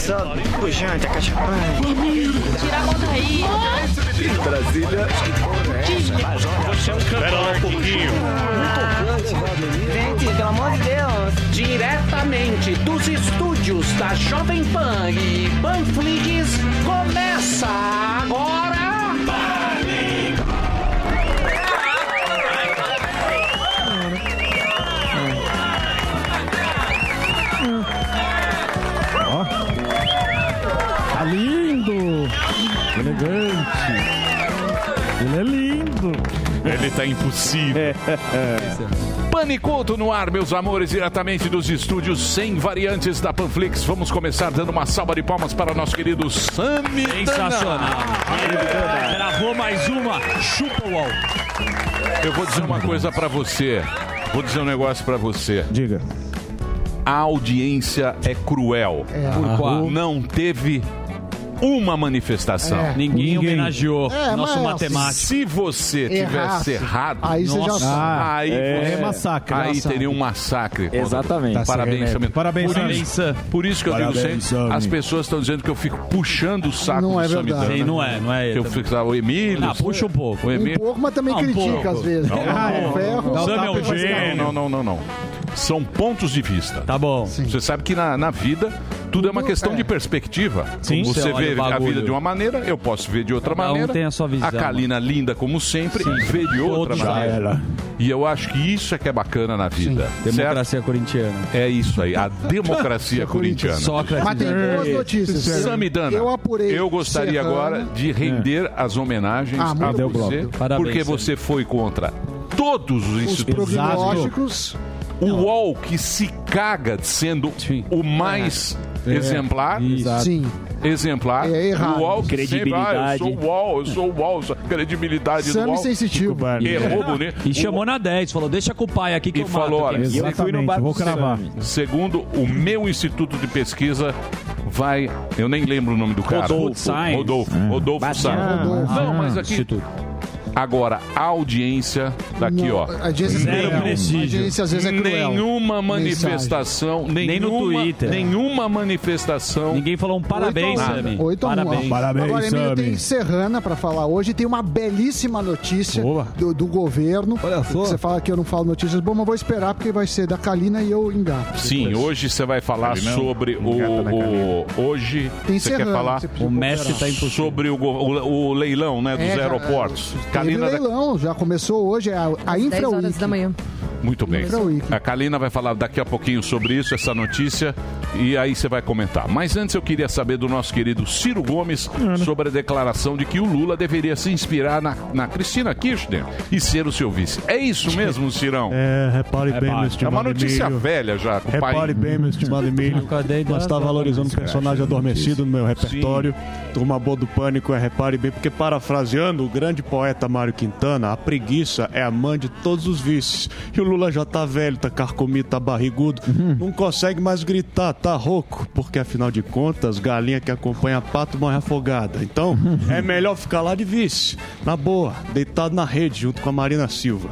Só pujante, acachapante. Tira a mão daí. Brasília. Você é um Espera lá um pouquinho. Gente, pelo amor de Deus. Diretamente dos estúdios da Jovem Pan e Panflix, começa agora. Ele tá impossível. Paniculto no ar, meus amores, diretamente dos estúdios sem variantes da Panflix. Vamos começar dando uma salva de palmas para o nosso querido Sami. Sensacional. Gravou mais uma. Chupa o. Eu vou dizer uma coisa pra você. Vou dizer um negócio pra você. Diga. A audiência é cruel. É. Por qual? Não teve uma manifestação. É. Ninguém homenageou É, nosso matemático. Se você tivesse Errasse. errado, Aí você já nossa, sabe. aí, É você- massacre. aí Massacre. teria um massacre. Exatamente. Tá Parabéns. Samir. Parabéns, isso, por isso que eu Parabéns, digo sempre, as pessoas estão dizendo que eu fico puxando o saco Não do é Samidana. verdade. Sim, não é, não é Que eu fico, o Emílio. Ah, puxa um pouco. O Um Emílio. pouco, mas também um critica às vezes. Não, não, não. é é um. Não, não, não, não. São pontos de vista. Tá bom. Você sabe que na, na vida tudo é uma questão é. de perspectiva. Sim. Você Você vê a vida de uma maneira, eu posso ver de outra Cada um maneira. tem a sua visão. A Kalina linda como sempre vê de outra já maneira. era. E eu acho que isso é que é bacana na vida. Certo? Democracia corintiana. É isso aí, a democracia corintiana. Sócrates. Mas tem boas notícias. Samidana, Eu apurei. eu gostaria Serrano. agora de render as homenagens Ah, a você, Parabéns, porque você foi contra todos os Os institutos. prognósticos. O UOL que se caga de sendo Sim. o mais exemplar. Exato. Sim. Exemplar. É errado. O UOL que Credibilidade. Sempre, ah, eu sou o UOL, eu sou o UOL. sou- Credibilidade do Sami UOL. sensitivo. Errou bonito. E chamou na 10, falou, deixa com o pai aqui que E eu falou, mato. olha, aqui. Exatamente. Vou cravar. Segundo o meu instituto de pesquisa, vai. Eu nem lembro o nome do cara. Rodolfo Sainz. Rodolfo. Rodolfo Sainz. Rodolfo. Não, mas aqui. Instituto. Agora, a audiência daqui, Não, ó. A audiência, é cruel. A audiência às vezes é cruel. Nenhuma manifestação, Nem no nenhuma, Twitter. nenhuma manifestação. Ninguém falou um parabéns, Oito a. Sammy. Oito a Parabéns. Parabéns, Agora, Emílio, tem Serrana pra falar hoje. Tem uma belíssima notícia do, do governo. Olha só. Você fala que eu não falo notícias boas, mas vou esperar porque vai ser da Kalina e eu engato. Sim, depois. hoje você vai falar sobre o, o- Hoje Tem você quer Serrana, falar você O Messi operar. tá impossível. sobre o, o- o leilão né, dos É, aeroportos. Teve Kalina da- leilão, já começou hoje, é a, a 10 Infra horas da manhã. Muito bem. A Kalina vai falar daqui a pouquinho sobre isso, essa notícia, e aí você vai comentar. Mas antes eu queria saber do nosso querido Ciro Gomes sobre a declaração de que o Lula deveria se inspirar na, na Cristina Kirchner e ser o seu vice. É isso mesmo, Cirão? É, repare bem, baixo. meu É estimado uma notícia Emílio. velha já, com o pai. Repare bem, meu estimado Emílio. Nós está valorizando um personagem adormecido no meu repertório. Turma boa do pânico é repare bem, porque parafraseando o grande poeta Mário Quintana, a preguiça é a mãe de todos os vícios. E o Lula já tá velho, tá carcomido, tá barrigudo, não consegue mais gritar, tá rouco, porque afinal de contas, galinha que acompanha pato morre afogada. Então, é melhor ficar lá de vice, na boa, deitado na rede junto com a Marina Silva.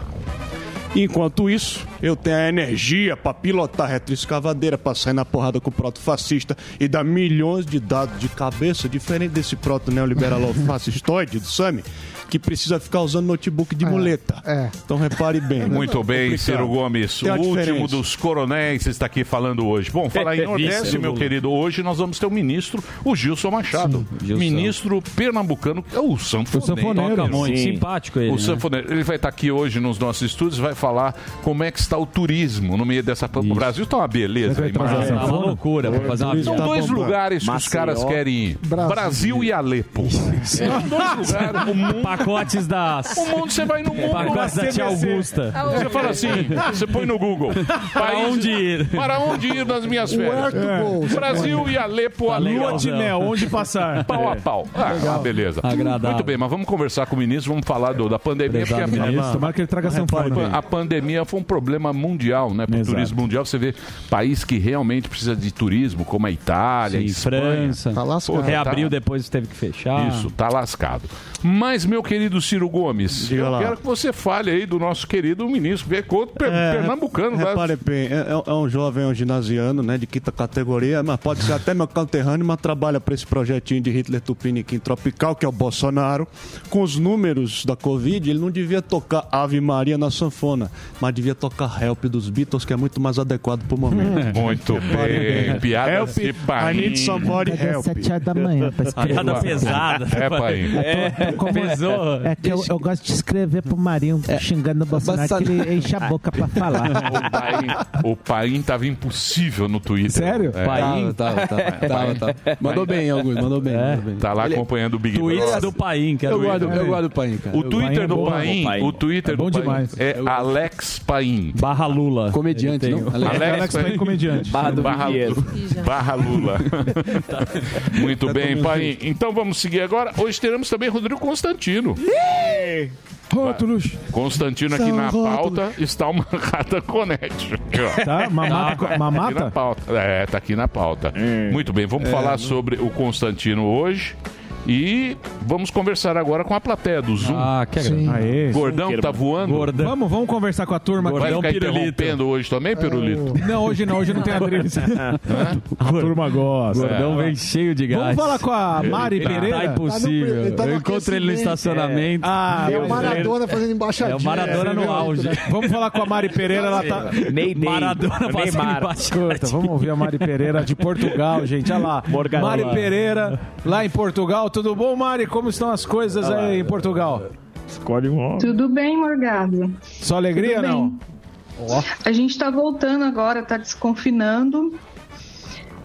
Enquanto isso, eu tenho a energia pra pilotar a retroescavadeira, pra sair na porrada com o proto-fascista e dar milhões de dados de cabeça, diferente desse proto-neoliberal fascistoide do Sami, que precisa ficar usando notebook de muleta. é. Então repare bem. Muito bem, Complicado. Ciro Gomes. O último diferença. dos coronéis está aqui falando hoje. Bom, falar em Nordeste, Vice, meu Lula. querido, hoje nós vamos ter o ministro, o Gilson Machado. Gilson. Ministro pernambucano, é o sanfoneiro. sanfoneiro. Toca muito, Sim. simpático ele. O né? sanfoneiro, ele vai estar aqui hoje nos nossos estúdios, vai falar como é que está o turismo no meio dessa... O Brasil está uma beleza. Tá uma loucura pra fazer uma São Tá dois lugares que os Maceió. caras querem ir. Brasil. Brasil, e Alepo. São dois lugares. O mundo, Pacotes das. o mundo, você vai no mundo... Pacotes da tia Augusta. Você fala assim, você põe no Google. Para onde ir? Para onde ir nas minhas férias? Go? Brasil e Alepo, Alepo. legal. de mel, onde passar? Pau a pau. Ah, beleza. Agradável. Muito bem, mas vamos conversar com o ministro, vamos falar do- da pandemia, porque a, ministro. Tomara que ele traga a, sanfona. a pandemia foi um problema mundial, né? Para o turismo mundial, você vê país que realmente precisa de turismo, como a Itália, a Sim, Espanha. França. Tá lascado. Pô, Reabriu, tá- depois teve que fechar. Isso, tá lascado. Mas, meu querido Ciro Gomes, Diga eu lá. quero que você fale aí do nosso querido ministro Vecoto per- pernambucano. né? Repare bem, é, é um jovem, é um ginasiano, né, de quinta categoria, mas pode ser até meu conterrâneo, mas trabalha para esse projetinho de Hitler Tupiniquim Tropical, que é o Bolsonaro. Com os números da Covid, ele não devia tocar Ave Maria na sanfona, mas devia tocar Help dos Beatles, que é muito mais adequado pro momento. Muito bem. Piada Help, de pai. I need somebody help. Sete horas da manhã. Piada pesada. É, pai. É, Como pesou. É que eu, eu gosto de escrever pro Marinho xingando o Bolsonaro, que ele enche a boca pra falar. O Paim, o Paim tava impossível no Twitter. Sério? É. Paim. Tava, tava, tava, tava, tava. Mandou bem, Augusto, mandou bem. mandou bem. Tá lá acompanhando o Big Tweets Brother. do Paim, que é Eu do guardo, eu guardo o Paim, cara. O Eu- Twitter Paim é do Paim, o Twitter É bom do Paim é Alex Paim. Barra Lula. Comediante, Ele não? Alex- Alex Paim, comediante. Barra do Barra, Vinhedo. barra Lula. Muito bem, Paim. Então vamos seguir agora. Hoje teremos também Rodrigo Constantino. Rótulos. Constantino aqui São na rótulos. pauta está uma Manhattan Connection. Aqui, ó. Tá? Mamata? Aqui na mamata? pauta. É, tá aqui na pauta. Muito bem, vamos falar sobre o Constantino hoje. E vamos conversar agora com a plateia do Zoom. Ah, que Sim. Aê. Gordão tá voando? Gordão. Vamos, vamos conversar com a turma aqui. Vai Gordão ficar pirulito. interrompendo hoje também, Pirulito? Não, hoje não, hoje não tem adresse. A turma gosta. Gordão vem cheio de gás. Vamos falar com a Mari Ele Pereira? tá impossível. Ele tá no Eu encontro ele no estacionamento. Ah, É o Maradona fazendo embaixadinha. É o Maradona no auge. vamos falar com a Mari Pereira, ela tá... Ney Ney. Maradona fazendo. Escuta, vamos ouvir a Mari Pereira de Portugal, gente. Olha lá. Morgana. Mari. Pereira, lá em Portugal. Tudo bom, Mari? Como estão as coisas aí em Portugal? Escolhe um. Tudo bem, Morgado? Só alegria, não? A gente está voltando agora, está desconfinando.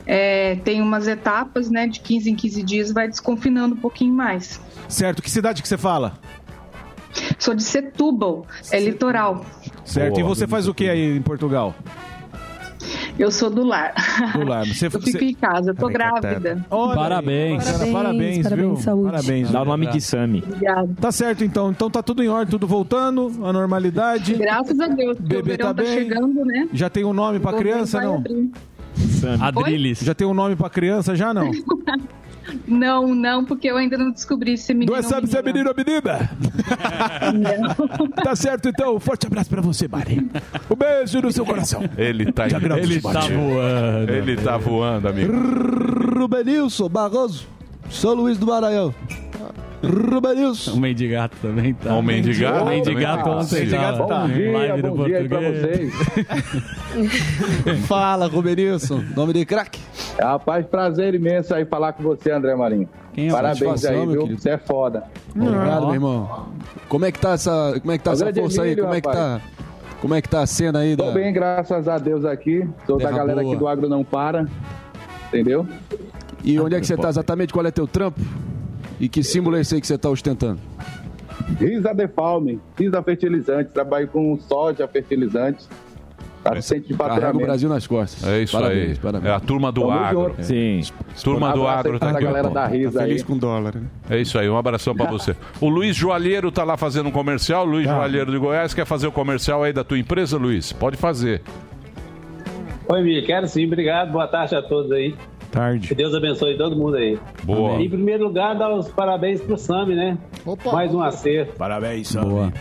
É, tem umas etapas, né? De 15 em 15 dias, vai desconfinando um pouquinho mais. Certo. Que cidade que você fala? Sou de Setúbal, é litoral. Certo. e você faz o que aí em Portugal? Eu sou do lar. Do lar. Você, Eu fico você... em casa, eu tô grávida. Olha aí. Parabéns. Parabéns, Parabéns, viu? parabéns, saúde. Parabéns. Dá o nome de Sami. Obrigada. Tá certo, então. Então tá tudo em ordem, tudo voltando à normalidade. Graças a Deus, Bebê tá tá, bem? chegando, né? Já tem um nome pra criança, não? abrir. Adriles. Já tem um nome pra criança, já não? Não, não, porque eu ainda não descobri se é menino Não ou sabe se é menino ou menina? Tá certo, então. Forte abraço pra você, Mari. Um beijo no seu coração. Ele tá Ele tá voando. Ele tá voando, amigo. Rubenilson Barroso, São Luís do Maranhão. Rubenilson. O Mendigato também tá. O Mendigato O Mendigato ontem Mendigato tava tá. live do português. Fala, Rubenilson. Nome de craque. Rapaz, prazer imenso aí falar com você, André Marinho. Quem é Parabéns aí, meu viu? querido? Você é foda. Obrigado, meu irmão. Como é que tá essa, como é que tá essa força aí? Como é que rapaz. tá? Como é que tá a cena aí da Tô bem, graças a Deus aqui. Sou da Terra galera boa. aqui do Agro Não Para. Entendeu? E onde é que você tá exatamente? Qual é teu trampo? E que símbolo é esse aí que você tá ostentando? Risa de Palme, Risa Fertilizante. Trabalho com soja, fertilizante. Tá centro de Carrega o. Brasil nas costas. É isso Parabéns, aí. parabéns. É a turma do Tamo agro. junto. Sim. Turma do Abraço agro tá aqui. galera da Risa Feliz aí. com dólar. né? É isso aí, um abração pra você. O Luiz Joalheiro tá lá fazendo um comercial. Luiz Joalheiro de Goiás quer fazer o comercial aí da tua empresa, Luiz? Pode fazer. Oi, Mi, quero sim, obrigado. Boa tarde a todos aí. Que Tarde. Deus abençoe todo mundo aí. Boa. Em primeiro lugar, dar os parabéns pro Sami, né? Opa, Mais um acerto. Parabéns, Boa.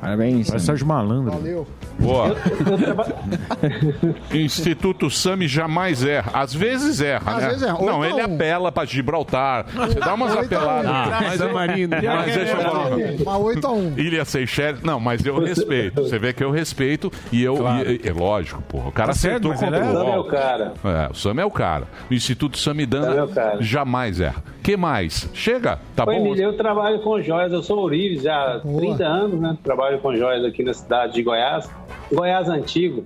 Parabéns. Parece Sérgio Malandro. Valeu. Boa. Instituto Sami jamais erra. Às vezes erra, Às né? vezes erra. Não, Oito ele a um. apela pra Gibraltar. Você dá umas a um. apeladas. Ah, mas, eu, mas deixa eu falar. Uma 8x1. Ilha Seychelles, não, mas eu respeito. Você vê que eu respeito e eu. e- é lógico, porra. O cara Tá certo, acertou mas contra ele o é- Sami é o cara. É, o Sam é o cara. O Instituto Sam é Samidana jamais erra. Que mais? Chega, tá Oi, bom? Emílio, eu trabalho com joias, eu sou Urives já há 30 anos, né? Trabalho com joias aqui na cidade de Goiás. Goiás Antigo,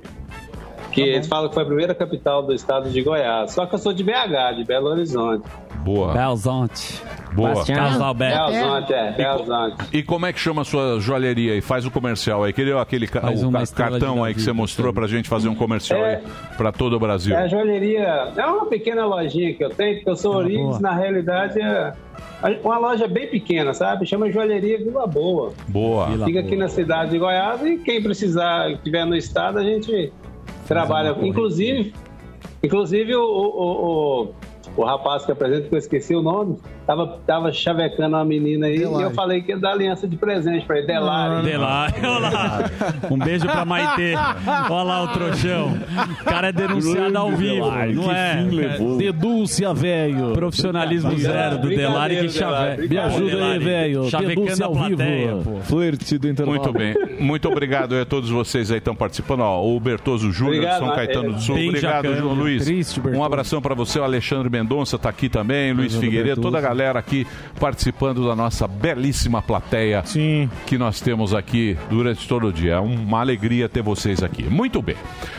que eles falam que foi a primeira capital do estado de Goiás. Só que eu sou de BH, de Belo Horizonte. Boa. Belzonte. Boa. Carlos Belo Alberto. Horizonte, é, Belo Horizonte. E como é que chama a sua joalheria aí? Faz o comercial aí. Queria aquele ca- cartão aí que você mostrou pra gente fazer um comercial É. aí pra todo o Brasil. É a joalheria, é uma pequena lojinha que eu tenho, porque eu sou Urives, boa. na realidade é uma loja bem pequena, sabe? Chama Joalheria Vila Boa. Boa. Vila Fica Boa. aqui na cidade de Goiás e quem precisar, estiver no estado, a gente trabalha. Inclusive, inclusive o, o- o- o rapaz que apresenta, que eu esqueci o nome, tava, tava chavecando uma menina aí Delari. e eu falei que ia dar aliança de presente pra ele, Delari. Delari, olha lá. Um beijo pra Maitê. Olha lá o trouxão. O cara é denunciado ao vivo, não é? Denúncia, velho. Profissionalismo zero do Delari que chave. Me ajuda aí, velho. Chavecando ao plateia, vivo. pô. Flerte do intervalo. Muito bem. Muito obrigado a todos vocês aí que estão participando. Ó, o Bertoso Júnior, São Caetano do Sul. Bem Obrigado. João Luiz. Triste, um abração para você. O Alexandre Mendonça está aqui também. Luiz Figueiredo, toda a galera aqui participando da nossa belíssima plateia Sim. que nós temos aqui durante todo o dia. É uma alegria ter vocês aqui. Muito bem.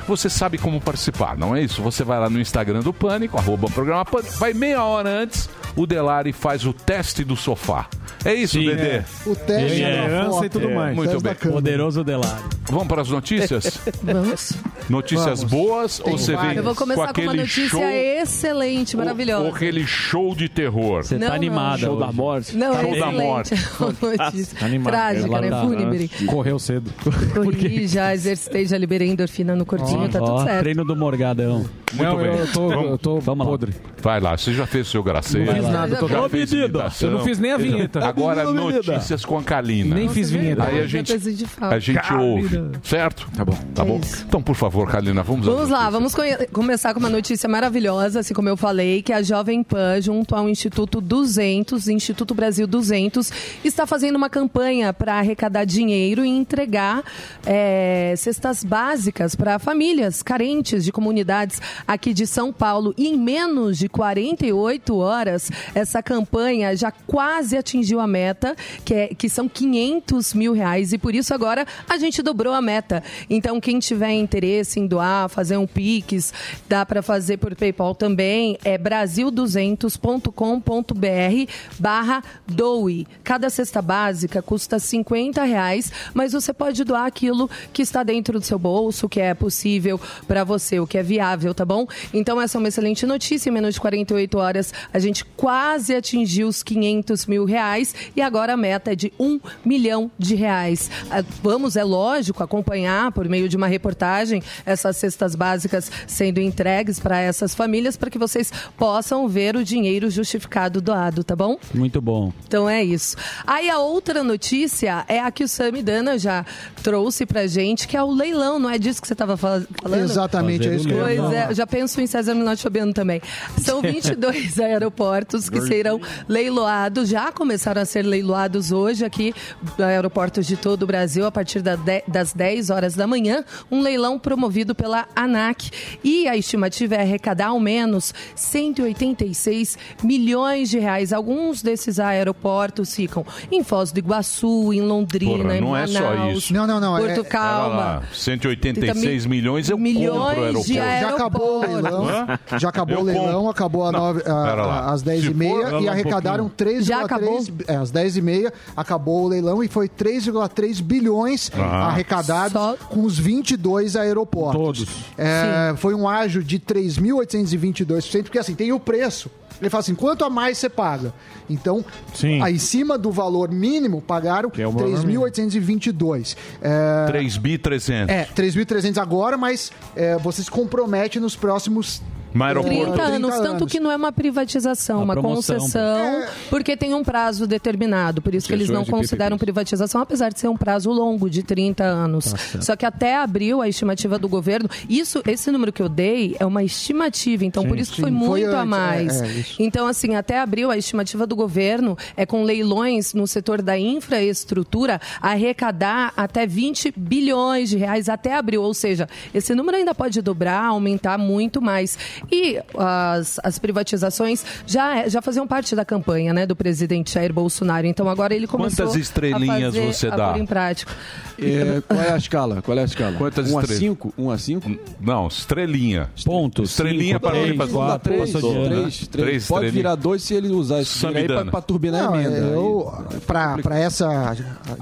Você sabe como participar, não é isso? Você vai lá no Instagram do Pânico, arroba programa Pânico, vai meia hora antes, o Delari faz o teste do sofá. É isso, Sim, Dedê? é. O teste da é foto, herança e tudo mais. Muito bem. da. Poderoso Delari. Vamos para as notícias? Vamos. Notícias Vamos. boas ou você vem Eu vou começar com, com uma notícia show, excelente, maravilhosa. ou aquele show de terror? Você Não, tá animada. Show da morte. Não, é Show da excelente. morte. Notícia Animado. trágica, né? tá- Fúnebre. Correu cedo. Corri, já exercitei, já liberei endorfina no corpinho, tá tudo certo. treino do Morgadão. Muito não, bem. eu tô, Vamos- eu tô Vamos lá. podre. Vai lá, você já fez o seu gracejo. Não fiz nada, tô já fez eu não fiz nem a vinheta. Agora menino. notícias com a Kalina. Nem fiz vinheta. Aí a gente, a gente ouve, certo? Tá bom. Tá É bom. Então, por favor, Kalina, vamos Vamos lá, vamos começar com uma notícia maravilhosa, assim como eu falei, que a Jovem Pan, junto ao Instituto 200, Instituto Brasil 200, está fazendo uma campanha para arrecadar dinheiro e entregar é, cestas básicas para famílias carentes de comunidades aqui de São Paulo. E em menos de 48 horas, essa campanha já quase atingiu a meta, que, é, que são 500 mil reais. E por isso agora a gente dobrou a meta. Então, quem tiver interesse em doar, fazer um Pix, dá para fazer por PayPal também. É brasil200.com.br barra doe. Cada cesta básica custa 50 reais, mas você pode doar aquilo que está dentro do seu bolso, que é possível para você, o que é viável, tá bom? Então, essa é uma excelente notícia. Em menos de 48 horas, a gente quase atingiu os 500 mil reais e agora a meta é de 1 milhão de reais. Ah, Vamos, é lógico, acompanhar por meio de uma reportagem essas cestas básicas sendo entregues para essas famílias para que vocês possam ver o dinheiro justificado doado, tá bom? Muito bom. Então é isso. Aí a outra notícia é a que o Samidana já trouxe pra gente, que é o leilão, não é disso que você estava falando? Exatamente, é isso que eu Pois é, eu já penso em César Minotti Fabiano também. São 22 aeroportos que serão leiloados, já começaram a ser leiloados hoje aqui no aeroportos de todo o Brasil, a partir das 10 horas da manhã, um leilão promovido pela ANAC. E a estimativa é arrecadar ao menos 186 milhões de reais. Alguns desses aeroportos ficam em Foz do Iguaçu, em Londrina, Porra, em não é só Manaus, isso. Não, não, não. é- Porto Olha Calma. lá, 186 Tem milhões eu milhões compro aeroporto. Já acabou o leilão. Hã? Já acabou Eu o leilão, compro. acabou a Não, nove- a- às Se 10h30 for, e um arrecadaram pouquinho. 3,3 Já acabou? É, às 10h30 acabou o leilão e foi 3,3 bilhões Ah. arrecadados Só- com os 22 aeroportos. Todos. É, foi um ágio de 3.822%, porque assim, tem o preço. Ele fala assim, quanto a mais você paga? Então, Sim. aí, em cima do valor mínimo, pagaram é o valor 3.822. É, 3 bi 300. é, 3.300 agora, mas é, você se compromete nos próximos Mas aeroporto 30 anos, 30 tanto anos. que não é uma privatização, Uma uma, promoção, concessão, É. porque tem um prazo determinado. Por isso que eles não consideram privatização, apesar de ser um prazo longo, de 30 anos. Só que até abril, a estimativa do governo, isso, esse número que eu dei é uma estimativa, então por isso que sim. foi Foi muito a antes, mais. é, é, então, assim, até abril, a estimativa do governo é com leilões no setor da infraestrutura arrecadar até 20 bilhões de reais até abril. Ou seja, esse número ainda pode dobrar, aumentar muito mais. E as, as privatizações já, já faziam parte da campanha né, do presidente Jair Bolsonaro. Então agora ele começou Quantas estrelinhas a fazer, você a dá? em prática. É, qual é a escala? Qual é a escala? Quantas 1 a estrelas? 5? 1 a 5? Não, estrelinha. Pontos. Estrelinha cinco, para ele fazer. Não dá quatro, 3, passou de ano. 3, 3. Três Pode estrelinhas. virar 2 se ele usar dinheiro aí pra turbinar Não, a emenda. eu, pra, pra essa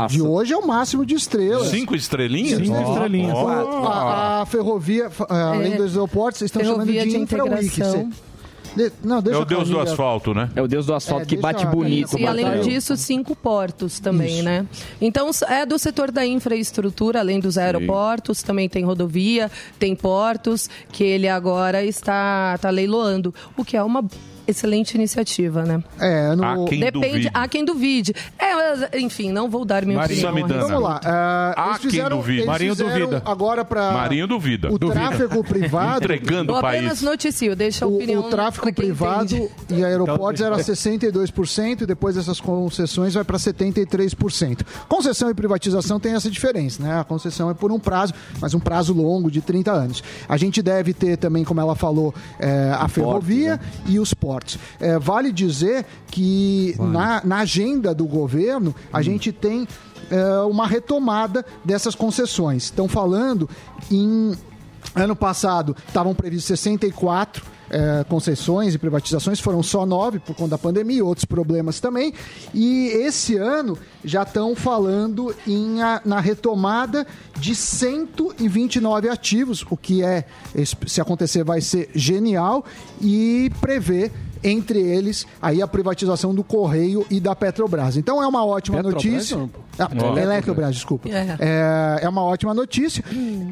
de hoje é o máximo de estrelas. Cinco estrelinhas? Cinco Ó, estrelinhas. ó. A, a ferrovia, a- além É. dos aeroportos, estão Ferrovia chamando de, de. Integração. De- não, deixa É o deus do asfalto, né? É o deus do asfalto É, que bate a bonito. E além disso, cinco portos também, né? Então, é do setor da infraestrutura, além dos aeroportos, também tem rodovia, tem portos, que ele agora está, está leiloando, o que é uma excelente iniciativa, né? É, no... Há quem Depende, duvide. há quem duvide. É, enfim, não vou dar minha Marinho opinião. Samidana. respeito. Vamos lá. ah, Há eles quem fizeram, duvide. Marinho fizeram duvida. agora para Marinho duvida. o Duvida. tráfego privado. Entregando Eu o apenas país. noticio, deixa a O, opinião o tráfego pra quem privado entende. e aeroportos era 62% e depois essas concessões vai para 73%. Concessão e privatização tem essa diferença, né? A concessão é por um prazo, mas um prazo longo de 30 anos. A gente deve ter também, como ela falou, eh, a ferrovia e os portos. Eh, vale dizer que na, na agenda do governo a gente tem eh, uma retomada dessas concessões. Estão falando em Ano passado estavam previstos 64 eh, concessões e privatizações, foram só nove por conta da pandemia, outros problemas também. E esse ano já estão falando em a- na retomada de 129 ativos, o que é, se acontecer, vai ser genial, e prevê entre eles aí a privatização do Correio e da Petrobras. Então é uma ótima Petrobras notícia. não. Ah. Eletrobras, desculpa. É. É, é uma ótima notícia.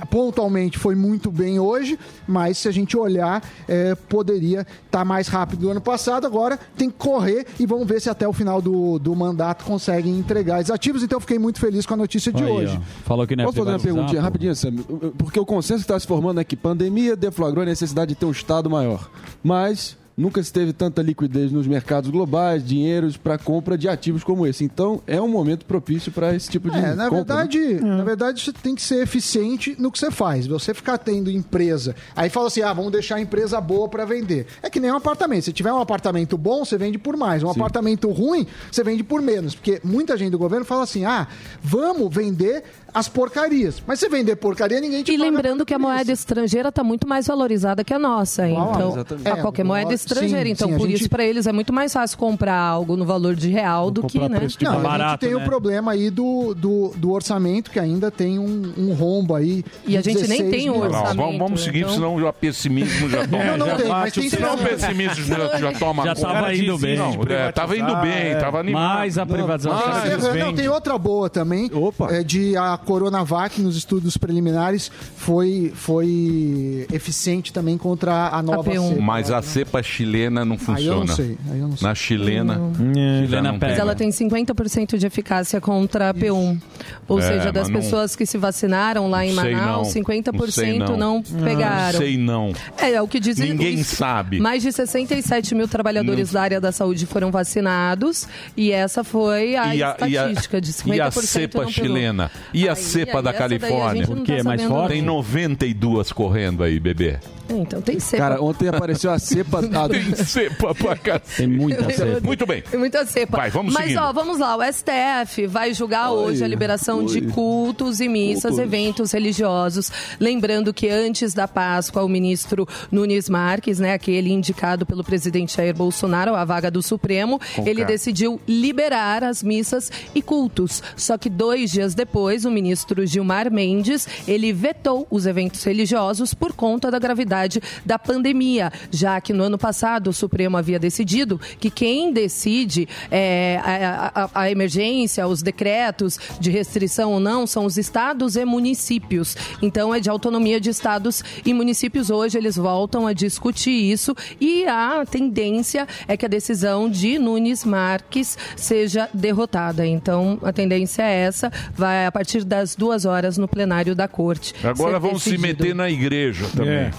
Pontualmente foi muito bem hoje, mas se a gente olhar, é, poderia estar mais rápido do ano passado. Agora tem que correr e vamos ver se até o final do, do mandato conseguem entregar os ativos. Então eu fiquei muito feliz com a notícia de Aí, hoje. ó. Falou que não é Posso fazer uma perguntinha rapidinho, Sam? Porque o consenso que está se formando é que pandemia deflagrou a necessidade de ter um Estado maior. Mas nunca se teve tanta liquidez nos mercados globais, dinheiros para compra de ativos como esse. Então é um momento propício para esse tipo de É, na compra, né? verdade, na verdade, você tem que ser eficiente no que você faz. Você ficar tendo empresa, aí fala assim: ah, vamos deixar a empresa boa para vender. É que nem um apartamento. Se tiver um apartamento bom, você vende por mais. Um apartamento ruim, você vende por menos. Porque muita gente do governo fala assim: ah, vamos vender as porcarias. Mas se vender porcaria, ninguém te E paga lembrando que a moeda estrangeira está muito mais valorizada que a nossa. Então, exatamente. a É, qualquer moeda nós- estrangeira. sim, então, sim, a por gente- isso, para eles é muito mais fácil comprar algo no valor de real do que, né? Não, a gente tem né? o problema aí do, do, do orçamento, que ainda tem um, um rombo aí. E a gente nem 16 tem o mil. Não, vamos, vamos seguir, então- senão o pessimismo já toma. Não, não já tem, mas tem o- senão o pessimismo já, já toma Já conta. tava indo bem. Não, é, tava indo bem, tava animado. Mas a privatização Mas, é, não, tem outra boa também. É de a Coronavac nos estudos preliminares foi, foi eficiente também contra a nova cepa. Mas a cepa chilena não Aí eu funciona. não sei, aí eu não sei. Na chilena, Não. chilena não Mas pega. ela tem 50% de eficácia contra a P1. Ou É, seja, das não- pessoas que se vacinaram lá em Manaus, não. 50% Sei não, pegaram. Sei não. É, é o que dizem. Ninguém os- sabe. Mais de 67 mil trabalhadores da área da saúde foram vacinados e essa foi a E a, e a, estatística de 50% e a cepa não pegou. chilena? E a cepa aí, da Califórnia? não Por quê? tá Mais forte? Tem 92 correndo aí, bebê. Então tem cepa. Cara, ontem apareceu a cepa. a- Tem cepa pra cacete. Tem muita cepa. Muito bem. Tem muita cepa. Vai, vamos Mas, seguindo. ó, vamos lá. O STF vai julgar hoje a liberação de cultos e missas, Cultos. eventos religiosos. Lembrando que antes da Páscoa, o ministro Nunes Marques, né, aquele indicado pelo presidente Jair Bolsonaro, a vaga do Supremo, Com ele K. decidiu liberar as missas e cultos. Só que dois dias depois, o ministro Gilmar Mendes, ele vetou os eventos religiosos por conta da gravidade da pandemia, já que no ano passado o Supremo havia decidido que quem decide é, a, a- a emergência, os decretos de restrição ou não, são os estados e municípios. Então é de autonomia de estados e municípios. Hoje eles voltam a discutir isso e a tendência é que a decisão de Nunes Marques seja derrotada. Então a tendência é essa, vai a partir das duas horas no plenário da corte. Agora ser vamos se decidido. meter na igreja também.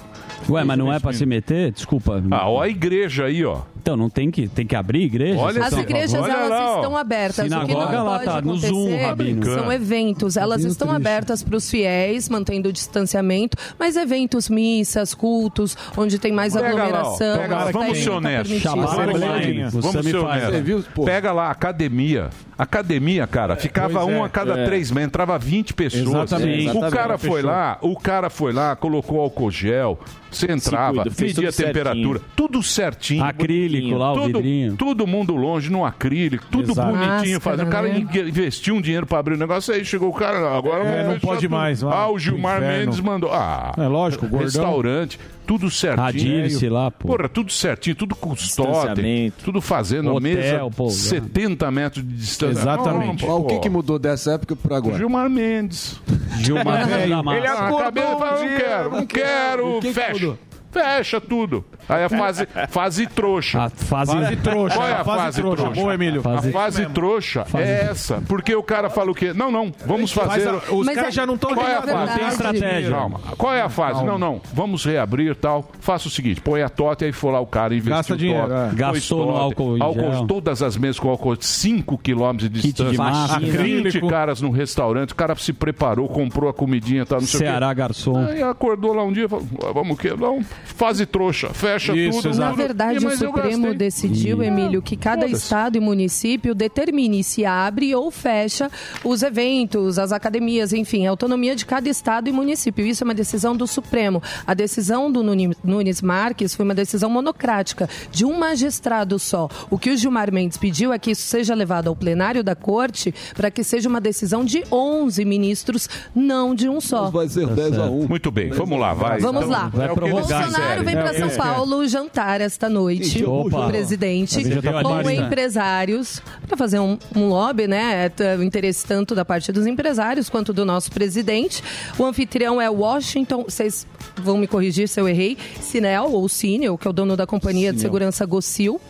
Ué, mas não é pra se meter? Desculpa. Ah, ó a igreja aí, ó. Então, não tem que, tem que abrir igreja? Olha As a igrejas favor? elas estão abertas. o que Sinagoga não lá pode tá no acontecer Zoom, Rabino. são eventos. Elas Rabino estão triste. abertas para os fiéis, mantendo o distanciamento, mas eventos, missas, cultos, onde tem mais Pega lá, ó. aglomeração. Pega lá, vamos ser tá honestos. permitido. Vamos ser Você honestos. me faz. Pega lá, academia. Academia, cara, ficava Pois é. um a cada É. três meses, entrava 20 pessoas. Exatamente. O Exatamente. cara foi Fechou. lá, o cara foi lá, colocou álcool gel, você entrava, cuida, fez media a tudo temperatura, certinho. tudo certinho. Acrílico lá, o tudo, vidrinho. Todo mundo longe no acrílico, tudo Exato. bonitinho. Fazendo. O cara né? in- investiu um dinheiro pra abrir o negócio, aí chegou o cara, agora É, não pode tudo. mais, vai. Ah, o Gilmar. Mendes mandou. Ah, É lógico, gordão. restaurante, tudo certinho. Radilice lá, pô. Porra, tudo certinho, tudo com totem, tudo fazendo Hotel, mesa, pô, 70 metros de distância. Exatamente. Mas o que, que mudou dessa época para agora? Gilmar Mendes. Gilmar Mendes. Ele acordou, falou, não quero, não quero, fecha. Fecha tudo. Aí a fase, fase trouxa. A fase... Fase trouxa. Qual é a fase, fase trouxa. trouxa? Boa, Emílio. Fase- A fase trouxa é essa. Porque o cara fala o quê? Não, não, vamos Faz fazer. a- os Mas caras é- já não estão Qual é a verdade. fase? Tem estratégia. Calma. Qual é a fase? Não, não. Vamos reabrir tal. Faça o seguinte: põe a tota e for lá o cara investiu Gasta dinheiro, tota, é. Gastou no tota, álcool em gel. Todas as mesas com álcool 5 km de Kit de distância. máscara. 20 Acrílico. caras no restaurante. O cara se preparou, comprou a comidinha e tal, não. Ceará Garçom. Aí acordou lá um dia e falou: "Ah, vamos o quê? Não, fase trouxa, fecha Isso, tudo. exato. Na verdade, o Mas Supremo decidiu, Emílio, que cada estado e município determine se abre ou fecha os eventos, as academias, enfim, a autonomia de cada estado e município. Isso é uma decisão do Supremo. A decisão do Nunes Marques foi uma decisão monocrática de um magistrado só. O que o Gilmar Mendes pediu é que isso seja levado ao plenário da corte para que seja uma decisão de 11 ministros, não de um só. Vai ser 10 a 1. Muito bem, vamos lá, vai. Vamos Então, lá. Vai. Bolsonaro vem para São eles Paulo jantar esta noite, Opa. o presidente, a com empresários, para fazer um, um lobby, né? T- O interesse tanto da parte dos empresários quanto do nosso presidente. O anfitrião é Washington, vocês vão me corrigir se eu errei, Sinel, ou Cinel, que é o dono da companhia de segurança Gocil.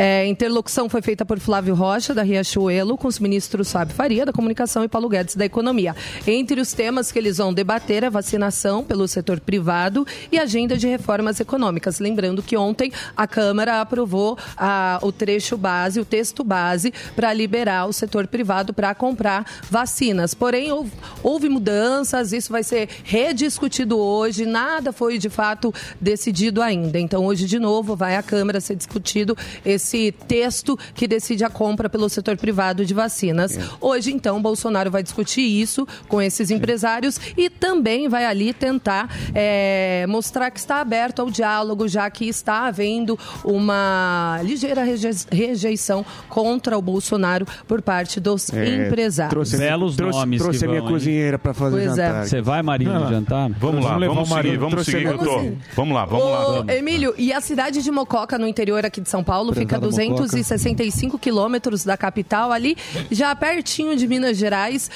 É, interlocução foi feita por Flávio Rocha, da Riachuelo, com os ministros Fábio Faria, da Comunicação, e Paulo Guedes, da Economia. Entre os temas que eles vão debater é vacinação pelo setor privado e agenda de reformas econômicas. Lembrando que ontem a Câmara aprovou ah, o trecho base, o texto base, para liberar o setor privado para comprar vacinas. Porém, houve, houve mudanças, isso vai ser rediscutido hoje, nada foi de fato decidido ainda. Então, hoje, de novo, vai à Câmara ser discutido esse texto que decide a compra pelo setor privado de vacinas. Hoje, então, Bolsonaro vai discutir isso com esses empresários e também vai ali tentar eh, mostrar que está aberto ao diálogo, já que está havendo uma ligeira reje- rejeição contra o Bolsonaro por parte dos empresários. Trouxe, Belos trouxe, nomes trouxe que a minha vão, hein? cozinheira pra fazer Pois é. jantar. Você vai, Marinho, no jantar? Vamos lá, Vamos vamos seguir, vamos seguir que eu tô. Vamos Vamos lá, vamos lá. Ô, vamos. Emílio, e a cidade de Mococa, no interior aqui de São Paulo, fica a Prezada 265 quilômetros da capital, ali, já pertinho de Minas Gerais.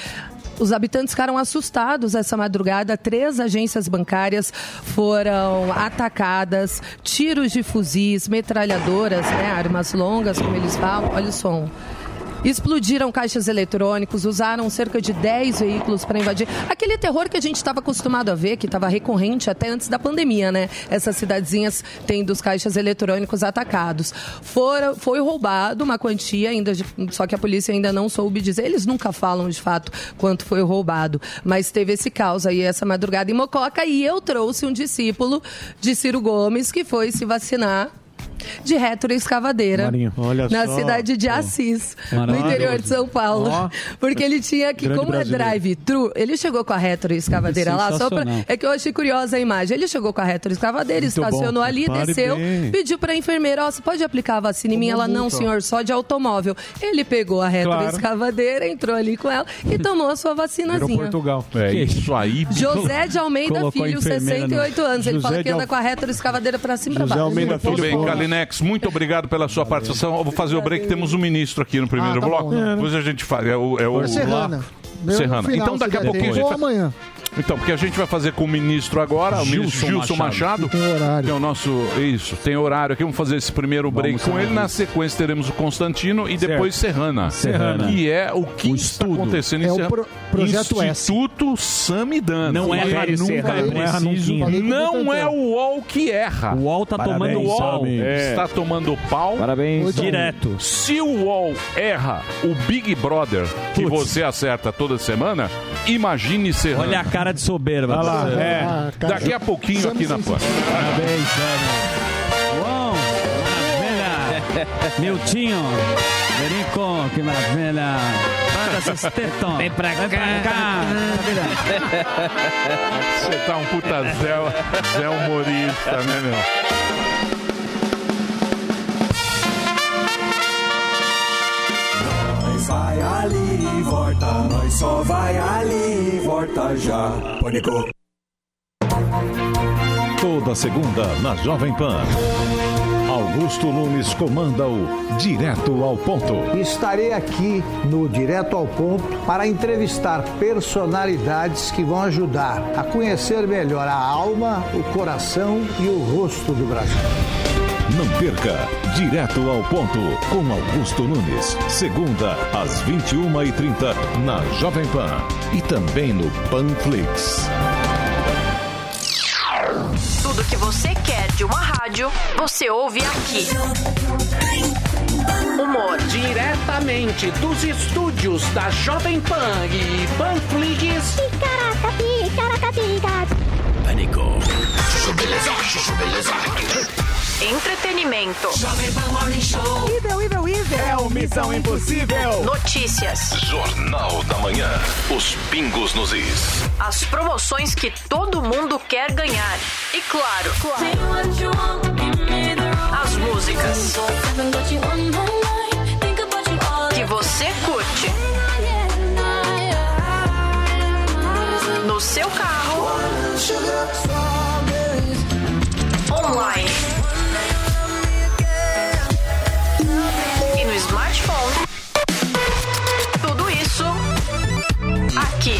Os habitantes ficaram assustados essa madrugada. Três agências bancárias foram atacadas, tiros de fuzis, metralhadoras, né, armas longas, como eles falam. Olha o som. Explodiram caixas eletrônicos, usaram cerca de 10 veículos para invadir. Aquele terror que a gente estava acostumado a ver, que estava recorrente até antes da pandemia, né? Essas cidadezinhas tendo os caixas eletrônicos atacados. Fora, foi roubado uma quantia, ainda, de- só que a polícia ainda não soube dizer. Eles nunca falam de fato quanto foi roubado. Mas teve esse caos aí essa madrugada em Mococa e eu trouxe um discípulo de Ciro Gomes que foi se vacinar de retroescavadeira Marinho, olha na só. cidade de Assis, no interior de São Paulo. Ó. Porque ele tinha que, Grande como é drive-thru, ele chegou com a retroescavadeira lá, só pra, é que eu achei curiosa a imagem. Ele chegou com a retroescavadeira, estacionou bom. ali, Repare desceu, bem. pediu pra enfermeira, ó, você pode aplicar a vacina em mim? Ela, não, senhor, só de automóvel. Ele pegou a retroescavadeira, entrou ali com ela e tomou a sua Virou vacinazinha. Portugal. É isso aí. José de Almeida Colocou a Filho, enfermeira no- 68 anos. Ele José fala que anda Al- com a retroescavadeira pra cima e pra José baixo. Almeida Tudo Filho, bem, Kalinex, muito obrigado pela sua participação. Eu vou fazer o break, temos um ministro aqui no primeiro Ah, tá bloco. bom, né? Depois a gente faz. É o, é o Serrana. Serrana. final, Então daqui a pouquinho a gente amanhã. Então, porque a gente vai fazer com o ministro agora, o ministro Gilson Gilson Machado. Tem horário. Que é o nosso. Isso, tem horário aqui. Vamos fazer esse primeiro break com ele. Na sequência teremos o Constantino e depois Serrana. Serrana. Que é o que está acontecendo É em o Serrana. pro- projeto S. Instituto Samidana. Não erra Confere nunca, é preciso. o Não Butantan. é o UOL que erra. O UOL tá Parabéns, tomando O UOL pau. É. está tomando pau. Parabéns. Direto. Se o UOL erra o Big Brother, que Putz. você acerta toda semana, imagine Serrana. Olha a cara de soberba. Olha lá, é. Ah, Daqui a pouquinho aqui na Pan. Parabéns. Uau, maravilha. Miltinho. Verico, que maravilha. Manda esses tetão. Vem pra cá. Você tá um puta Zé, Zé humorista, né, meu? Ali e volta, nós só vai ali e volta já. Pânico. Toda segunda na Jovem Pan. Augusto Nunes comanda o Direto ao Ponto. Estarei aqui no Direto ao Ponto para entrevistar personalidades que vão ajudar a conhecer melhor a alma, o coração e o rosto do Brasil. Não perca Direto ao Ponto com Augusto Nunes. Segunda às 21h30 na Jovem Pan e também no Panflix. Tudo que você quer de uma rádio, você ouve aqui. Humor. Diretamente dos estúdios da Jovem Pan e Panflix. Pânico. Entretenimento. Nível, nível, nível. É o Missão Impossível. Notícias. Jornal da Manhã. Os pingos nos is. As promoções que todo mundo quer ganhar. E claro, as músicas que você curte. No seu carro. Online. Aqui.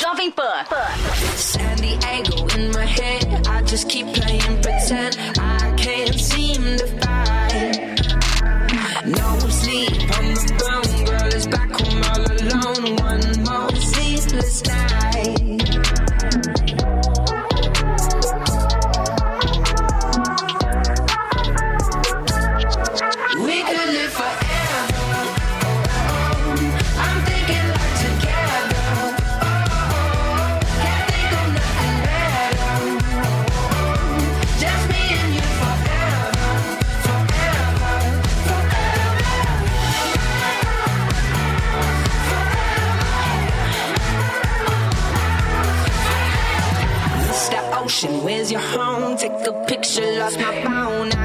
Jovem Pan. San Diego in my head. I just keep playing pretend. I can't seem to find. No sleep on the phone. Girl is back home all alone. One more sleepless night. Where's your home? Take a picture, lost my phone.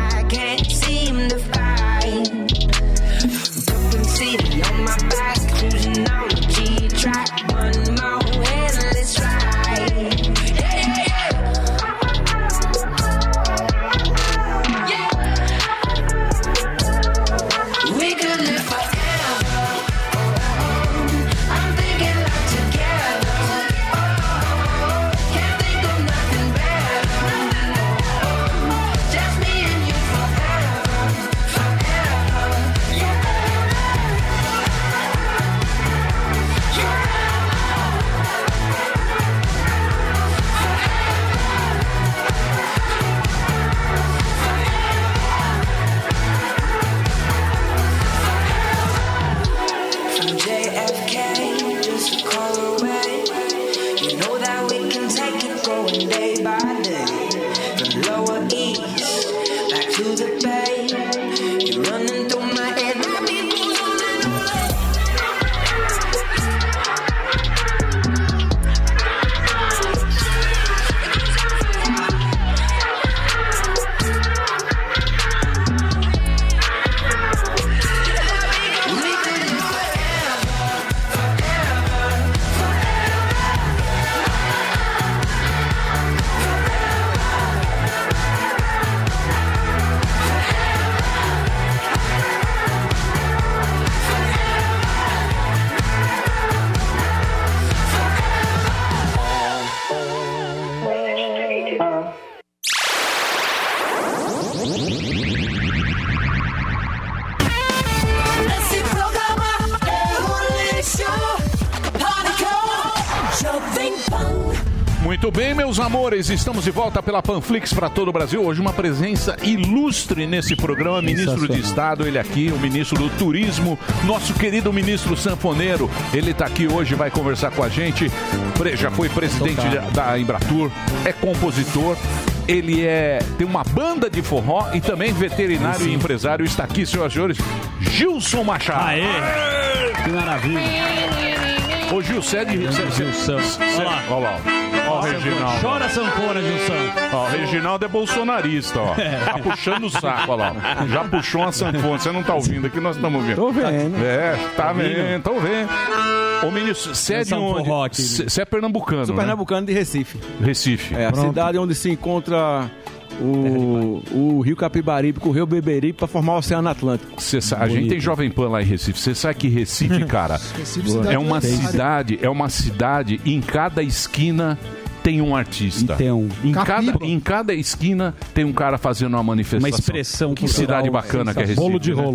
Amores, estamos de volta pela Panflix para todo o Brasil. Hoje uma presença ilustre nesse programa, ministro de Estado, ele aqui, o ministro do Turismo, nosso querido ministro sanfoneiro. Ele está aqui hoje, vai conversar com a gente. Já foi presidente da da Embratur, é compositor. Ele é tem uma banda de forró e também veterinário e empresário. Está aqui, senhoras e senhores, Gilson Machado. Aê! Que maravilha. Ô, Gil, cede. Gilson. Olha lá. Ó, o Reginaldo. Chora sanfona, Gilson. Ó, o Reginaldo é bolsonarista, ó. Tá puxando o saco, olha lá. Já puxou uma sanfona. Você não tá ouvindo aqui, nós estamos ouvindo. Tô vendo. É, tá Tá vendo, tô vendo. Ô, ministro, você é de onde? Você é pernambucano, Sou né? pernambucano de Recife. Recife. É a Pronto. cidade onde se encontra o, o rio Capibaribe com o rio Beberibe para formar o Oceano Atlântico. Cê a gente tem Jovem Pan lá em Recife. Você sabe que Recife, cara, cidade é uma cidade, é uma cidade em cada esquina tem um artista. tem um. Em cada, em cada esquina tem um cara fazendo uma manifestação. Uma expressão Que cultural cidade bacana que é Recife.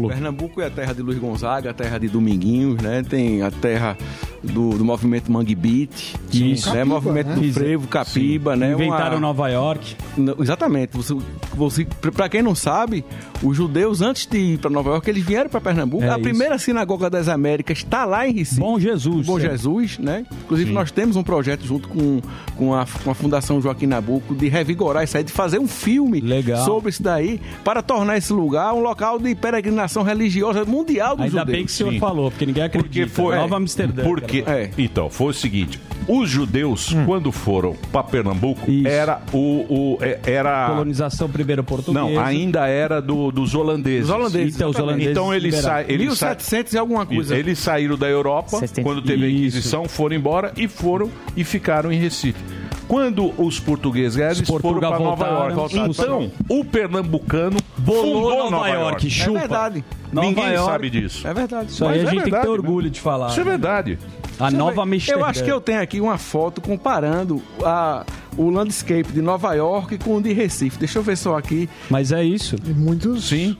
né? Pernambuco é a terra de Luiz Gonzaga, a terra de Dominguinhos, né? Tem a terra do, do movimento Mangue Beat, Isso. né? Capiba, movimento né? do frevo, Capiba, né? Inventaram Uma- Nova York. Exatamente. Você, você, para quem não sabe, os judeus antes de ir para Nova York, eles vieram para Pernambuco. É a isso. primeira sinagoga das Américas está lá em Recife. Bom Jesus. Bom É. Jesus, né? Inclusive Sim. nós temos um projeto junto com, com, a, com a Fundação Joaquim Nabuco de revigorar isso aí, de fazer um filme Legal. sobre isso daí, para tornar esse lugar um local de peregrinação religiosa mundial dos Ainda judeus. bem que o senhor falou, porque ninguém acredita. Porque foi. Nova Amsterdã. Porque, cara. Então, foi o seguinte: os judeus, quando foram para Pernambuco, era o. o é- era Colonização primeiro portuguesa. Não, ainda era do- dos holandeses. Os holandeses, Então, os holandeses Então eles saem. Eles 1700 e alguma coisa. Eles saíram da Europa, 60. quando teve a Isso. Inquisição, foram embora e foram e ficaram em Recife. Quando os portugueses eles foram para Nova voltaram, York. voltaram. Então, o pernambucano Bolou fundou Nova York, chupa. É verdade. Nova Ninguém York. sabe disso. É verdade. Isso aí Mas a é gente tem que verdade, ter né? orgulho de falar. Isso é verdade. A Deixa nova. Amsterdã. Eu acho que eu tenho aqui uma foto comparando a, o landscape de Nova York com o de Recife. Deixa eu ver só aqui. Mas é isso. E muitos Sim.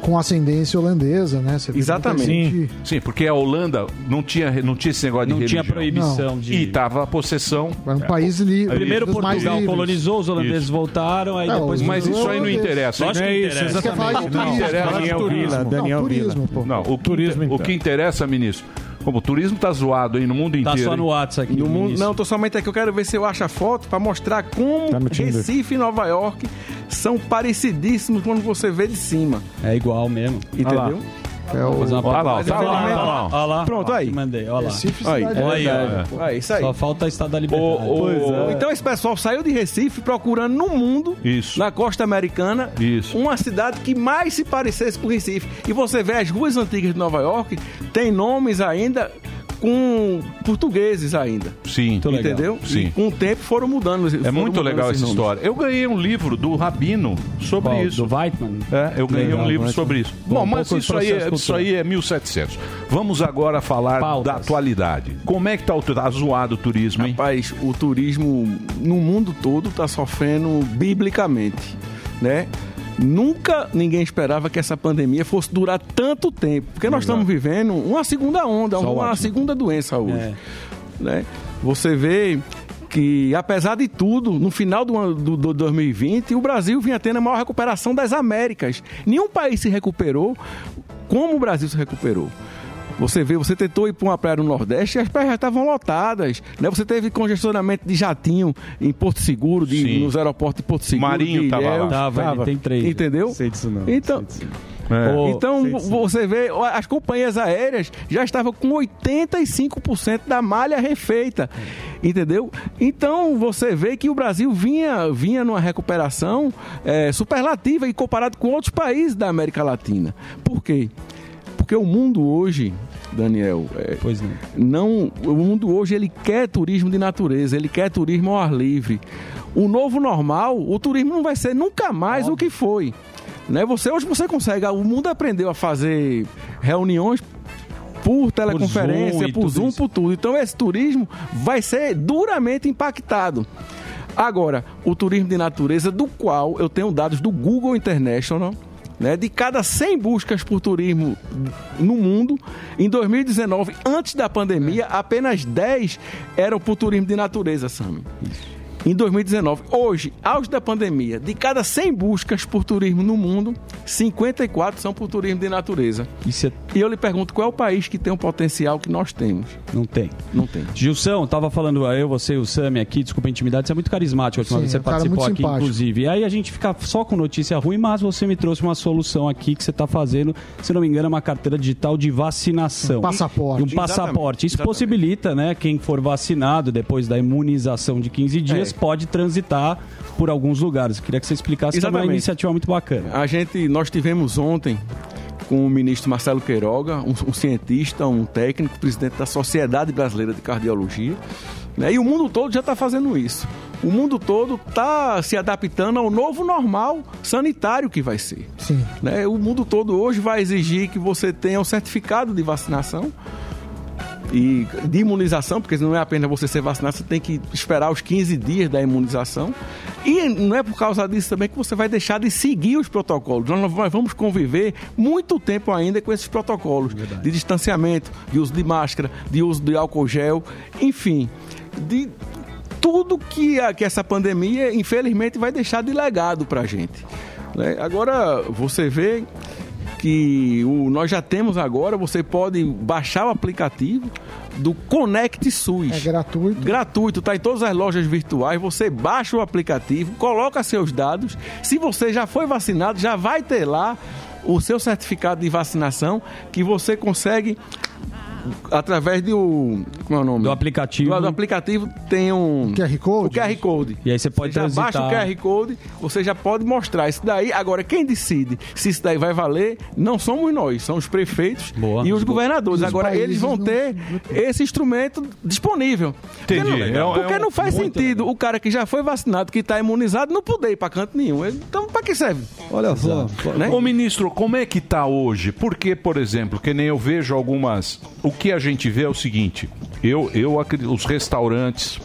com ascendência holandesa, né? Você muita gente- Sim, porque a Holanda não tinha, não tinha esse negócio de Não tinha religião. proibição Não. de- E tava a possessão. Era um país livre. Primeiro Portugal colonizou, os holandeses Isso. voltaram, aí Não, depois... Mas isso aí não interessa. Lógico que É isso, interessa. Falar de exatamente. turismo? interessa. Fala de Daniel turismo. Vila, Daniel não, Vila. turismo, pô. Não, o que, Turismo, então. o que interessa, ministro, como o turismo tá zoado aí no mundo Tá inteiro. só no? WhatsApp aqui. No mundo, não, tô somente aqui. Eu quero ver se eu acho a foto para mostrar como Tá. Recife e Nova York são parecidíssimos quando você vê de cima. É igual mesmo. Entendeu? É o... Fazer uma Olha lá, tá lá, tá lá. Olha lá. Pronto, aí. Mandei, olha lá. Recife, Aí. Olha aí, grande. ó. É isso aí. Só falta o estado da liberdade. O- o- Então, Então esse pessoal saiu de Recife procurando no mundo, Isso. na costa americana, Isso. uma cidade que mais se parecesse com Recife. E você vê as ruas antigas de Nova York, tem nomes ainda com portugueses ainda. Sim. Muito legal. Entendeu? Sim. E com o tempo foram mudando. É muito legal essa história. Eu ganhei um livro do Rabino sobre Qual? isso. Do Weidman? É, eu ganhei Legal, um livro sobre isso. Bom, Bom, mas isso aí, é, isso aí é 1700. Vamos agora falar Pautas. da atualidade. Como é que tá o tá zoado o turismo, hein? Rapaz, o turismo no mundo todo está sofrendo biblicamente, né? Nunca ninguém esperava que essa pandemia fosse durar tanto tempo, porque nós estamos vivendo uma segunda onda, Só uma ótimo. segunda doença hoje, É. né? Você vê que apesar de tudo, no final do ano do, do 2020, o Brasil vinha tendo a maior recuperação das Américas. Nenhum país se recuperou como o Brasil se recuperou. Você vê, você tentou ir para uma praia no Nordeste e as praias já estavam lotadas. Né? Você teve congestionamento de jatinho em Porto Seguro, de, Sim. nos aeroportos de Porto Seguro. Marinho de tava lá. Tava, ele tem três. Entendeu? Sei disso não. Então, É. Então você vê, as companhias aéreas já estavam com 85% da malha refeita, entendeu? Então você vê que o Brasil vinha, vinha numa recuperação eh, superlativa e comparado com outros países da América Latina. Por quê? Porque o mundo hoje, Daniel, eh, Pois não. não, o mundo hoje ele quer turismo de natureza, ele quer turismo ao ar livre. O novo normal, o turismo não vai ser nunca mais o que foi. Né? Você hoje você consegue, o mundo aprendeu a fazer reuniões por teleconferência, Zoom e por Zoom, por tudo. Então esse turismo vai ser duramente impactado. Agora, o turismo de natureza, do qual eu tenho dados do Google International, né, de cada 100 buscas por turismo no mundo, em 2019, antes da pandemia, apenas 10 eram por turismo de natureza, Sami. Em 2019. Hoje, auge da pandemia, de cada 100 buscas por turismo no mundo, 54 são por turismo de natureza. E eu lhe pergunto, qual é o país que tem o potencial que nós temos? Não tem. Não tem. Gilson, tava falando, eu, você e o Sami aqui, desculpa a intimidade, você é muito carismático, a última Sim, vez que você é um participou aqui, simpático. inclusive. E aí a gente fica só com notícia ruim, mas você me trouxe uma solução aqui que você está fazendo, se não me engano, é uma carteira digital de vacinação. Um passaporte. E um passaporte. Isso Exatamente. possibilita, né, quem for vacinado depois da imunização de 15 dias, É. pode transitar por alguns lugares. Eu queria que você explicasse que é uma Exatamente. iniciativa muito bacana. A gente, nós tivemos ontem com o ministro Marcelo Queiroga, um, um cientista, um técnico, presidente da Sociedade Brasileira de Cardiologia, né? e o mundo todo já está fazendo isso. O mundo todo está se adaptando ao novo normal sanitário que vai ser. Sim. Né? O mundo todo hoje vai exigir que você tenha um certificado de vacinação e de imunização, porque não é apenas você ser vacinado, você tem que esperar os 15 dias da imunização. E não é por causa disso também que você vai deixar de seguir os protocolos. Nós nós vamos conviver muito tempo ainda com esses protocolos de distanciamento, de uso de máscara, de uso de álcool gel, enfim, de tudo que, a- que essa pandemia, infelizmente, vai deixar de legado para a gente. né? Agora, você vê que o, nós já temos agora, você pode baixar o aplicativo do Connect SUS. É gratuito. Gratuito, tá em todas as lojas virtuais. Você baixa o aplicativo, coloca seus dados. Se você já foi vacinado, já vai ter lá o seu certificado de vacinação que você consegue através do como é o nome? Do aplicativo. Do, do aplicativo tem um QR Code. O QR Code. E aí você pode Você já transitar. baixa o QR Code, você já pode mostrar isso daí. Agora, quem decide se isso daí vai valer não somos nós, são os prefeitos e os governadores. Os Agora, eles vão não- ter esse instrumento disponível. Entendi. Porque É não, um- porque é um- não faz muito sentido o cara que já foi vacinado, que está imunizado, não poder ir para canto nenhum. Então, para que serve? Olha só. Né? Ô ministro, como é que tá hoje? Porque, por exemplo, que nem eu vejo algumas. O que a gente vê é o seguinte: eu, eu acredito, os restaurantes,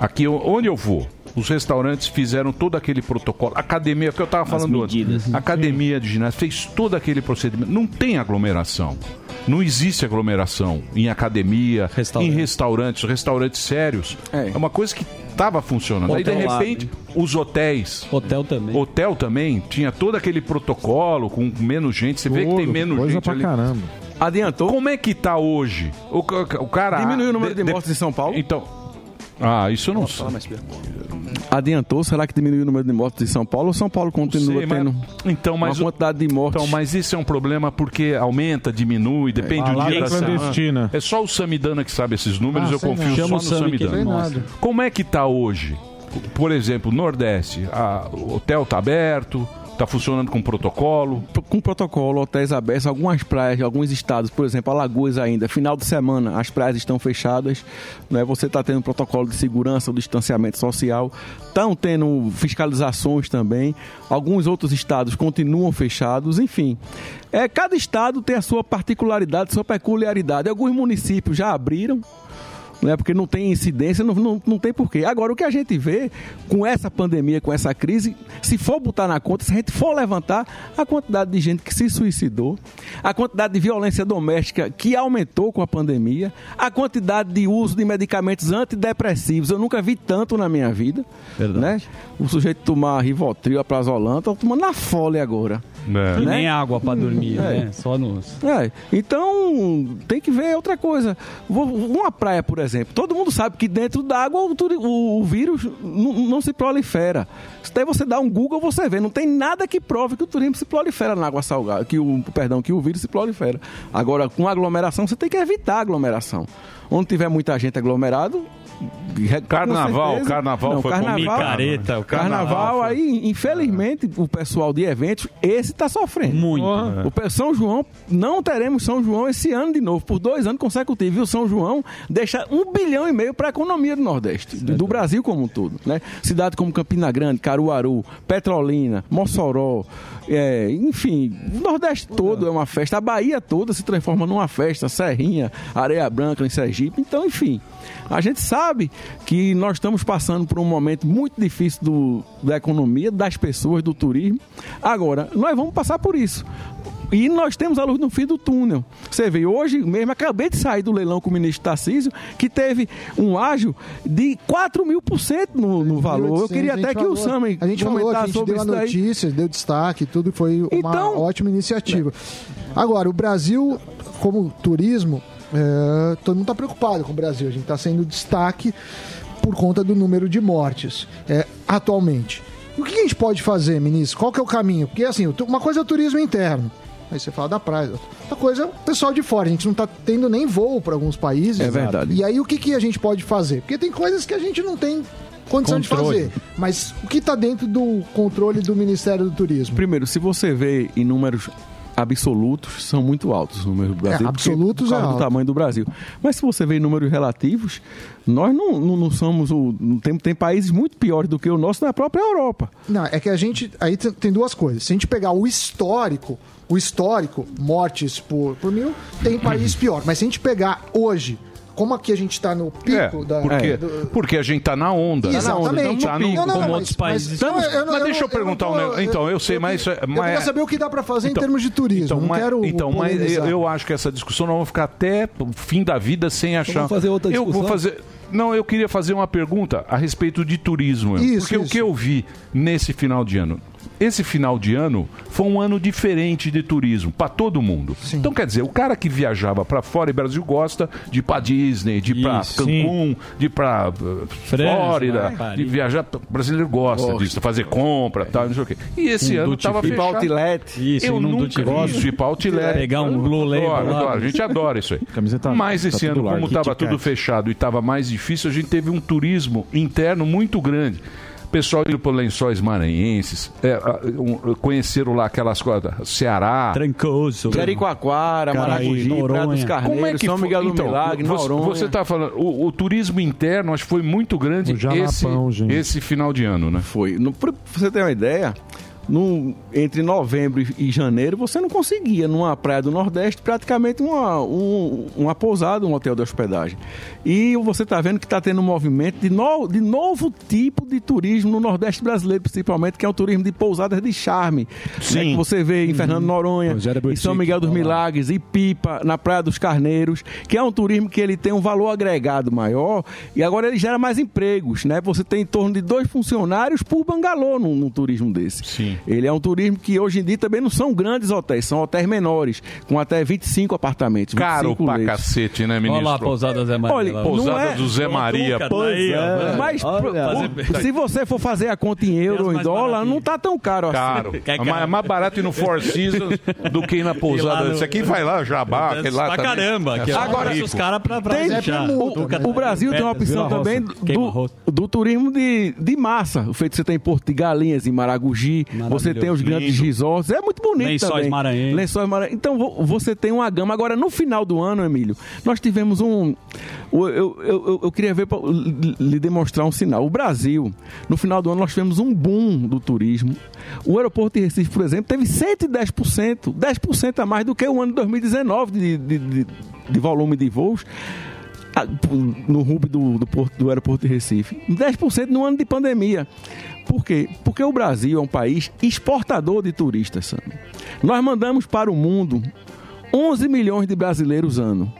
aqui onde eu vou, os restaurantes fizeram todo aquele protocolo. Academia, que eu estava falando antes. Academia de ginásio fez todo aquele procedimento. Não tem aglomeração. Não existe aglomeração em academia, em restaurantes, restaurantes sérios. É, uma coisa que estava funcionando. Aí, de Hotel lá, repente, os hotéis. Hotel também. Hotel também tinha todo aquele protocolo com menos gente. Você vê que tem menos coisa gente pra ali. caramba. Adiantou? Como é que tá hoje? O, o cara. Diminuiu o número de mortes em São Paulo? Então. Ah, isso eu não sei. Adiantou? Será que diminuiu o número de mortes em São Paulo ou São Paulo continua Sei, mas- tendo então, mas uma quantidade de mortes? Então, mas isso é um problema porque aumenta, diminui, depende É. do dia da semana. É só o Samidana que sabe esses números, Ah, eu confio nada. só no Samidana. Como é que tá hoje? Por exemplo, Nordeste, a- o hotel tá aberto, tá funcionando com protocolo. com protocolo, hotéis abertos, algumas praias alguns estados, por exemplo, Alagoas ainda, final de semana, as praias estão fechadas, né? você está tendo protocolo de segurança, distanciamento social, estão tendo fiscalizações também, alguns outros estados continuam fechados, enfim. É, cada estado tem a sua particularidade, sua peculiaridade. Alguns municípios já abriram, né? Porque não tem incidência, não, não, não tem porquê. Agora, o que a gente vê com essa pandemia, com essa crise, se for botar na conta, se a gente for levantar a quantidade de gente que se suicidou, a quantidade de violência doméstica que aumentou com a pandemia, a quantidade de uso de medicamentos antidepressivos, eu nunca vi tanto na minha vida. Né? O sujeito tomar Rivotril, Aprazolam, tá tomando na fole agora. E Né? nem água pra dormir, É. né? Só nos. É, então tem que ver outra coisa. Uma praia, por exemplo, todo mundo sabe que dentro da água o, o- vírus não, se prolifera. Se daí você dá um Google, você vê, não tem nada que prove que o turismo se prolifera na água salgada, que o perdão, que o vírus se prolifera. Agora, com aglomeração, você tem que evitar a aglomeração. Onde tiver muita gente aglomerado, Carnaval, com certeza- carnaval Não, foi com carnaval, micareta, o carnaval, carnaval aí, infelizmente, o pessoal de eventos, esse tá sofrendo. Muito. O pe- São João, não teremos São João esse ano de novo, por dois anos consecutivos. E o São João deixa um bilhão e meio para a economia do Nordeste, do, do Brasil como um todo. Né? Cidades como Campina Grande, Caruaru, Petrolina, Mossoró, é, enfim, o Nordeste todo é uma festa. A Bahia toda se transforma numa festa, Serrinha, Areia Branca em Sergipe. Então, enfim, a gente sabe que nós estamos passando por um momento muito difícil do, da economia, das pessoas, do turismo. Agora, nós vamos passar por isso. E nós temos a luz no fim do túnel. Você vê, hoje mesmo, acabei de sair do leilão com o ministro Tarcísio, que teve um ágio de 4 mil por cento no, no valor. Eu queria até que o Sami A gente falou, a comentasse gente sobre deu a isso daí. notícia, deu destaque, tudo foi uma Então- ótima iniciativa. Agora, o Brasil, como turismo, é, todo mundo está preocupado com o Brasil. A gente está sendo destaque por conta do número de mortes é, atualmente. E o que a gente pode fazer, ministro? Qual que é o caminho? Porque, assim, uma coisa é o turismo interno. Aí você fala da praia. Outra coisa é o pessoal de fora. A gente não está tendo nem voo para alguns países. É verdade. E aí o que, que a gente pode fazer? Porque tem coisas que a gente não tem condição de Controle. fazer. Mas o que está dentro do controle do Ministério do Turismo? Primeiro, se você vê em números absolutos, são muito altos os números do Brasil. É, absolutos por causa é do tamanho do Brasil. Mas se você vê em números relativos, nós não, não, não somos o. Tem, tem países muito piores do que o nosso na própria Europa. Não, é que a gente. Aí tem- tem duas coisas. Se a gente pegar o histórico, o histórico, mortes por, por mil, tem país pior. Mas se a gente pegar hoje, como aqui a gente está no pico da. Porque, do- porque a gente tá na onda. Exatamente. Tá no, Não, não, não, como mas- outros países. mas- eu- eu mas eu deixa eu perguntar um negócio. Então, eu sei, mas... Eu queria saber o que dá para fazer em termos de turismo. Então, não mas, quero então, mas eu, acho que essa discussão nós vamos ficar até o fim da vida sem achar. vamos fazer outra Eu vou discussão? fazer. Não, eu queria fazer uma pergunta a respeito de turismo. Isso, porque o isso. que eu vi nesse final de ano? Esse final de ano foi um ano diferente de turismo para todo mundo. Então quer dizer, o cara que viajava para fora e Brasil gosta de ir para Disney, de ir para Cancún, de ir para Flórida, né? De viajar. O brasileiro gosta Gosta. disso, fazer compra, tal, não sei o quê. E esse Um ano estava free. fechado. Ir pra outlet. Isso, eu nunca isso, ir pra outlet. Pegar um Blue Label Adoro, lá. adoro. A gente adora isso aí. Mas tá esse ano, como estava tudo fechado e estava mais difícil, a gente teve um turismo interno muito grande. Pessoal indo por lençóis maranhenses, é, um, conheceram lá aquelas coisas, Ceará. Trancoso. Jericoacoara, Maragogi, Praia dos Noronha. Carneiros, Como é que São foi? Miguel do Então, Milagre, você, Noronha. você tá falando, o, o turismo interno acho que foi muito grande O Jalapão, esse, gente. esse final de ano, né? Foi. No, pra você ter uma ideia, no, entre novembro e- e janeiro, você não conseguia, numa praia do Nordeste, praticamente uma, um- uma pousada, um hotel de hospedagem. E você está vendo que está tendo um movimento de, no- de novo tipo de turismo no Nordeste brasileiro, principalmente, que é o turismo de pousadas de charme. Sim. Né, que você vê em Fernando Noronha, em São Miguel dos. Milagres, e Pipa, na Praia dos Carneiros, que é um turismo que ele tem um valor agregado maior e agora ele gera mais empregos, né? Você tem em torno de dois funcionários por bangalô num, num turismo desse. Sim. Ele é um turismo que hoje em dia também não são grandes hotéis, são hotéis menores, com até 25 apartamentos. Caro 25 pra leitos. cacete, né, ministro? Olha lá a pousada Zé Maria. Olha, lá. não Pousada é- do Zé Maria. Pois é. Mas Olha, se você for fazer a conta em euro ou em dólar, não tá tão caro assim. Caro. É É caro. mais- é mais barato ir no Four Seasons do que ir na pousada. no- Isso aqui vai lá, Jabá, aquele lá pra também. caramba. É agora os caras pra, pra Tem- deixar. o, o Brasil tem uma opção também do, do turismo de, de massa. O feito que você tem em Porto de Galinhas, em Maragogi, você tem os grandes resorts. É muito bonito Lençóis também. Maranhenses. Lençóis Maranhenses. Então vo- você tem uma gama. Agora, no final do ano, Emílio, nós tivemos um... Eu, eu, eu, eu queria ver, lhe demonstrar um sinal. O Brasil, no final do ano, nós tivemos um boom do turismo. O aeroporto de Recife, por exemplo, teve 110%, 10% a mais do que o ano de 2019 de, de, de, de volume de voos no hub do, do, do aeroporto de Recife. 10% no ano de pandemia. Por quê? Porque o Brasil é um país exportador de turistas, Sam. Nós mandamos para o mundo 11 milhões de brasileiros ano.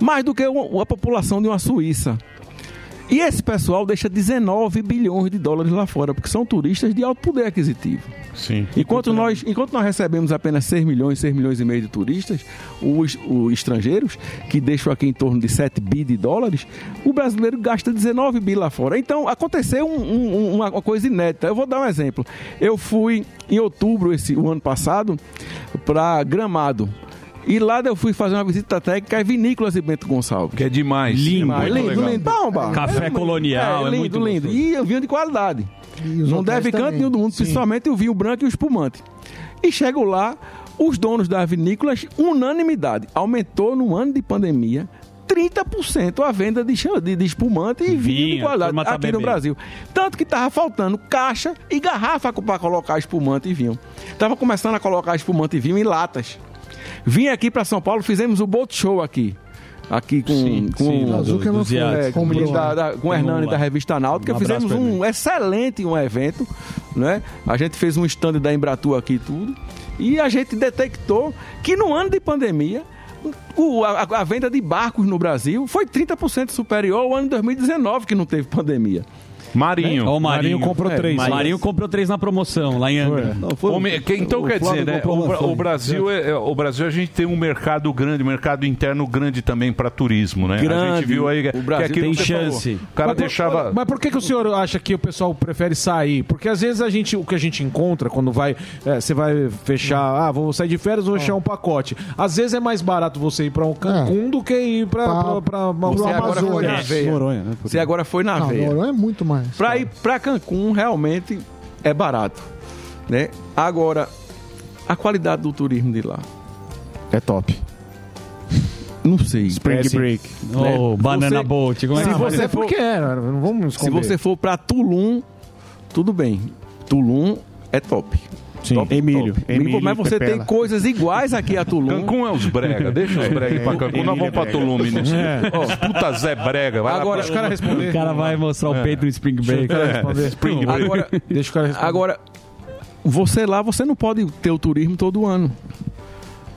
Mais do que a população de uma Suíça. E esse pessoal deixa 19 bilhões de dólares lá fora, porque são turistas de alto poder aquisitivo. Sim. Enquanto nós, enquanto nós recebemos apenas 6 milhões, 6 milhões e meio de turistas, os, os estrangeiros, que deixam aqui em torno de 7 bi de dólares, o brasileiro gasta 19 bi lá fora. Então, aconteceu um- um- uma uma coisa inédita. Eu vou dar um exemplo. Eu fui em outubro, esse, o ano passado, para Gramado. E lá eu fui fazer uma visita técnica a Vinícolas e Bento Gonçalves. Que é demais. Lindo, Demais, muito lindo, lindo. Bomba. Café colonial, é lindo, muito lindo. gostoso. E eu vinho de qualidade. Não deve canto nenhum do mundo, Sim. principalmente o vinho branco e o espumante. E chego lá, os donos das vinícolas, unanimidade, aumentou no ano de pandemia 30% a venda de, de, de espumante e vinho, Vinho, de qualidade tá aqui no bebendo. Brasil. Tanto que tava faltando caixa e garrafa para colocar espumante e vinho. Tava começando a colocar espumante e vinho em latas. Vim aqui para São Paulo, fizemos o boat show aqui. Aqui com, Sim, com, sim, O é, com o comprou. menino da, com um Hernani da revista Náutica, Um fizemos um excelente um evento né? A gente fez um stand da Embratur aqui e tudo. E a gente detectou que no ano de pandemia, o- a, a venda de barcos no Brasil foi 30% superior ao ano de 2019, que não teve pandemia. Marinho. Ó, o Marinho, comprou É, três. Marinho comprou três na promoção, lá em Angra. O então quer dizer, né? O, o Brasil é, é- o Brasil a gente tem um mercado grande, um mercado interno grande também para turismo, né? a Grande. gente viu aí que, O Brasil que tem você falou. chance. O cara mas, por- deixava mas por que, que o senhor acha que o pessoal prefere sair? Porque às vezes a gente, o que a gente encontra quando vai. é, você vai fechar. Ah, vou sair de férias, vou fechar um pacote. Às vezes é mais barato você ir pra um Cancún do que ir pra, pra, pra, Você agora foi Amazônia. na veia. Né? Você agora foi na Não, veia. Noronha é muito mais. Pra ir pra Cancún, realmente é barato. Né? Agora, a qualidade do turismo de lá. É top. Não sei. Spring É, Break. né? Oh, Banana Você- Boat, como é Se que- você é for... porque é, não vamos Se você for pra Tulum, tudo bem. Tulum é top. Sim, Top, Emílio, top. Emílio mas você Pepela. tem coisas iguais aqui a Tulum. Cancún é os brega, deixa os brega ir pra Cancún, nós vamos pra Tulum, ministro. É. Ó, Puta Zé Brega, vai Agora, lá os caras responder. O cara vai mostrar o É. peito no Spring Break. Deixa cara. Spring Break. Agora, Deixa o cara responder. Agora, você lá, você não pode ter o turismo todo ano.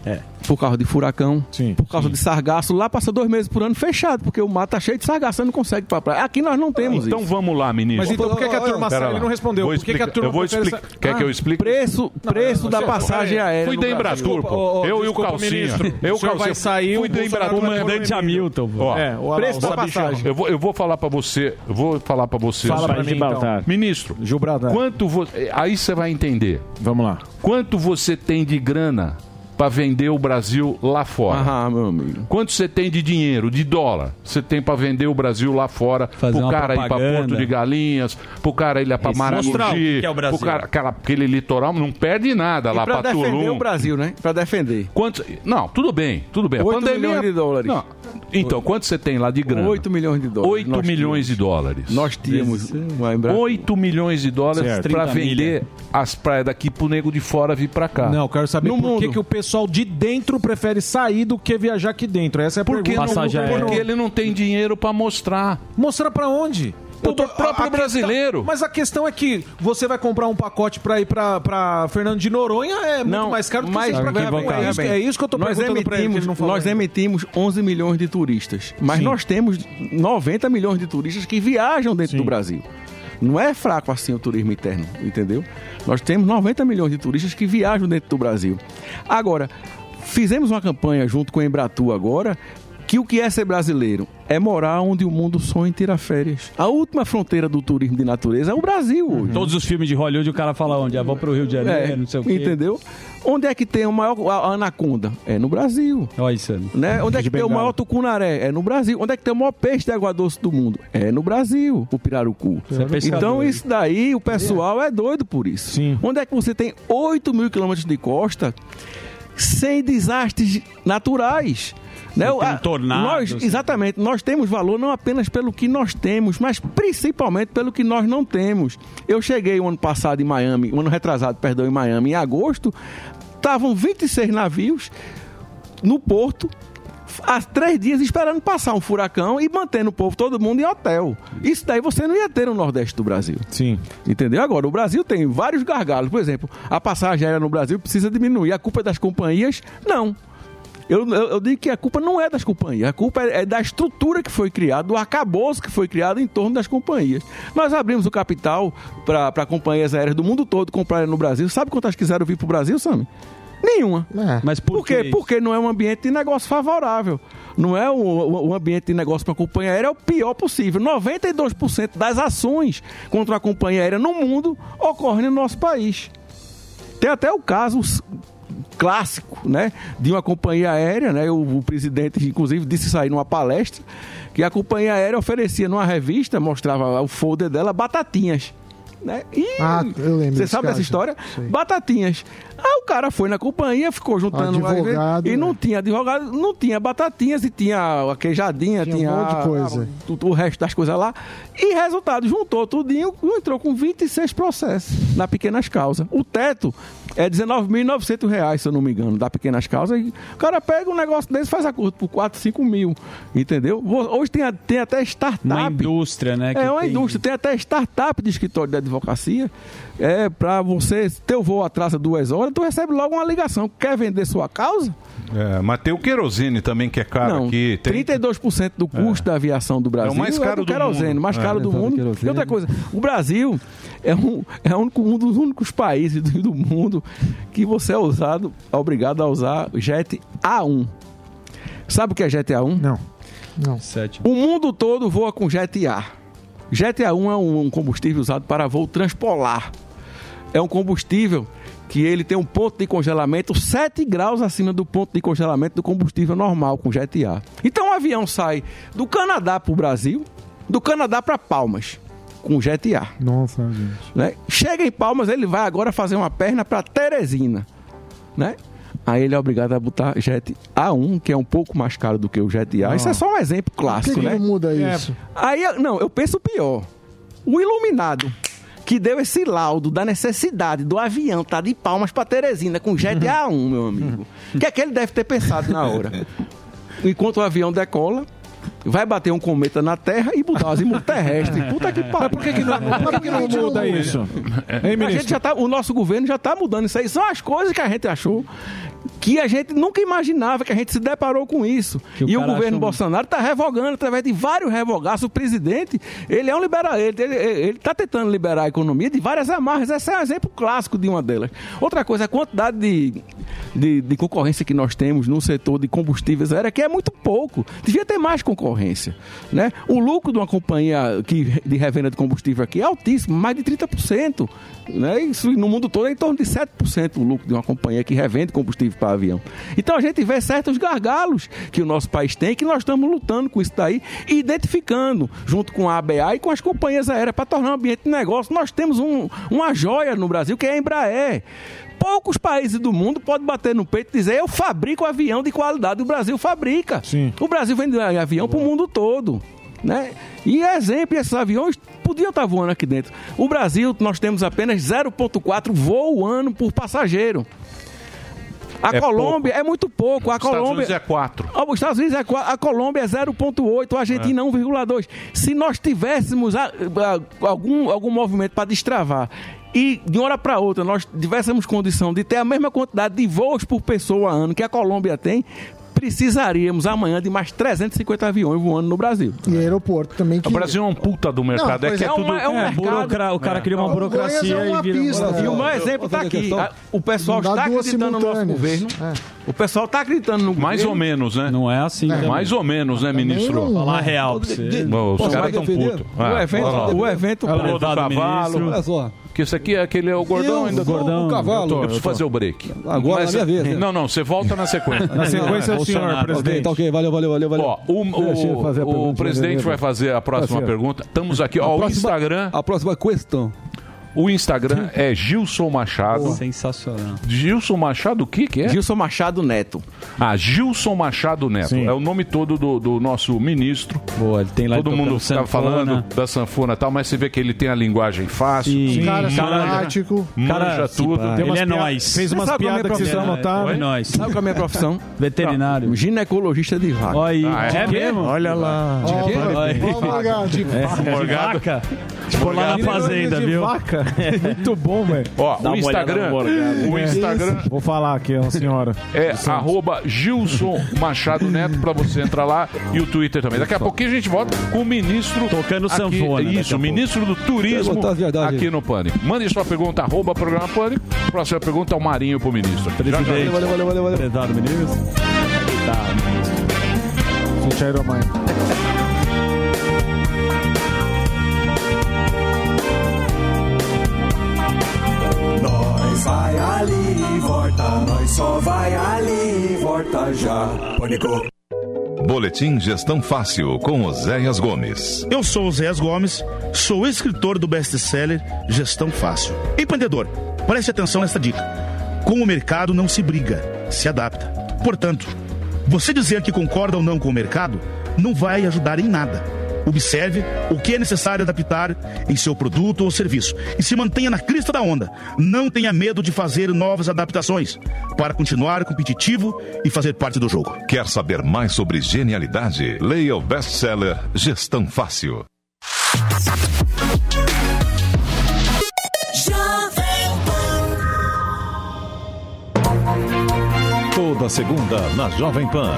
É. Por causa de furacão, por causa de sargaço. Lá passa dois meses por ano fechado, porque o mar tá cheio de sargaço, você não consegue ir pra praia. Aqui nós não temos Então isso. vamos lá, ministro. Mas então por que, que a turma Pera sai? Ele não respondeu. Vou por que, que a turma eu vou explicar. sa- Quer que eu Ah, explique? Preço, preço da você- passagem aérea. Fui da. Embratur, pô. Eu e o Calcinha. ministro. Eu, O senhor vai Calcinha. sair, Fui o da Embratur. vai Comandante Hamilton. É, o preço da passagem. Eu vou, eu vou falar pra você. Eu vou falar pra você. Fala pra mim, então. Ministro, Gibraltar. quanto aí você vai entender. Vamos lá. Quanto você tem de grana pra vender o Brasil lá fora? Ah, meu amigo. Quanto você tem de dinheiro, de dólar, você tem pra vender o Brasil lá fora? Fazer pro cara ir pra propaganda. Porto de Galinhas, pro cara ir o Maragogi, que é o Brasil. pro cara, aquela, aquele litoral, não perde nada E lá pra pra defender Tulum. o Brasil, né? Pra defender. Quantos... Não, tudo bem, tudo bem. A 8 pandemia- milhões de dólares. Não. Então, quanto você tem lá de grana? 8 milhões de dólares. 8 Nós milhões tínhamos. de dólares. Nós tínhamos uma Embratur. 8 milhões de dólares 30 vender as praias daqui pro nego de fora vir pra cá. Não, eu quero saber No por que, mundo. que o pessoal de dentro prefere sair do que viajar aqui dentro. Essa é a Porque, pergunta. não, porque ele não tem dinheiro pra mostrar. Mostrar pra onde? O do próprio a brasileiro. questão- mas a questão é que você vai comprar um pacote pra ir pra, pra Fernando de Noronha é muito Não, mais caro do que mas você ir pra cá. equivocado. É isso, é isso que eu tô nós perguntando pra ele, ele Nós ainda. emitimos 11 milhões de turistas, mas Sim. nós temos 90 milhões de turistas que viajam dentro do Brasil. Não é fraco assim o turismo interno, entendeu? Nós temos 90 milhões de turistas que viajam dentro do Brasil. Agora, fizemos uma campanha junto com a Embratur agora que o que é ser brasileiro é morar onde o mundo sonha em tirar férias. A última fronteira do turismo de natureza é o Brasil hoje. Todos os filmes de Hollywood o cara fala onde? Ah, vou pro Rio de Janeiro, É, não sei o quê. entendeu? Onde é que tem o maior a anaconda? É no Brasil. Olha isso. aí. Né? Onde é que tem o maior tucunaré? É no Brasil. Onde é que tem o maior peixe de água doce do mundo? É no Brasil, o pirarucu. É então hein? isso daí, o pessoal é doido por isso. Onde é que você tem 8 mil quilômetros de costa sem desastres naturais? Né? tem A- tornados, nós, sem- exatamente, nós temos valor não apenas pelo que nós temos, mas principalmente pelo que nós não temos. Eu cheguei o ano passado em Miami, o ano retrasado, perdão, em Miami, em agosto, estavam 26 navios no porto há três dias esperando passar um furacão e mantendo o povo, todo mundo em hotel. Isso daí você não ia ter no Nordeste do Brasil. Sim. Entendeu? Agora, o Brasil tem vários gargalos. Por exemplo, a passagem aérea no Brasil precisa diminuir. A culpa é das companhias? Não. Eu, eu, eu digo que a culpa não é das companhias, a culpa é, é da estrutura que foi criada, do arcabouço que foi criado em torno das companhias. Nós abrimos o capital para companhias aéreas do mundo todo comprarem no Brasil. Sabe quantas quiseram vir para o Brasil, Sami? Nenhuma. Mas por, Por quê? quê? Porque não é um ambiente de negócio favorável. Não é um, um ambiente de negócio para a companhia aérea, é o pior possível. 92% das ações contra a companhia aérea no mundo ocorrem no nosso país. Tem até o caso clássico, né, de uma companhia aérea, né, o, o presidente inclusive disse sair numa palestra que a companhia aérea oferecia numa revista, mostrava o folder dela batatinhas. Né? E Ah, eu lembro Você sabe dessa história? Sei. Aí o cara foi na companhia, ficou juntando Advogado, e não né? tinha advogado, não tinha batatinhas e tinha a queijadinha, tinha, Tinha um monte de a- coisa. a- o, o resto das coisas lá. E resultado, juntou tudinho, entrou com 26 processos na pequenas causas. O teto é 19.900 reais, se eu não me engano, da Pequenas Causas. E o cara pega um negócio desse e faz a curta por 4, 5 mil. Entendeu? Hoje tem, tem até startup. Uma indústria, né? que É uma tem- indústria, tem até startup de escritório de advocacia. É para você, teu voo atrasa duas horas, tu recebe logo uma ligação. Quer vender sua causa? É, mas tem o querosene também, que é caro Não, aqui. Tem... 32% do custo da aviação do Brasil É o mais caro do do querosene, mundo. mais É. caro do mundo. E outra coisa, o Brasil é, um, é um, um dos únicos países do, do mundo que você é usado, é obrigado a usar jet A1. Sabe o que é jet A1? Não. Não. O mundo todo voa com jet A. Jet A1 é um, um combustível usado para voo transpolar. É um combustível que ele tem um ponto de congelamento 7 graus acima do ponto de congelamento do combustível normal com jet A. Então o avião sai do Canadá para o Brasil, do Canadá para Palmas com jet A. Nossa, gente. né? Chega em Palmas, ele vai agora fazer uma perna para Teresina, né? Aí ele é obrigado a botar jet A1, que é um pouco mais caro do que o jet A. Ah. Isso é só um exemplo clássico, que, que né? não muda É. isso? Aí, não, eu penso pior. O iluminado que deu esse laudo da necessidade do avião estar de Palmas para Teresina com jet A1, meu amigo. O que é que ele deve ter pensado na hora? Enquanto o avião decola, vai bater um cometa na Terra e botar o azimuth terrestre. Puta que pariu. Mas por que que não- por que não muda isso? Hein, a gente já tá, o nosso governo já está mudando isso aí. São as coisas que a gente achou que a gente nunca imaginava, que a gente se deparou com isso. Que o e o cara governo achou- Bolsonaro está revogando através de vários revogaços. O presidente, ele é um liberal, ele está tentando liberar a economia de várias amarras. Esse é um exemplo clássico de uma delas. Outra coisa, a quantidade de, de, de concorrência que nós temos no setor de combustíveis aéreos, que é muito pouco. Devia ter mais concorrência. Né? O lucro de uma companhia que, de revenda de combustível aqui é altíssimo, mais de 30%. Né? Isso no mundo todo é em torno de 7% o lucro de uma companhia que revende combustível para avião. Então a gente vê certos gargalos que o nosso país tem, que nós estamos lutando com isso daí identificando, junto com a ABA e com as companhias aéreas, para tornar um ambiente de negócio. Nós temos um- uma joia no Brasil que é a Embraer. Poucos países do mundo podem bater no peito e dizer eu fabrico avião de qualidade. O Brasil fabrica. O Brasil vende avião para o mundo todo. Né? E exemplo, esses aviões podiam estar voando aqui dentro. O Brasil, nós temos apenas 0,4 voo ano por passageiro. A É Colômbia é muito pouco. A Estados Colômbia Unidos é 4. Ah, Os Estados Unidos é 4, a Colômbia é 0,8, a Argentina é 1,2. Se nós tivéssemos a- a- algum, algum movimento para destravar e de uma hora para outra nós tivéssemos condição de ter a mesma quantidade de voos por pessoa ano que a Colômbia tem, precisaríamos amanhã de mais 350 aviões voando no Brasil. E aeroporto também. Que... O Brasil é um puta do mercado. Não, é que é, é, tudo. é um mercado. burocra- o cara cria uma burocracia é uma e vira... pista, E o meu Olha, exemplo está aqui. O pessoal está acreditando no nosso governo. É. O pessoal está acreditando no Mais ou governo. menos, né? Não é assim. também. Mais ou menos, né, ministro? não- Falar a real pra você. Bom, os caras estão putos. O evento, o evento cavalo. Olha só. Que isso aqui é aquele é o gordão Eu ainda. sou Gordão, o cavalo. Eu preciso fazer o break. Agora é minha vez, né? Não, não, você volta na sequência. Na sequência é o senhor, Bolsonaro. presidente. Ok, tá ok, valeu, valeu, valeu, valeu. Ó, o, o, o presidente vai fazer a próxima Tá certo. pergunta. Estamos aqui, ó, A o próxima- Instagram. A próxima questão. O Instagram é Gilson Machado. Sensacional. Gilson Machado, o que que é? Gilson Machado Neto. Ah, Gilson Machado Neto. Sim. É o nome todo do, do nosso ministro. Boa, ele tem lá Todo mundo sanfona. falando da sanfona e tal, mas você vê que ele tem a linguagem fácil. Sim. Cara Cara, simpático. Manja Cara, tudo. Ele é nós. Fez umas é a piadas que vocês minha não notaram. É nós. Sabe qual é a minha profissão? Veterinário. Ginecologista de vaca. Olha aí. Ah, é? é mesmo? Olha lá. Ó, Olha. ó, Morgado. De vaca? Tipo lá na fazenda, de viu? vaca. Muito bom, velho. Ó, Dá o uma Instagram, Morgado. o Instagram Vou falar aqui, ó, senhora. é arroba Gilson Machado Neto pra você entrar lá e o Twitter também. Daqui a pouquinho a gente volta com o ministro Tocando aqui, sanfona Isso, ministro do Turismo a verdade. aqui no Pânico. Mande sua pergunta, arroba programa Pânico. Próxima pergunta é o Marinho pro ministro. Já, já. Presidente. Valeu, valeu, valeu, valeu. Prezado ministro. Tá. Nós vai ali e volta, nós só vai ali e volta já. Pânico. Boletim Gestão Fácil com Oséias Gomes. Eu sou o Zéas Gomes, sou escritor do best-seller Gestão Fácil. Empreendedor, preste atenção nessa dica. Com o mercado não se briga, se adapta. Portanto, você dizer que concorda ou não com o mercado não vai ajudar em nada. Observe o que é necessário adaptar em seu produto ou serviço e se mantenha na crista da onda. Não tenha medo de fazer novas adaptações para continuar competitivo e fazer parte do jogo. Quer saber mais sobre genialidade? Leia o best-seller Gestão Fácil. Toda segunda na Jovem Pan.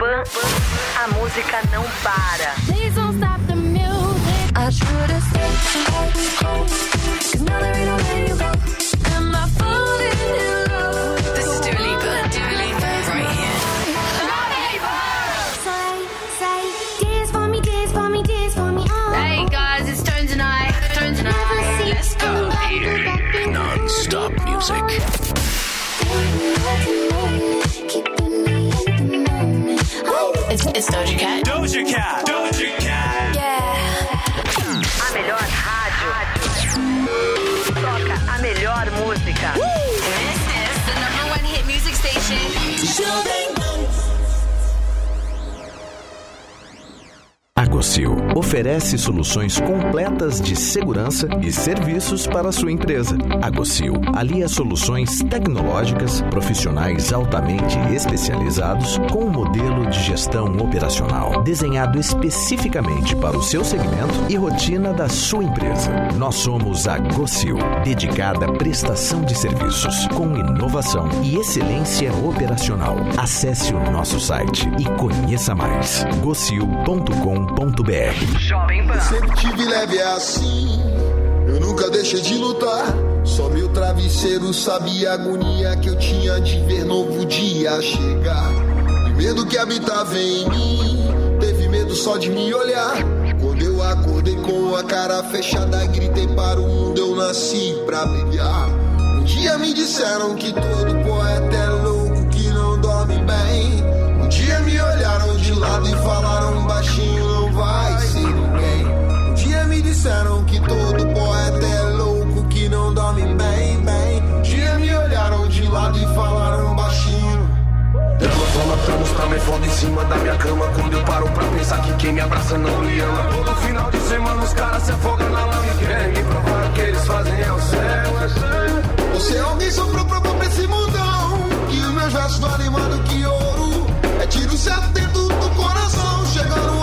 Pan, Pan, a música não para. Please don't stop the music. I should have stayed. Cause now there ain't no letting you go. Am I falling in love? This is Dua Lipa. Dua Lipa right here. Say, say, It's, it's Doja Cat. Doja Cat. Doja Cat. A Agocil oferece soluções completas de segurança e serviços para sua empresa. Agocil alia soluções tecnológicas, profissionais altamente especializados com um modelo de gestão operacional desenhado especificamente para o seu segmento e rotina da sua empresa. Nós somos a Gocil, dedicada à prestação de serviços com inovação e excelência operacional. Acesse o nosso site e conheça mais. gocil.com.br Eu sempre tive leve é assim. Eu nunca deixei de lutar. Só meu travesseiro sabia a agonia que eu tinha de ver novo dia chegar. E medo que habitava em mim. Teve medo só de me olhar. Quando eu acordei com a cara fechada, gritei para o mundo: Eu nasci pra brilhar. Um dia me disseram que todo poeta é louco, que não dorme bem. Um dia me olharam de lado e falaram todo poeta é louco, que não dorme bem, bem. Um dia me olharam de lado e falaram baixinho. Elas matamos também foda em cima da minha cama. Quando eu paro pra pensar que quem me abraça não me ama. Todo final de semana os caras se afogam na lama E querem me provar que eles fazem é o céu, é céu. Você alguém soprou pra pra esse mundão. Que os meus versos valem mais do que ouro. É tiro certo dentro do coração. Chegaram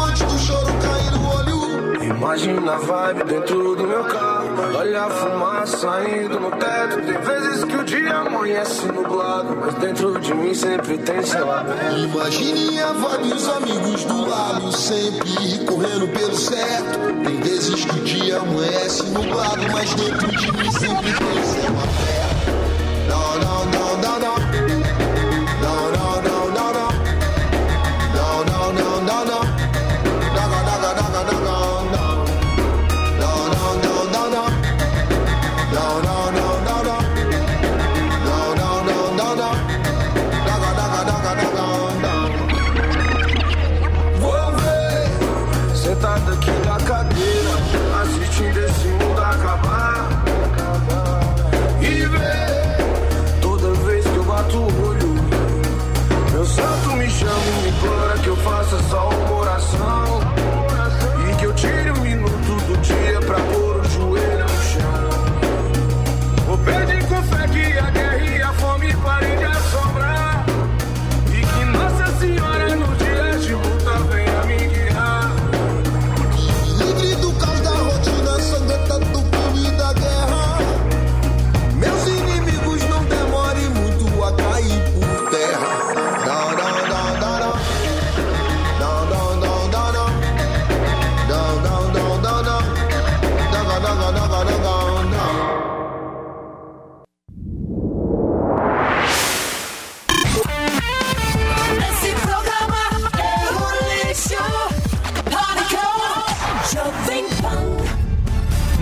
Imagina a vibe dentro do meu carro. Olha a fumaça saindo no teto. Tem vezes que o dia amanhece nublado Mas dentro de mim sempre tem céu aberto Imagine a vibe os amigos do lado Sempre correndo pelo certo. Tem vezes que o dia amanhece nublado Mas dentro de mim sempre tem aberto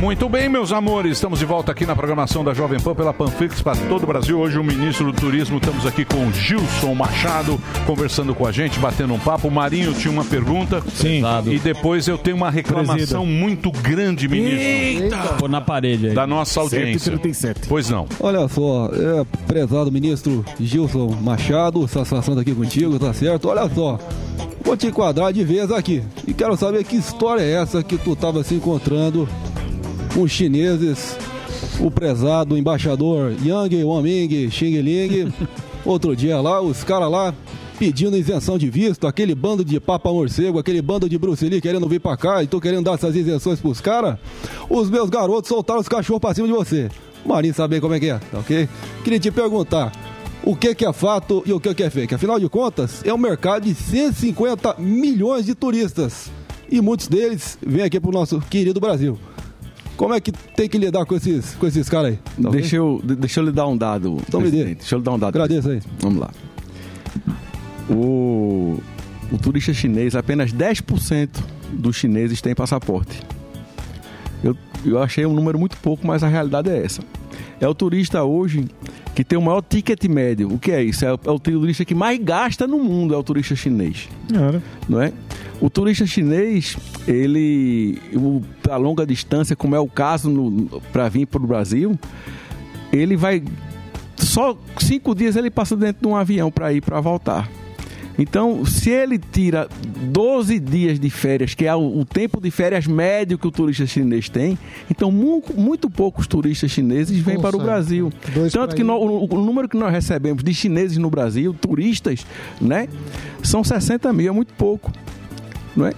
Muito bem, meus amores, estamos de volta aqui na programação da Jovem Pan pela Panflix para todo o Brasil. Hoje o ministro do Turismo, estamos aqui com o Gilson Machado, conversando com a gente, batendo um papo. O Marinho tinha uma pergunta. Sim. E depois eu tenho uma reclamação Presida. muito grande, ministro. Pô na parede aí. Da nossa audiência. 137. Pois não. Olha só, é, prezado ministro Gilson Machado, satisfação estar aqui contigo, tá certo? Olha só, vou te enquadrar de vez aqui. E quero saber que história é essa que tu estava se encontrando os chineses, o prezado embaixador Yang Waming Xing Ling. Outro dia lá, os caras lá pedindo isenção de visto, aquele bando de papa morcego, aquele bando de Bruce Lee querendo vir pra cá e tô querendo dar essas isenções pros caras. Os meus garotos soltaram os cachorros pra cima de você. Marinho saber como é que é, tá ok? Queria te perguntar, o que que é fato e o que que é fake? Afinal de contas, é um mercado de 150 milhões de turistas. E muitos deles vêm aqui pro nosso querido Brasil. Como é que tem que lidar com esses, com esses caras aí? Tá ok? Deixa eu, de- deixa eu lhe dar um dado. Então me dê. Deixa eu lhe dar um dado. Agradeço aí. Vamos lá. O, o turista chinês, apenas 10% dos chineses têm passaporte. Eu, eu achei um número muito pouco, mas a realidade é essa. É o turista hoje que tem o maior ticket médio. O que é isso? É, o- é o turista que mais gasta no mundo, é o turista chinês. Não é? O turista chinês, ele, o, a longa distância, como é o caso para vir para o Brasil, ele vai só cinco dias ele passa dentro de um avião para ir para voltar. Então, se ele tira 12 dias de férias, que é o, tempo de férias médio que o turista chinês tem, então mu- muito, poucos turistas chineses vêm para o Brasil. Tanto que o, o número que nós recebemos de chineses no Brasil, turistas, né, são 60 mil, é muito pouco. Não é?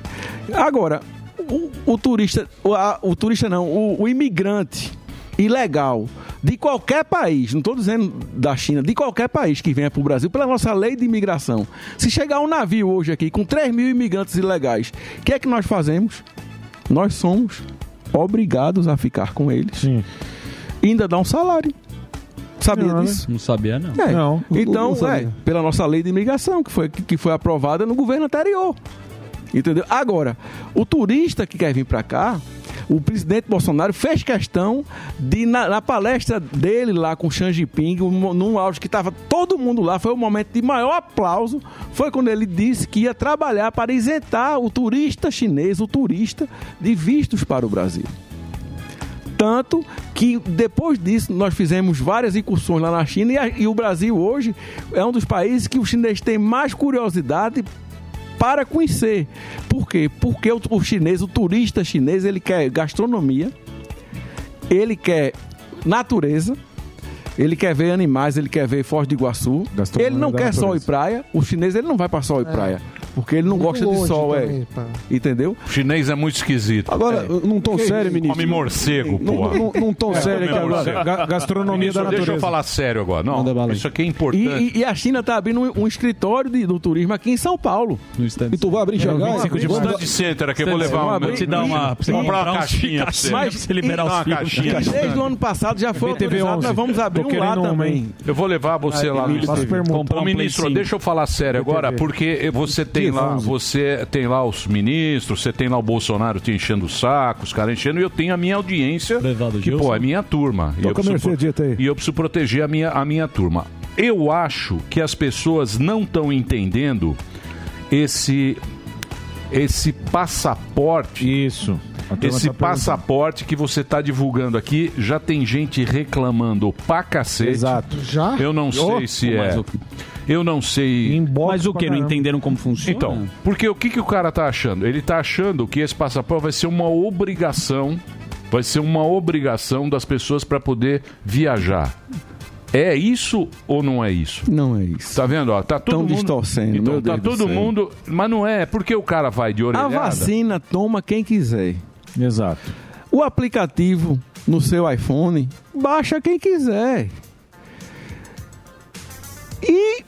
Agora, o, o turista, o, a- o turista não, o, o imigrante ilegal de qualquer país, não estou dizendo da China, de qualquer país que venha para o Brasil, pela nossa lei de imigração. Se chegar um navio hoje aqui com 3 mil imigrantes ilegais, o que é que nós fazemos? Nós somos obrigados a ficar com eles e ainda dar um salário. Sabia Não, né? disso? Não sabia, não. É. Não, não- Então, não sabia. é, pela nossa lei de imigração, que foi, que foi aprovada no governo anterior. Entendeu? Agora, o turista que quer vir para cá, o presidente Bolsonaro fez questão de, na, na palestra dele lá com o Xi Jinping, um- num áudio que estava todo mundo lá, foi o momento de maior aplauso, foi quando ele disse que ia trabalhar para isentar o turista chinês, o turista, de vistos para o Brasil. Tanto que depois disso nós fizemos várias incursões lá na China e, a- e o Brasil hoje é um dos países que o chinês tem mais curiosidade para conhecer. Por quê? Porque o, o chinês, o turista chinês, ele quer gastronomia, ele quer natureza, ele quer ver animais, ele quer ver Foz do Iguaçu. Ele não quer sol e natureza. praia. O chinês ele não vai para sol e É. praia. Porque ele não gosta de sol, também, é. pá. Entendeu? O chinês é muito esquisito. Agora, num tom sério, ministro. Come morcego, porra. num- num tom É, sério aqui agora. Ga- gastronomia Ministro, da Deixa eu natureza. falar sério agora. Não, isso aqui é importante. E, e- e a China está abrindo um, um escritório de- do turismo aqui em São Paulo. E tu vai abrir Xangai? Vamos abrir um stand center aqui, eu vou levar uma. Vou te dar uma- comprar uma caixinha pra você. Mas Você liberar os filmes. Desde o ano passado já foi autorizado, 11. nós vamos abrir um lá também. Eu vou levar você Ah, lá no permuta. Ô, ministro, deixa eu falar sério agora, porque você tem lá, você tem lá os ministros, você tem lá o Bolsonaro te enchendo o saco, os caras enchendo, e eu tenho a minha audiência, que pô, é minha turma. E eu, preciso, e eu preciso proteger a minha, a minha turma. Eu acho que as pessoas não estão entendendo esse esse passaporte. Isso. Esse tá passaporte que você está divulgando aqui, já tem gente reclamando pra cacete. Exato. Já? Eu não Oh, sei se é. o- Eu não sei. Mas o que? Não entenderam como funciona? Então, porque o que, que o cara tá achando? Ele tá achando que esse passaporte vai ser uma obrigação, vai ser uma obrigação das pessoas para poder viajar. É isso ou não é isso? Não é isso. Tá vendo? Ó, tá todo Tão mundo distorcendo, Então, meu tá Deus do todo céu. mundo, mas não é, porque o cara vai de A orelhada. vacina toma quem quiser. Exato. O aplicativo no seu iPhone, baixa quem quiser. E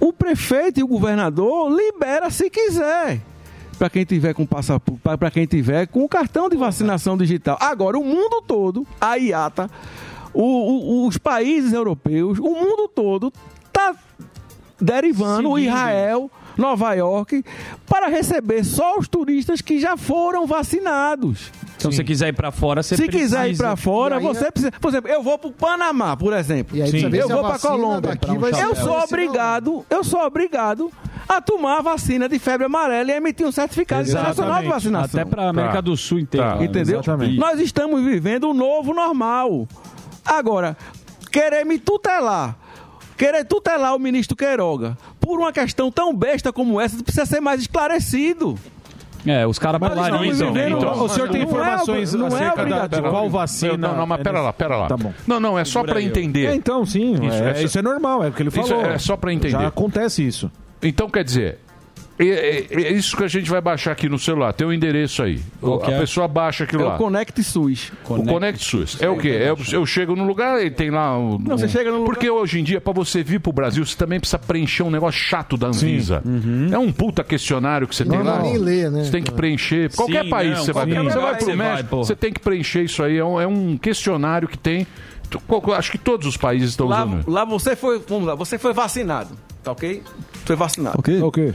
o prefeito e o governador libera se quiser. Para quem tiver com passaporte, para quem tiver com o cartão de vacinação digital. Agora, o mundo todo, a IATA, o- o- os países europeus, o mundo todo tá derivando o Israel, Nova York, para receber só os turistas que já foram vacinados. Então, se você quiser ir pra fora, você Se precisa. quiser ir pra fora, aí, você precisa. Por exemplo, eu vou pro Panamá, por exemplo. E aí ver Eu se a vou vacina Colômbia. ser Eu sou obrigado, eu sou obrigado a tomar a vacina de febre amarela e emitir um certificado internacional de vacinação. Até pra América do Sul inteira. Tá. Entendeu? Nós estamos vivendo um novo normal. Agora, querer me tutelar, querer tutelar o ministro Queiroga por uma questão tão besta como essa, precisa ser mais esclarecido. É, os caras Mas polarizam. estamos vivendo- Então, o senhor tem Não é informações não é acerca da, de qual vacina... Não, não, mas pera lá, pera lá. Tá bom. Não, não, é só ó. entender. É, então, sim, é- isso é normal, é o que ele Isso falou. é só pra entender. Já acontece isso. Então, quer dizer, é, é- é isso que a gente vai baixar aqui no celular. Tem o endereço aí. A é? pessoa baixa aquilo É lá. o Connect SUS. O Connect SUS. É o quê? É, eu, eu chego no lugar e tem lá. Um, Não, você chega no lugar- Porque hoje em dia, pra você vir pro Brasil, você também precisa preencher um negócio chato da Anvisa. É um puta questionário que você tem Não, lá. nem lê, né? Você tem que preencher. Qualquer Sim, país não, você vai. qualquer Você lugar vai pro você vai, México, porra. você tem que preencher isso aí. É um, é um questionário que tem. Acho que todos os países estão Lá, usando. lá você foi, vamos lá, você foi vacinado, tá ok? Foi vacinado. Ok? Ok.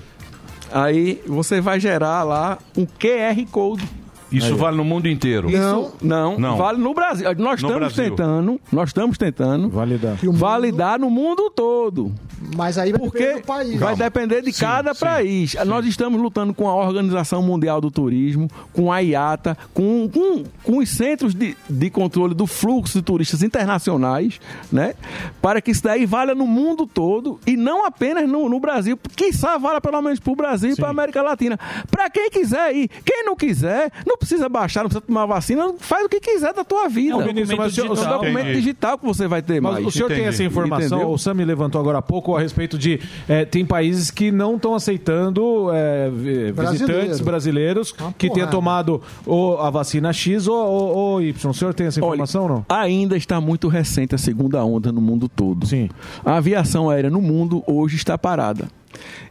Aí você vai gerar lá um QR Code. Isso Aí. vale no mundo inteiro. Isso, não, Não. vale no Brasil. Nós No estamos Brasil. tentando, nós estamos tentando validar, validar no mundo todo. Mas aí vai Porque depender do país. vai depender de cada país. Nós estamos lutando com a Organização Mundial do Turismo, com a IATA, com, com, com os centros de, de controle do fluxo de turistas internacionais, né? Para que isso daí valha no mundo todo e não apenas no, no Brasil. Quiçá valha pelo menos para o Brasil e para a América Latina. Para quem quiser ir. Quem não quiser, não precisa baixar, não precisa tomar vacina, faz o que quiser da tua vida. É um documento mas o senhor- digital. é um documento Entendi. digital que você vai ter Mas mais. o senhor tem essa informação, Entendeu? o Sam me levantou agora há pouco a respeito de eh, tem países que não estão aceitando vi- visitantes brasileiros que tenham tomado ou a vacina X ou, ou, ou Y. O senhor tem essa informação ou não? Ainda está muito recente a segunda onda no mundo todo. Sim. A aviação aérea no mundo hoje está parada.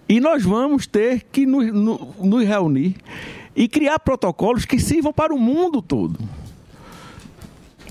E nós vamos ter que nos, no- nos reunir e criar protocolos que sirvam para o mundo todo.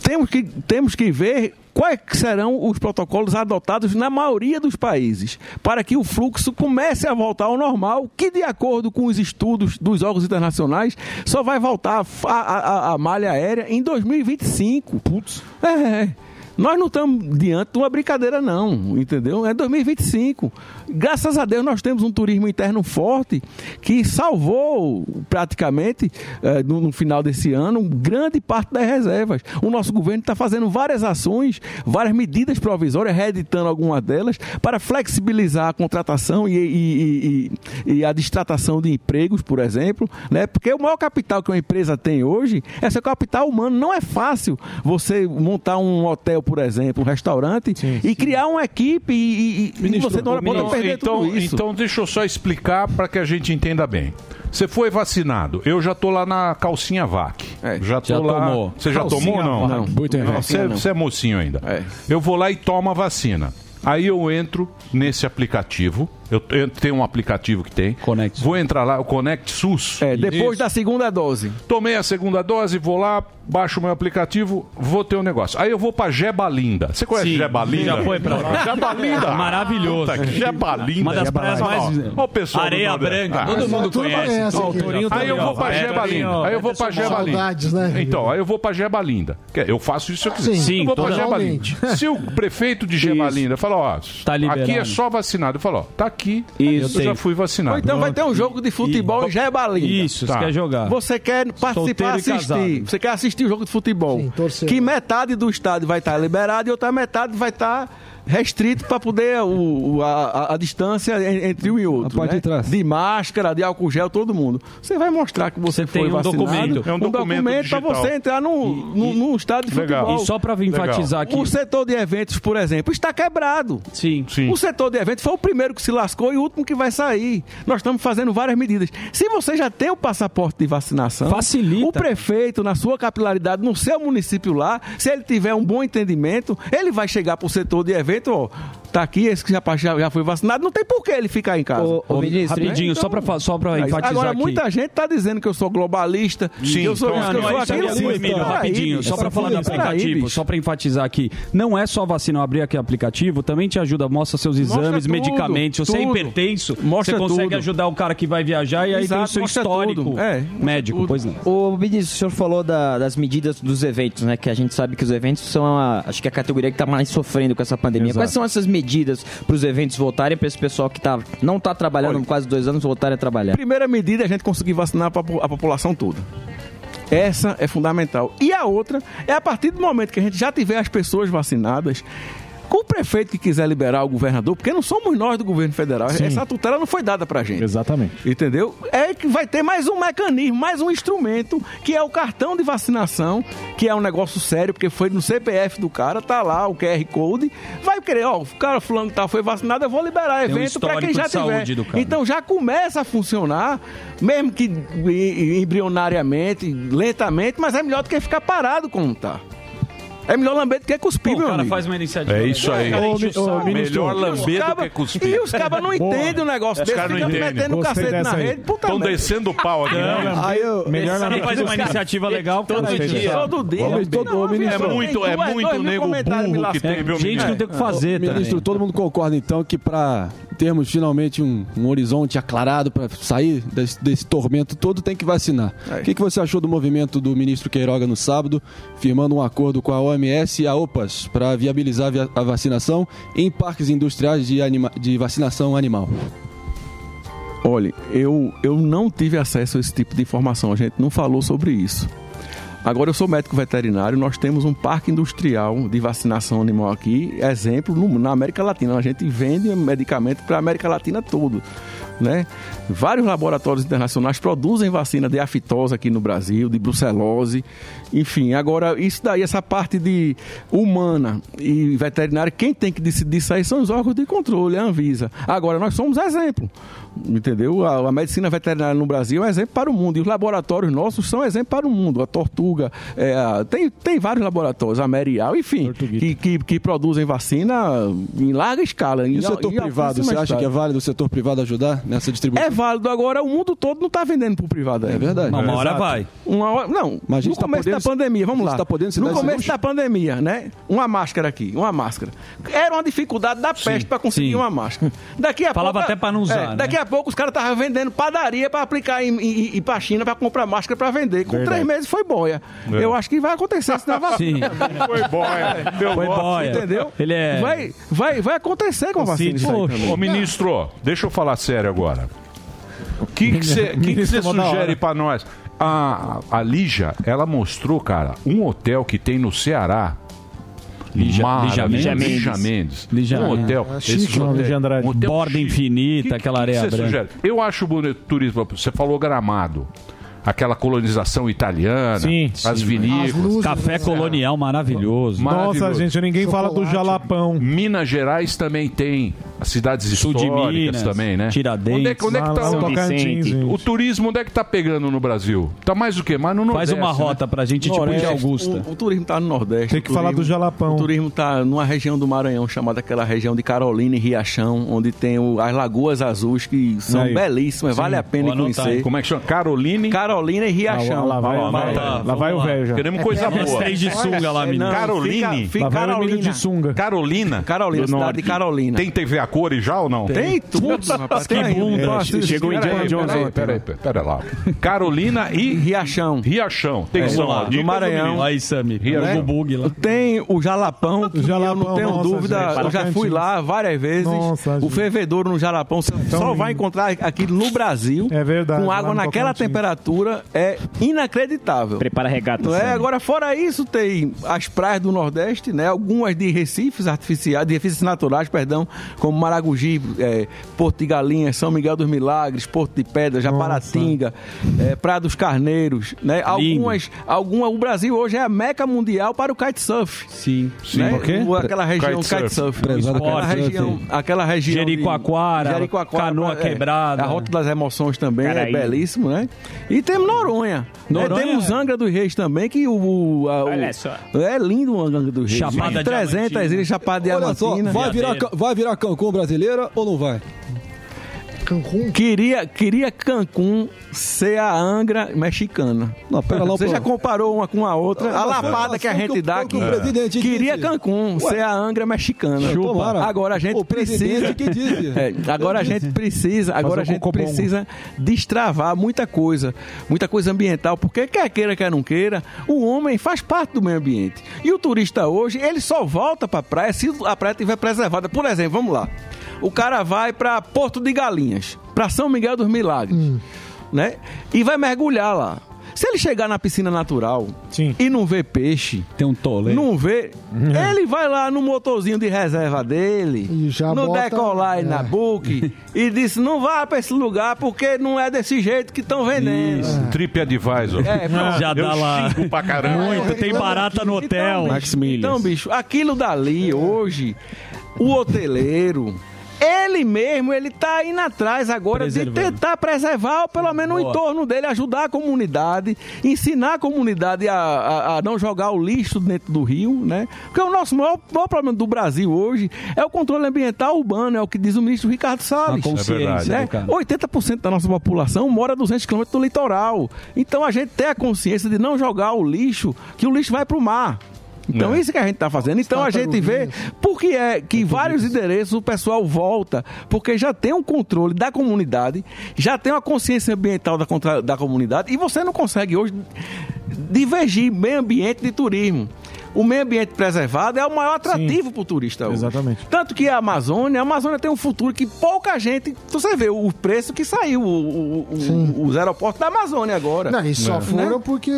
Temos que, temos que ver quais serão os protocolos adotados na maioria dos países para que o fluxo comece a voltar ao normal, que de acordo com os estudos dos órgãos internacionais só vai voltar a, a- a- a malha aérea em 2025. Putz. É, é. Nós não estamos diante de uma brincadeira, não, entendeu? É 2025. Graças a Deus nós temos um turismo interno forte que salvou praticamente eh, no, no final desse ano grande parte das reservas. O nosso governo está fazendo várias ações, várias medidas provisórias, reeditando algumas delas, para flexibilizar a contratação e, e- e- e a distratação de empregos, por exemplo, né? Porque o maior capital que uma empresa tem hoje é seu capital humano. Não é fácil você montar um hotel, por exemplo, um restaurante e criar uma equipe e, e- e você não pode perder então, tudo isso. então deixa eu só explicar para que a gente entenda bem. Você foi vacinado. Eu já tô lá na calcinha VAC. já tô já lá. tomou. Você já Calcinha tomou ou não? Não, errado. você, é mocinho ainda. Eu vou lá e tomo a vacina. Aí eu entro nesse aplicativo. Eu, tenho um aplicativo que tem. Connect. Vou entrar lá, o Connect SUS. É, depois da segunda dose. Tomei a segunda dose, vou lá, baixo o meu aplicativo, vou ter um negócio. Aí eu vou pra Jebalinda. Você conhece Sim, Jebalinda? já foi pra lá. Jebalinda. Maravilhoso. Puta, Jebalinda. Uma das praias mais- Ó, o pessoal Areia branca, todo mundo conhece. Torinho Aí eu vou pra Jebalinda. Aí eu vou pra Jebalinda. Saudades, né? Então, aí eu vou pra Jebalinda. Eu faço isso se eu quiser. Sim, eu vou pra. Jebalinda. Se o prefeito de Jebalinda falar, ó, Tá aqui é só vacinado. Eu falo, ó, tá aqui, Isso. eu já fui vacinado. Ou então vai ter um jogo de futebol e já é. Isso, você quer jogar. Você quer participar, Solteiro e assistir. Você quer assistir o jogo de futebol. que metade do estádio vai estar liberado e outra metade vai estar restrito para poder o, o- a, a- distância en- entre um e outro. parte né? de trás. De máscara, de álcool gel, todo mundo. Você vai mostrar que você, foi tem um vacinado. documento. É um documento para você entrar no, no, no estádio de Legal. futebol. E só pra enfatizar aqui- O setor de eventos, por exemplo, está quebrado. Sim. O setor de eventos foi o primeiro que se lascou e o último que vai sair. Nós estamos fazendo várias medidas. Se você já tem o passaporte de vacinação, Facilita. o prefeito, na sua capilaridade, no seu município lá, se ele tiver um bom entendimento, ele vai chegar para o setor de evento, ó. Tá aqui, esse que já, já, já foi vacinado, não tem por que ele ficar em casa. Ô, ô, ministro, rapidinho, só pra fa- só pra Mas enfatizar Agora, aqui. muita gente tá dizendo que eu sou globalista, Sim, que eu sou então, que eu não, sou é aquilo. assim, Emílio, rapidinho, bicho, só pra essa falar do aplicativo, bicho. só pra enfatizar aqui, não é só vacina, abrir aqui o aplicativo, também te ajuda, mostra seus Mostra exames, tudo, medicamentos, se você é tudo. hipertenso, Mostra você consegue tudo. ajudar o cara que vai viajar e aí tem o Exato, seu mostra histórico tudo. É, médico, pois não. O ministro, o senhor falou da- das medidas dos eventos, né? Que a gente sabe que os eventos são a, acho que a categoria que está mais sofrendo com essa pandemia. Exato. Quais são essas medidas para os eventos voltarem, para esse pessoal que tá, não está trabalhando há quase dois anos voltarem a trabalhar? Primeira medida é a gente conseguir vacinar a população toda. Essa é fundamental. E a outra é a partir do momento que a gente já tiver as pessoas vacinadas, com o prefeito que quiser liberar o governador, porque não somos nós do governo federal, Sim. essa tutela não foi dada pra gente. Exatamente. Entendeu? É que vai ter mais um mecanismo, mais um instrumento, que é o cartão de vacinação, que é um negócio sério, porque foi no CPF do cara, tá lá o QR Code. Vai querer, ó, o cara fulano que tá, foi vacinado, eu vou liberar Tem um evento pra quem já tiver. Então já começa a funcionar, mesmo que embrionariamente, lentamente, mas é melhor do que ficar parado como tá. É melhor lamber do que cuspir, Pô, o meu cara amigo. faz uma iniciativa É isso aí. Ô, o mi- ô, ministro, Melhor lamber do que cuspir. E os cabas não entendem um negócio Os desse, caras não entendem. metendo Gostei cacete na aí. rede. Puta Tão merda. descendo o pau aqui. Aí eu- Melhor Esse- faz uma iniciativa legal, cara. Todo dia. Todo dia. Todo- ô, ministro, É muito, é muito nego burro que tem, viu, Gente que não tem o que fazer, Ministro, todo mundo concorda então que para termos finalmente um, um horizonte aclarado para sair desse, desse tormento todo, tem que vacinar. É. O que, que você achou do movimento do ministro Queiroga no sábado, firmando um acordo com a OMS e a OPAS para viabilizar a vacinação em parques industriais de, anima- de vacinação animal? Olha, eu, eu não tive acesso a esse tipo de informação, a gente não falou sobre isso. Agora, eu sou médico veterinário, nós temos um parque industrial de vacinação animal aqui, exemplo, na América Latina. A gente vende medicamento para a América Latina toda. Né? Vários laboratórios internacionais produzem vacina de aftosa aqui no Brasil, de brucelose, enfim. Agora, isso daí, essa parte de humana e veterinária, quem tem que decidir isso aí são os órgãos de controle, a Anvisa. Agora, nós somos exemplo, entendeu? A, a medicina veterinária no Brasil é exemplo para o mundo e os laboratórios nossos são exemplo para o mundo. A Tortuga, é, a- tem, tem vários laboratórios, a Merial, enfim, que, que, que produzem vacina em larga escala. E o setor privado, você acha que é escala. válido o setor privado ajudar nessa distribuição? É válido agora, o mundo todo não está vendendo para o privado. É verdade. Uma hora Exato. vai. Uma hora, não, Mas a gente no tá começo podendo da pandemia, vamos lá. tá podendo no começo da pandemia, né? Uma máscara aqui, uma máscara. Era uma dificuldade da peste para conseguir sim. uma máscara. Daqui a Falava pouco, até pra não usar, é, né? Daqui a pouco os caras estavam vendendo padaria para aplicar em pra China para comprar máscara para vender. Com Verdade. três meses foi boia. É. Eu acho que vai acontecer isso na vacina. Sim. Foi boia. Deu Foi boia. boia. Entendeu? Ele é- Vai, vai, vai acontecer com a vacina. Ô, ministro, deixa eu falar sério agora. O que que você que que sugere pra nós? A, a Lígia, ela mostrou, cara, um hotel que tem no Ceará. Lígia- Maravilhoso. Lígia Mendes. Lígia Mendes. Lígia- um hotel. É, chique, hotel- Lígia Andrade. um hotel Borda chique. infinita, aquela que areia você branca. sugere? Eu acho bonito turismo. Você falou gramado. Aquela colonização italiana, Sim. as vinícolas. Café colonial maravilhoso. Maravilhoso. Nossa, gente, ninguém fala do jalapão. Minas Gerais também tem as cidades Sul de históricas Minas, também, né? Tiradentes, Onde é, que- onde é que tá o, gente. o turismo? Onde é que tá pegando no Brasil? Tá mais o quê? Mais no Faz Nordeste. uma rota né? pra gente, tipo de Nordeste, Augusta. O, o turismo está no Nordeste. Tem que o falar turismo- do jalapão. O turismo está numa região do Maranhão, chamada aquela região de Carolina e Riachão, onde tem o- as Lagoas Azuis, que são Aí. belíssimas, Sim. vale a pena anotar, conhecer. Como é que chama? Caroline. Carolina e Riachão. Lá, lá vai, lá, lá vai- lá o velho já. Queremos coisa boa. Gostei de sunga lá, menino. Não, Caroline? Fica, Carolina. de sunga. Carolina. Carolina, cidade Norte. de Carolina. Tem TV a cores já ou não? Tem tudo, rapaz. Tem ainda. bunda. Chegou o Peraí, Indiana Jones peraí, peraí, pera lá. Carolina e Riachão. Riachão. Tem É, vamos lá, do Maranhão. Aí, Sami. Riachão. O bug lá. Tem o Jalapão, que eu Jalapão, não tenho dúvida. eu já fui lá várias vezes. Nossa, o fervedouro no Jalapão você só vai encontrar aquilo no Brasil. É verdade, Com água naquela Tocantins. É inacreditável. Prepara regata, Não é? Agora, fora isso, tem as praias do Nordeste, né? Algumas de recifes artificiais, de recifes naturais, perdão, como Maragogi, é, Porto de Galinhas, São Miguel dos Milagres, Porto de Pedra, Japaratinga, é, Praia dos Carneiros, né? Algumas, alguma, o Brasil hoje é a meca mundial para o kitesurf. Sim. Né? O Aquela região Kitesurf. kitesurf. Prezado aquela região, aquela região Jericoacoara, de, Jericoacoara, Canoa é, Quebrada. A Rota das Emoções também Caraíba. é belíssimo, né? E temos Noronha. Noronha É, temos Angra dos Reis também, que o... o, a- o- Olha só. É lindo o Angra dos Reis. Chapada 300 ilhas, Chapada Olha só, Diamantina. vai virar, vai virar Cancún brasileira ou não vai? Cancún? Queria, queria Cancún ser a Angra mexicana. Não, pera lá, Você pô. já comparou uma com a outra? Não, a lapada que a gente que dá que Queria disse. Cancún Ué. ser a Angra mexicana. Chupa. Tomara. Agora a gente O precisa. que disse. É, agora a gente precisa. Agora a Fazer gente precisa destravar muita coisa, muita coisa ambiental, porque quer queira, quer não queira, o homem faz parte do meio ambiente. E o turista hoje, ele só volta pra praia se a praia estiver preservada. Por exemplo, vamos lá. O cara vai pra Porto de Galinhas, pra São Miguel dos Milagres, né? E vai mergulhar lá. Se ele chegar na piscina natural e não vê peixe, tem um tole. não vê, ele vai lá no motorzinho de reserva dele, no bota- decolar e é. na book, e disse: não vá pra esse lugar porque não é desse jeito que estão vendendo. Isso. TripAdvisor. É, pronto. Já dá Eu lá. pra caramba. Muito, tem barata no hotel. Então, bicho, então, bicho, aquilo dali hoje, o hoteleiro. Ele mesmo, ele tá indo atrás agora de tentar preservar, ou pelo menos o entorno dele, ajudar a comunidade, ensinar a comunidade a, a- a não jogar o lixo dentro do rio, né? Porque o nosso maior, maior problema do Brasil hoje é o controle ambiental urbano, é o que diz o ministro Ricardo Salles. É verdade. né, né? cara? 80% da nossa população mora a 200 quilômetros do litoral. Então a gente tem a consciência de não jogar o lixo, que o lixo vai para o mar. Então É. isso que a gente está fazendo. Então a gente vê por que é que vários endereços o pessoal volta, porque já tem um controle da comunidade, já tem uma consciência ambiental da, da comunidade e você não consegue hoje divergir meio ambiente de turismo. O meio ambiente preservado é o maior atrativo para o turista hoje. Exatamente. Tanto que a Amazônia, a Amazônia tem um futuro que pouca gente. Você vê o preço que saiu, o- o- o- os aeroportos da Amazônia agora. Não, e só Né? foram porque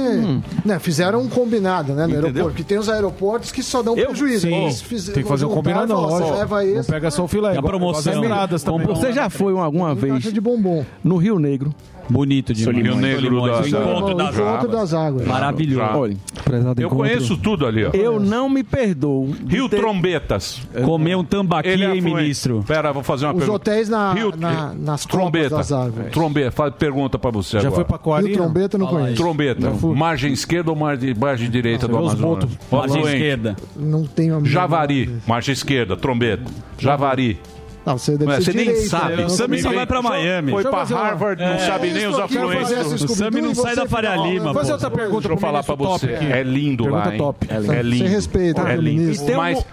né, fizeram um combinado né, no Entendeu? aeroporto. Porque tem os aeroportos que só dão Eu- prejuízo. sim. Fiz- Tem que fazer um combinado, ó, lógico. Leva Não esse. pega só o filé. E a promoção? Você já foi alguma vez Caixa de bombom. no Rio Negro? Bonito demais. Rio Negro da- O encontro O das encontro das águas. Maravilhoso. Olha, Prezado Eu encontro. conheço tudo ali, ó. eu não me perdoo. de Rio ter- Trombetas. Comer um tambaqui, Ele é hein, ministro? Pera, vou fazer uma Os pergunta. hotéis na, Rio- na- nas copas Trombeta. das árvores. Trombeta. Faz pergunta pra você Já agora. foi pra Coari? Rio Trombeta eu não conheço. Trombeta. Margem esquerda ou margem, margem direita do Amazonas? Margem fluente. esquerda. Não tenho a Javari. Margem esquerda. Trombeta. Javari. Não, você deve é, ser você nem direita, sabe. né? O Sami só vai pra Miami. Foi pra Harvard, não É, sabe nem os afluentes. O Sami não e sai você da Faria Lima, Vou fazer outra pergunta Deixa eu falar pra ministro você. É lindo lá. É, Você é lindo. respeita, É lindo.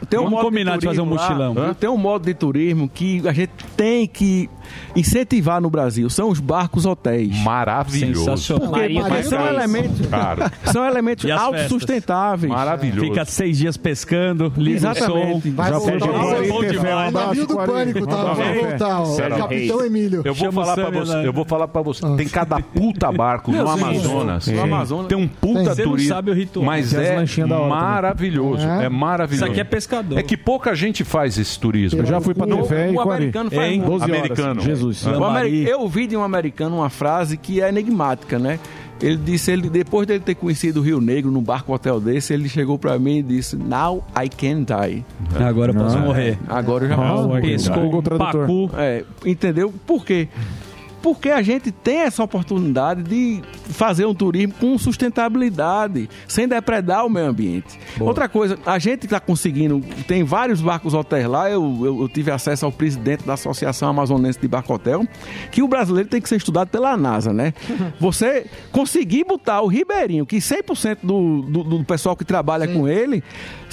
Tem um, um combinar de fazer um mochilão. Tem um modo de turismo que a gente tem que incentivar no Brasil. São os barcos hotéis. Maravilhoso. Sensacional. Porque, porque são elementos, Cara, são elementos E autossustentáveis. maravilhoso. Fica seis dias pescando, liga Exatamente. o som. Vai Já foi Coari, bom um demais. navio do pânico, voltar, ó. Capitão Emílio. Eu vou falar pra você, eu vou falar para você. Tem cada puta barco no Amazonas. sim. No Amazonas. Tem um puta turismo. sabe o ritual. Mas é maravilhoso. É. É maravilhoso. Isso aqui é pescador. É que pouca gente faz esse turismo. Eu já fui pra O- Tefé e o americano faz Hein? muito. 12 horas. Americano. Jesus. Ameri- Eu ouvi de um americano uma frase que é enigmática, né? Ele disse, ele, depois dele ter conhecido o Rio Negro num barco hotel desse, ele chegou pra mim e disse: Now I can die. Agora eu posso morrer. Agora eu já Ah, posso morrer. Google o Tradutor. pacu. É, entendeu? Por quê? Porque a gente tem essa oportunidade de fazer um turismo com sustentabilidade, sem depredar o meio ambiente. Outra coisa, a gente está conseguindo, tem vários barcos hotéis lá, eu, eu- eu tive acesso ao presidente da Associação Amazonense de Barco Hotel, que o brasileiro tem que ser estudado pela NASA, né? Você conseguir botar o ribeirinho, que 100% do, do, do pessoal que trabalha com ele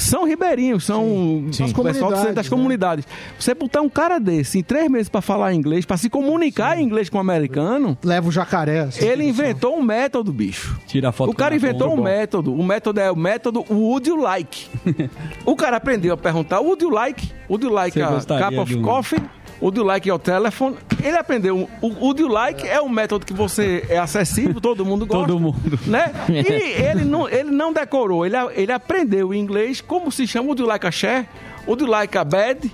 são ribeirinhos, são Sim. o pessoal que- das Comunidades, né? comunidades. Você botar um cara desse em três meses para falar inglês, para se comunicar em inglês com o americano, Leva o jacaré. assim, ele inventou um método, bicho. Tira a foto O cara inventou um bomba. método. O método é o método Would you like? o cara aprendeu a perguntar Would you like? Would you like Você a cup of um- coffee? Would you like your telephone? Ele aprendeu. O Would you like é um método que você é acessível, todo mundo gosta. Todo mundo. Né? E ele não, ele não decorou, ele, ele aprendeu em inglês como se chama Would you like a share? Would you like a bed?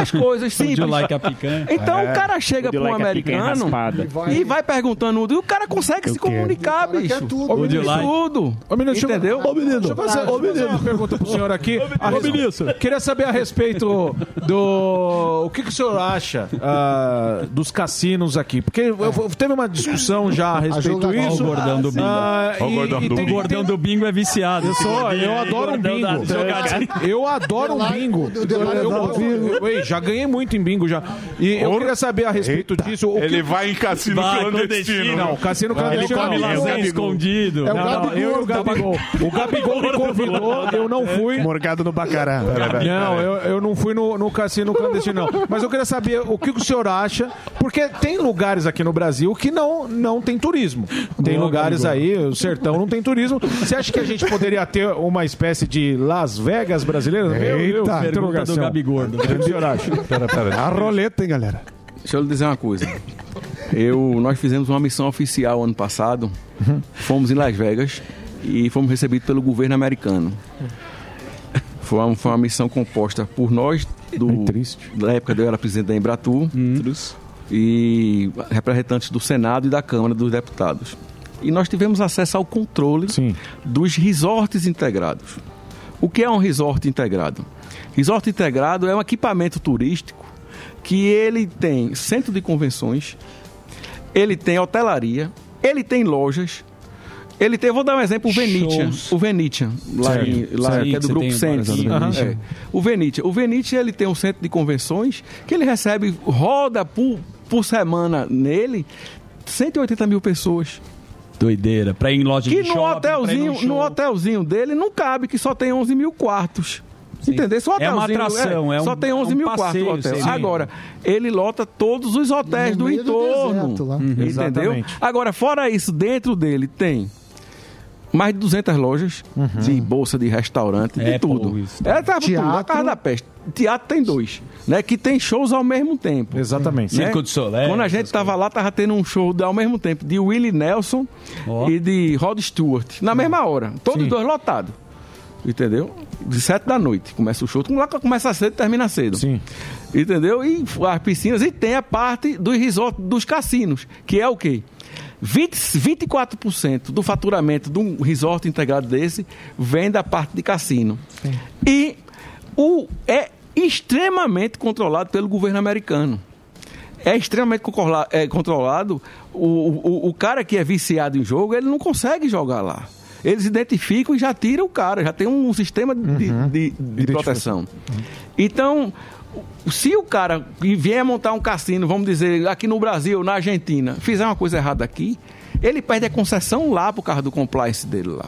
As coisas simples. like a picanha. Então É. o cara chega um like a picanha americano e vai perguntando tudo. E o cara consegue se comunicar, bicho. tudo. Would you like? Tudo. Ô, menino, deixa eu- Entendeu? Ô, menino, deixa eu fazer, deixa eu fazer uma pergunta pro senhor aqui. A res- Queria saber a respeito do. O que, que o senhor acha ah, dos cassinos aqui? Porque eu- eu- teve uma discussão já a respeito jogadora. disso. Ó, o gordão do bingo. Ah, o e- gordão do tem- bingo. O gordão do bingo é viciado. Eu sou, eu É, adoro um bingo. Eu adoro um bingo. Eu- eu- eu- ei, já ganhei muito em bingo já. E eu queria saber a respeito disso. o que- Ele vai em cassino Vai, clandestino. Não, cassino Vai, clandestino. ele come não. lasanha É o Gabigol. escondido. Não, É o não, Gabigol, eu e o Gabigol. O Gabigol me convidou, eu não fui. Morgado no Bacará. Não, eu, eu não fui no, no cassino clandestino, não. Mas eu queria saber o que o senhor acha, porque tem lugares aqui no Brasil que não, não tem turismo. Tem Boa, lugares Gabigol. aí, o sertão não tem turismo. Você acha que a gente poderia ter uma espécie de Las Vegas brasileira? Meu Deus, Eita, interrogação. do Gabigordo. O que o senhor acha? Pera, pera. A roleta, hein, galera? Deixa eu lhe dizer uma coisa. Eu, nós fizemos uma missão oficial ano passado. Fomos em Las Vegas e fomos recebidos pelo governo americano. Foi uma, foi uma missão composta por nós, do, da época eu era presidente da Embratur, e representantes do Senado e da Câmara dos Deputados. E nós tivemos acesso ao controle dos resorts integrados. O que é um resort integrado? Resort integrado é um equipamento turístico que ele tem centro de convenções, ele tem hotelaria, ele tem lojas, ele tem, vou dar um exemplo, o Venetian, Shows. o Venetian, lá, Certo. em, lá que é do grupo do Venetian. É. O Venetian, o Venetian ele tem um centro de convenções que ele recebe roda por, por semana nele 180 mil pessoas. Doideira. Pra ir em loja Que de no shopping, ir hotelzinho, show. no hotelzinho dele não cabe, que só tem 11 mil quartos. Entendeu? Esse É uma atração, é um- só tem 11 é um mil passeio, quartos o hotel. sim. Agora, ele lota todos os hotéis No do meio do entorno. deserto lá. Uhum. Entendeu? Exatamente. Agora, fora isso, dentro dele tem mais de 200 lojas de bolsa de restaurante, de É, pô, tudo. isso. É, tava tudo, a casa da peste. Teatro tem dois, né? Que tem shows ao mesmo tempo. Exatamente. né? Circo de Soleil, Quando a gente tava lá, tava tendo um show de- ao mesmo tempo de Willie Nelson Ó. e de Rod Stewart. Na mesma hora. Todos Sim. dois lotados. Entendeu? De sete da noite. Começa o show. Lá começa cedo termina cedo. Sim. Entendeu? E as piscinas. E tem a parte dos resort dos cassinos. Que é o quê? 20, 24% do faturamento de um resort integrado desse vem da parte de cassino. E o, é extremamente controlado pelo governo americano. É extremamente é, controlado. O, o, o cara que é viciado em jogo, ele não consegue jogar lá. Eles identificam e já tiram o cara, já tem um sistema de, de- de proteção. Então, se o cara que vier montar um cassino, vamos dizer, aqui no Brasil, na Argentina, fizer uma coisa errada aqui, ele perde a concessão lá por causa do compliance dele lá.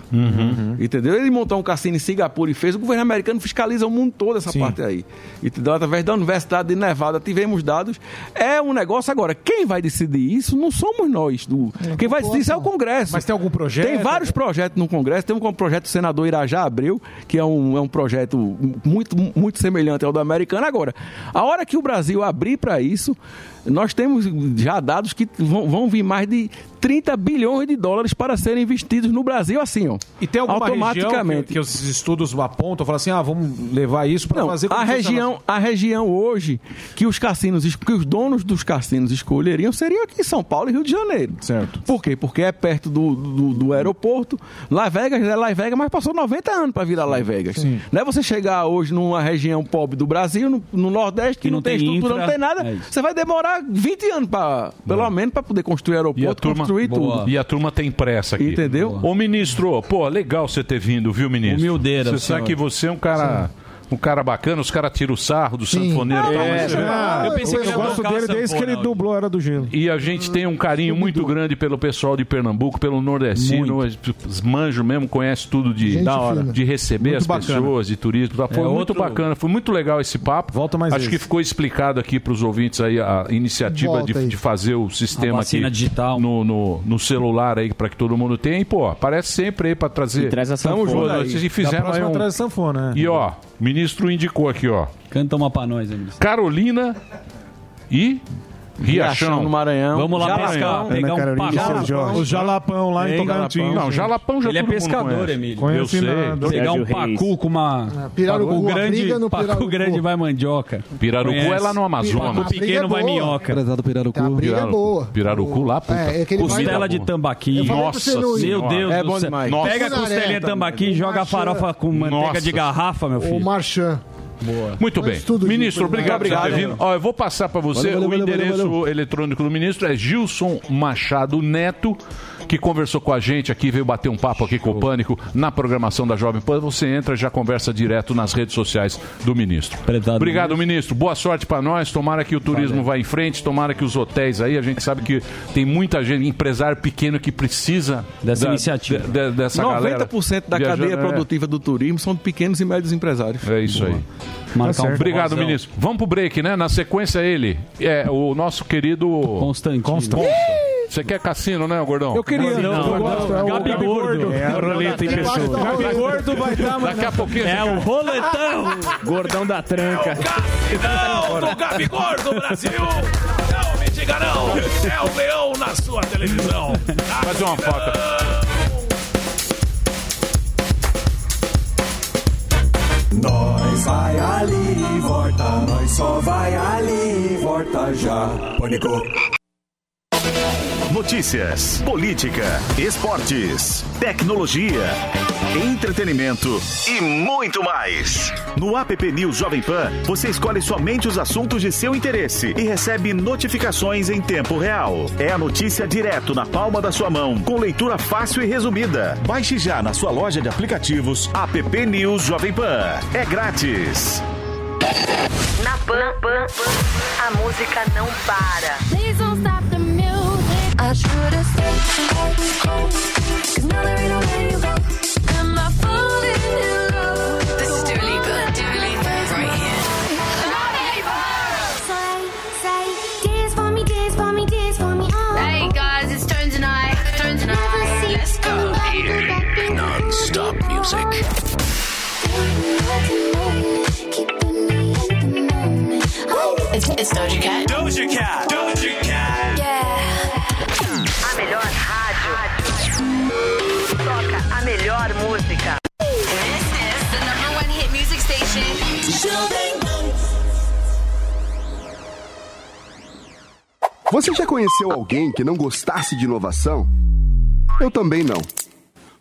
Entendeu? Ele montou um cassino em Singapura e fez. O governo americano fiscaliza o mundo todo essa Sim. parte aí. Entendeu? Através da Universidade de Nevada tivemos dados. É um negócio agora. Quem vai decidir isso não somos nós. Do... Quem vai decidir isso é o Congresso. Mas tem algum projeto? Tem vários projetos no Congresso. Tem um projeto do senador Irajá Abreu, que é um, é um projeto muito, muito semelhante ao do americano. Agora, a hora que o Brasil abrir para isso, nós temos já dados que vão, vão vir mais de 30 bilhões de dólares para serem investidos no Brasil, assim, ó. E tem alguma região automaticamente. que, que os estudos apontam, falam assim, ah, vamos levar isso para fazer... como a região, a região hoje que os cassinos, que os donos dos cassinos escolheriam seria aqui em São Paulo e Rio de Janeiro. Certo. Por quê? Porque é perto do, do, do aeroporto. Las Vegas é Las Vegas, mas passou 90 anos para virar Las Vegas. Sim. Não é você chegar hoje numa região pobre do Brasil, no, no Nordeste, que, Que não, não tem tem estrutura, infra. não tem nada. É você vai demorar 20 anos, pra, pelo menos, para poder construir E a aeroporto, turma, construir tudo. e a turma tem pressa aqui. Entendeu? Ô, ministro, pô, legal você ter vindo, viu, ministro? Humildeira, Você senhor. sabe que você é um cara. Um cara bacana, os caras tiram o sarro do sanfoneiro e tal, É, mas- ah, Eu pensei que eu gosto dele desde que ele dublou Era do Gelo. E a gente tem um carinho muito grande pelo pessoal de Pernambuco, pelo nordestino. Manjo mesmo, conhece tudo de, da hora, de receber Muito as bacana. pessoas, de turismo. Tá? Foi É muito outro- bacana, foi muito legal esse papo. Volta mais Acho vezes. que ficou explicado aqui para os ouvintes aí a iniciativa de, aí. de fazer o sistema A aqui digital. No, no, no celular aí para que todo mundo tenha. E, pô, aparece sempre aí para trazer. E traz a Tamo sanfona junto. aí. Vocês Da fizeram aí um... atrás de sanfona, né? E ó, o ministro indicou aqui, ó. Canta uma pra nós, Emílio. Carolina e Riachão. no Maranhão. Vamos lá Jalapão. pescar, pegar um Jorge. O Jalapão lá em Tocantins. Não, Jalapão já Ele é pescador. Emílio. Conhece Eu sei. nada. Pegar um pacu com uma. Pirarucu, pacu a grande, pacu Pirarucu. grande vai mandioca. Pirarucu Conhece? é lá no Amazonas. Pacu briga pequeno é vai minhoca. Prezado Pirarucu. A briga é boa. Pirarucu lá, puta. É, é Costela de tambaqui. Nossa. Meu. Deus É do bom céu. demais. Pega a costelinha de tambaqui e joga a farofa com manteiga de garrafa, meu O filho. Marchand. Boa. Muito Mas bem. Ministro, obrigado, qualidade. por ter vindo. Ó, eu vou passar para você Valeu, valeu, o valeu, endereço valeu, eletrônico do ministro. É Gilson Machado Neto, que conversou com a gente aqui, veio bater um papo aqui com o Pânico na programação da Jovem Pan. Você entra e já conversa direto nas redes sociais do ministro. Prezado Obrigado, ministro. Boa sorte para nós. Tomara que o turismo vá em frente, tomara que os hotéis aí, a gente sabe que tem muita gente, empresário pequeno que precisa Dessa da- iniciativa. de- de- dessa galera. 90% da viajando. cadeia É. produtiva do turismo são pequenos e médios empresários. É isso aí. Marcar um Obrigado, ministro. Vamos pro break, né? Na sequência, ele. É o nosso querido. Constantino. Você quer cassino, né, gordão? Eu queria. Não, não, não. é o Gabi Gordo. É a roleta em pessoa. Gabi Gordo vai dar, mas Daqui a pouquinho. É o roletão. Gordão da tranca. Não, do Gabi Gordo, Brasil! Não me diga não! É o leão na sua televisão! Faz uma foto. Nós vai ali e volta, nós só vai ali e volta já. Pânico. Notícias, política, esportes, tecnologia, entretenimento e muito mais. No app News Jovem Pan, você escolhe somente os assuntos de seu interesse e recebe notificações em tempo real. É a notícia direto na palma da sua mão, com leitura fácil e resumida. Baixe já na sua loja de aplicativos app News Jovem Pan. É grátis. Na Pan, Pan, a música não para. I should have stayed home. Cause now there ain't no way you go. Am I falling in love? This is Dua Lipa, Dua Lipa, right here. Say, say, dance for me, dance for me, dance for me. Oh. Hey guys, it's turn tonight. Turn tonight. Let's. Non-stop music. It's, it's Doja Cat. Doja Cat! Doja Cat! Você já conheceu alguém que não gostasse de inovação? Eu também não.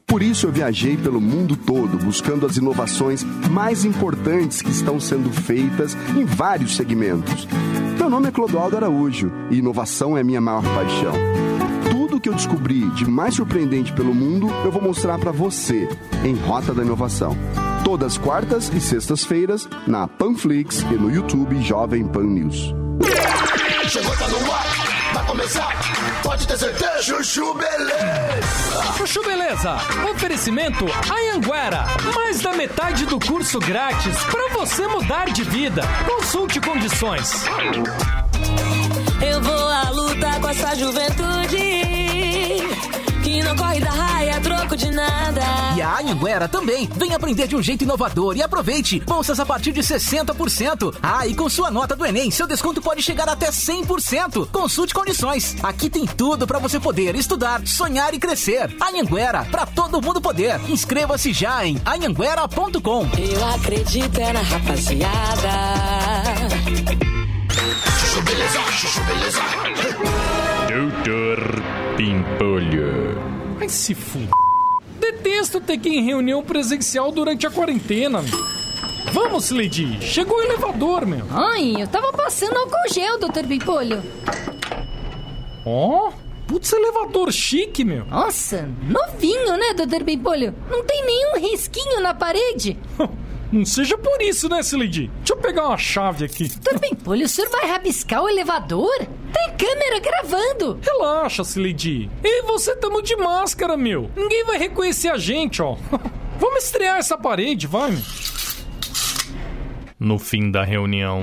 Por isso eu viajei pelo mundo todo buscando as inovações mais importantes que estão sendo feitas em vários segmentos. Meu nome é Clodoaldo Araújo e inovação é minha maior paixão. Tudo que eu descobri de mais surpreendente pelo mundo eu vou mostrar para você em Rota da Inovação. Todas quartas e sextas-feiras na Panflix e no YouTube Jovem Pan News. Chegou, tá no ar, vai começar, pode ter certeza. Chuchu Beleza. Chuchu Beleza, oferecimento Anhanguera, mais da metade do curso grátis para você mudar de vida. Consulte condições. Eu vou à luta com essa juventude que não corre da raia troco de nada. E a Anhanguera também. Vem aprender de um jeito inovador e aproveite. Bolsas a partir de 60%. Ah, e com sua nota do Enem, seu desconto pode chegar até 100%. Consulte condições. Aqui tem tudo para você poder estudar, sonhar e crescer. Anhanguera, para todo mundo poder. Inscreva-se já em anhanguera.com. Eu acredito é na rapaziada. Chuchu Beleza, Chuchu Beleza. Doutor Pimpolho. Vai se fuder. Detesto ter que ir em reunião presencial durante a quarentena. meu. Vamos, Lady. Chegou o elevador, meu. Ai, eu tava passando álcool gel, doutor Pimpolho. Ó, putz, elevador chique, meu. Nossa, novinho, né, doutor Pimpolho? Não tem nenhum risquinho na parede. Não seja por isso, né, Lady? Deixa eu pegar uma chave aqui. Doutor Pimpolho, o senhor vai rabiscar o elevador? Tem câmera gravando. Relaxa. Eu e você tamo de máscara, meu. Ninguém vai reconhecer a gente, ó. Vamos estrear essa parede, vai. meu. No fim da reunião.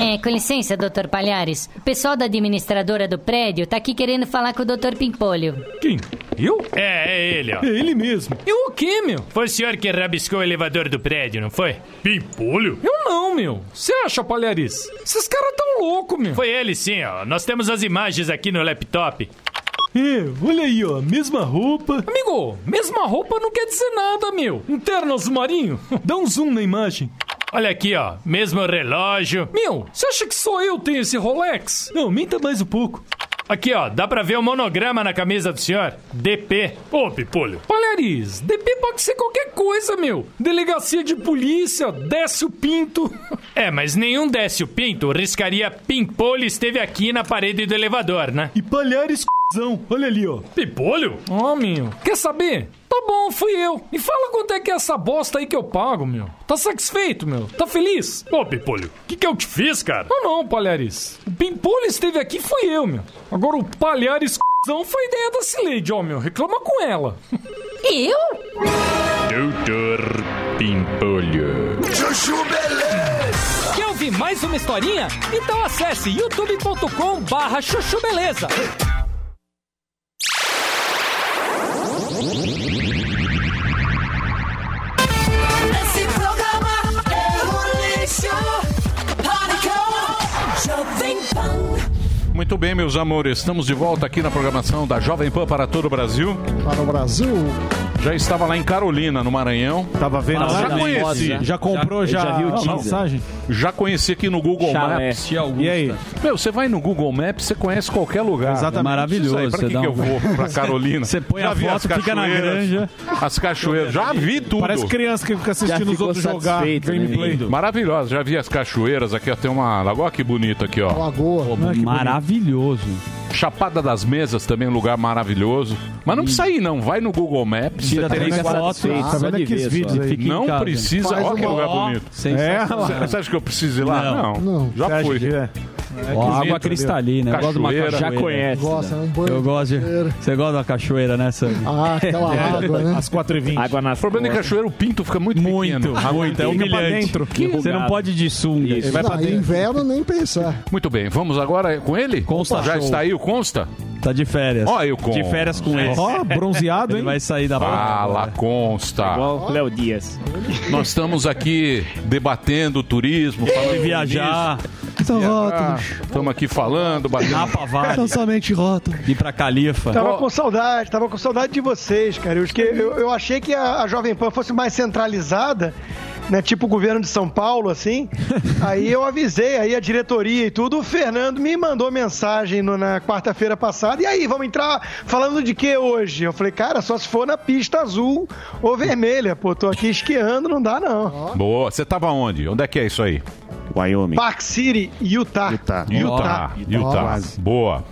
É, com licença, doutor Palhares. O pessoal da administradora do prédio tá aqui querendo falar com o doutor Pimpolho. Quem? Eu? É, é ele, ó. É ele mesmo. E o quê, meu? Foi o senhor que rabiscou o elevador do prédio, não foi? Pimpolho? Eu não, meu. Você acha, Palhares? Esses caras tão loucos, meu. Foi ele sim, ó. Nós temos as imagens aqui no laptop. É, olha aí, ó, mesma roupa. Amigo, mesma roupa não quer dizer nada, meu. Interno marinho. Dá um zoom na imagem. Olha aqui, ó, mesmo relógio. Meu, você acha que só eu tenho esse Rolex? Não, aumenta mais um pouco. Aqui, ó, dá pra ver o monograma na camisa do senhor? DP. Ô, Pipolho. Palhares, DP pode ser qualquer coisa, meu. Delegacia de polícia, Décio Pinto. É, mas nenhum Décio Pinto riscaria Pimpolho esteve aqui na parede do elevador, né? E Palhares, c***zão. Olha ali, ó. Pipolho? Ó, meu. Quer saber? Tá bom, fui eu. E fala quanto é que é essa bosta aí que eu pago, meu. Tá satisfeito, meu? Tá feliz? Ô, Pimpolho, o que, que eu te fiz, cara? Não, não, Palhares. O Pimpolho esteve aqui, fui eu, meu. Agora o Palhares c***zão foi ideia da Cileide, ó, meu. Reclama com ela. Eu? Doutor Pimpolho. Chuchu Beleza! Quer ouvir mais uma historinha? Então acesse youtube.com barra chuchu beleza. Mm-hmm. Muito bem, meus amores, estamos de volta aqui na programação da Jovem Pan para todo o Brasil. Para o Brasil. Já estava lá em Carolina, no Maranhão. Tava vendo já lá? conheci. Já comprou, já- já viu a passagem? Já conheci aqui no Google Chalé. Maps. Tia Augusta. E aí? Meu, você vai no Google Maps, você conhece qualquer lugar. Exatamente. Maravilhoso. Pra Você que, dá que um- eu vou? Pra Carolina. Você põe Já a foto, fica na cachoeiras, granja. As cachoeiras. Já vi tudo. Parece criança que fica assistindo os outros jogar gameplay. Maravilhosa. Já vi as cachoeiras. Aqui ó, tem uma lagoa que bonita aqui, ó. Lagoa. maravilhoso. Chapada das Mesas também um lugar maravilhoso. Mas não precisa ir, não. Vai no Google Maps. Tira você três tem fotos, tá vendo aqueles vídeos aí? Fica em Não casa. precisa. Olha que lugar bonito. sensacional. Você acha que eu preciso ir lá? Não. Não. Já Você acha fui. É? Ó, água cristalina. Eu gosto de uma Cachoeira. Já conhece, Gosta, né? Um banho Eu gosto de... Você gosta da cachoeira, né, Sam? Ah, aquela água, né? Às 4h20. Água nas O problema é que cachoeira, o pinto fica muito Muito, pequeno. muito. É humilhante. Você não pode ir de sunga. Isso. Vai pra Não, dentro. inverno nem pensar. Muito bem, vamos agora com ele? Consta Já show. está aí o Consta? Tá de férias. Ó, aí o Consta. De férias com ele. Ó, bronzeado, Ele hein? vai sair da Fala, Consta. Igual Léo Dias. Nós estamos aqui debatendo turismo, falando De viajar. São rótulos. Estamos aqui falando, batendo. Napa Vale. São somente rótulos. Ir pra Califa. Tava com saudade, tava com saudade de vocês, cara. Eu, que- eu, eu achei que a, a Jovem Pan fosse mais centralizada, né? Tipo o governo de São Paulo, assim. aí eu avisei aí a diretoria e tudo. O Fernando me mandou mensagem no- na quarta-feira passada. E aí, vamos entrar falando de que hoje? Eu falei, cara, só se for na pista azul ou vermelha. Pô, tô aqui esquiando, não dá não. Boa. Você tava onde? Onde é que é isso aí? Wyoming. Park City, Utah. Utah. Utah. Utah. Boa.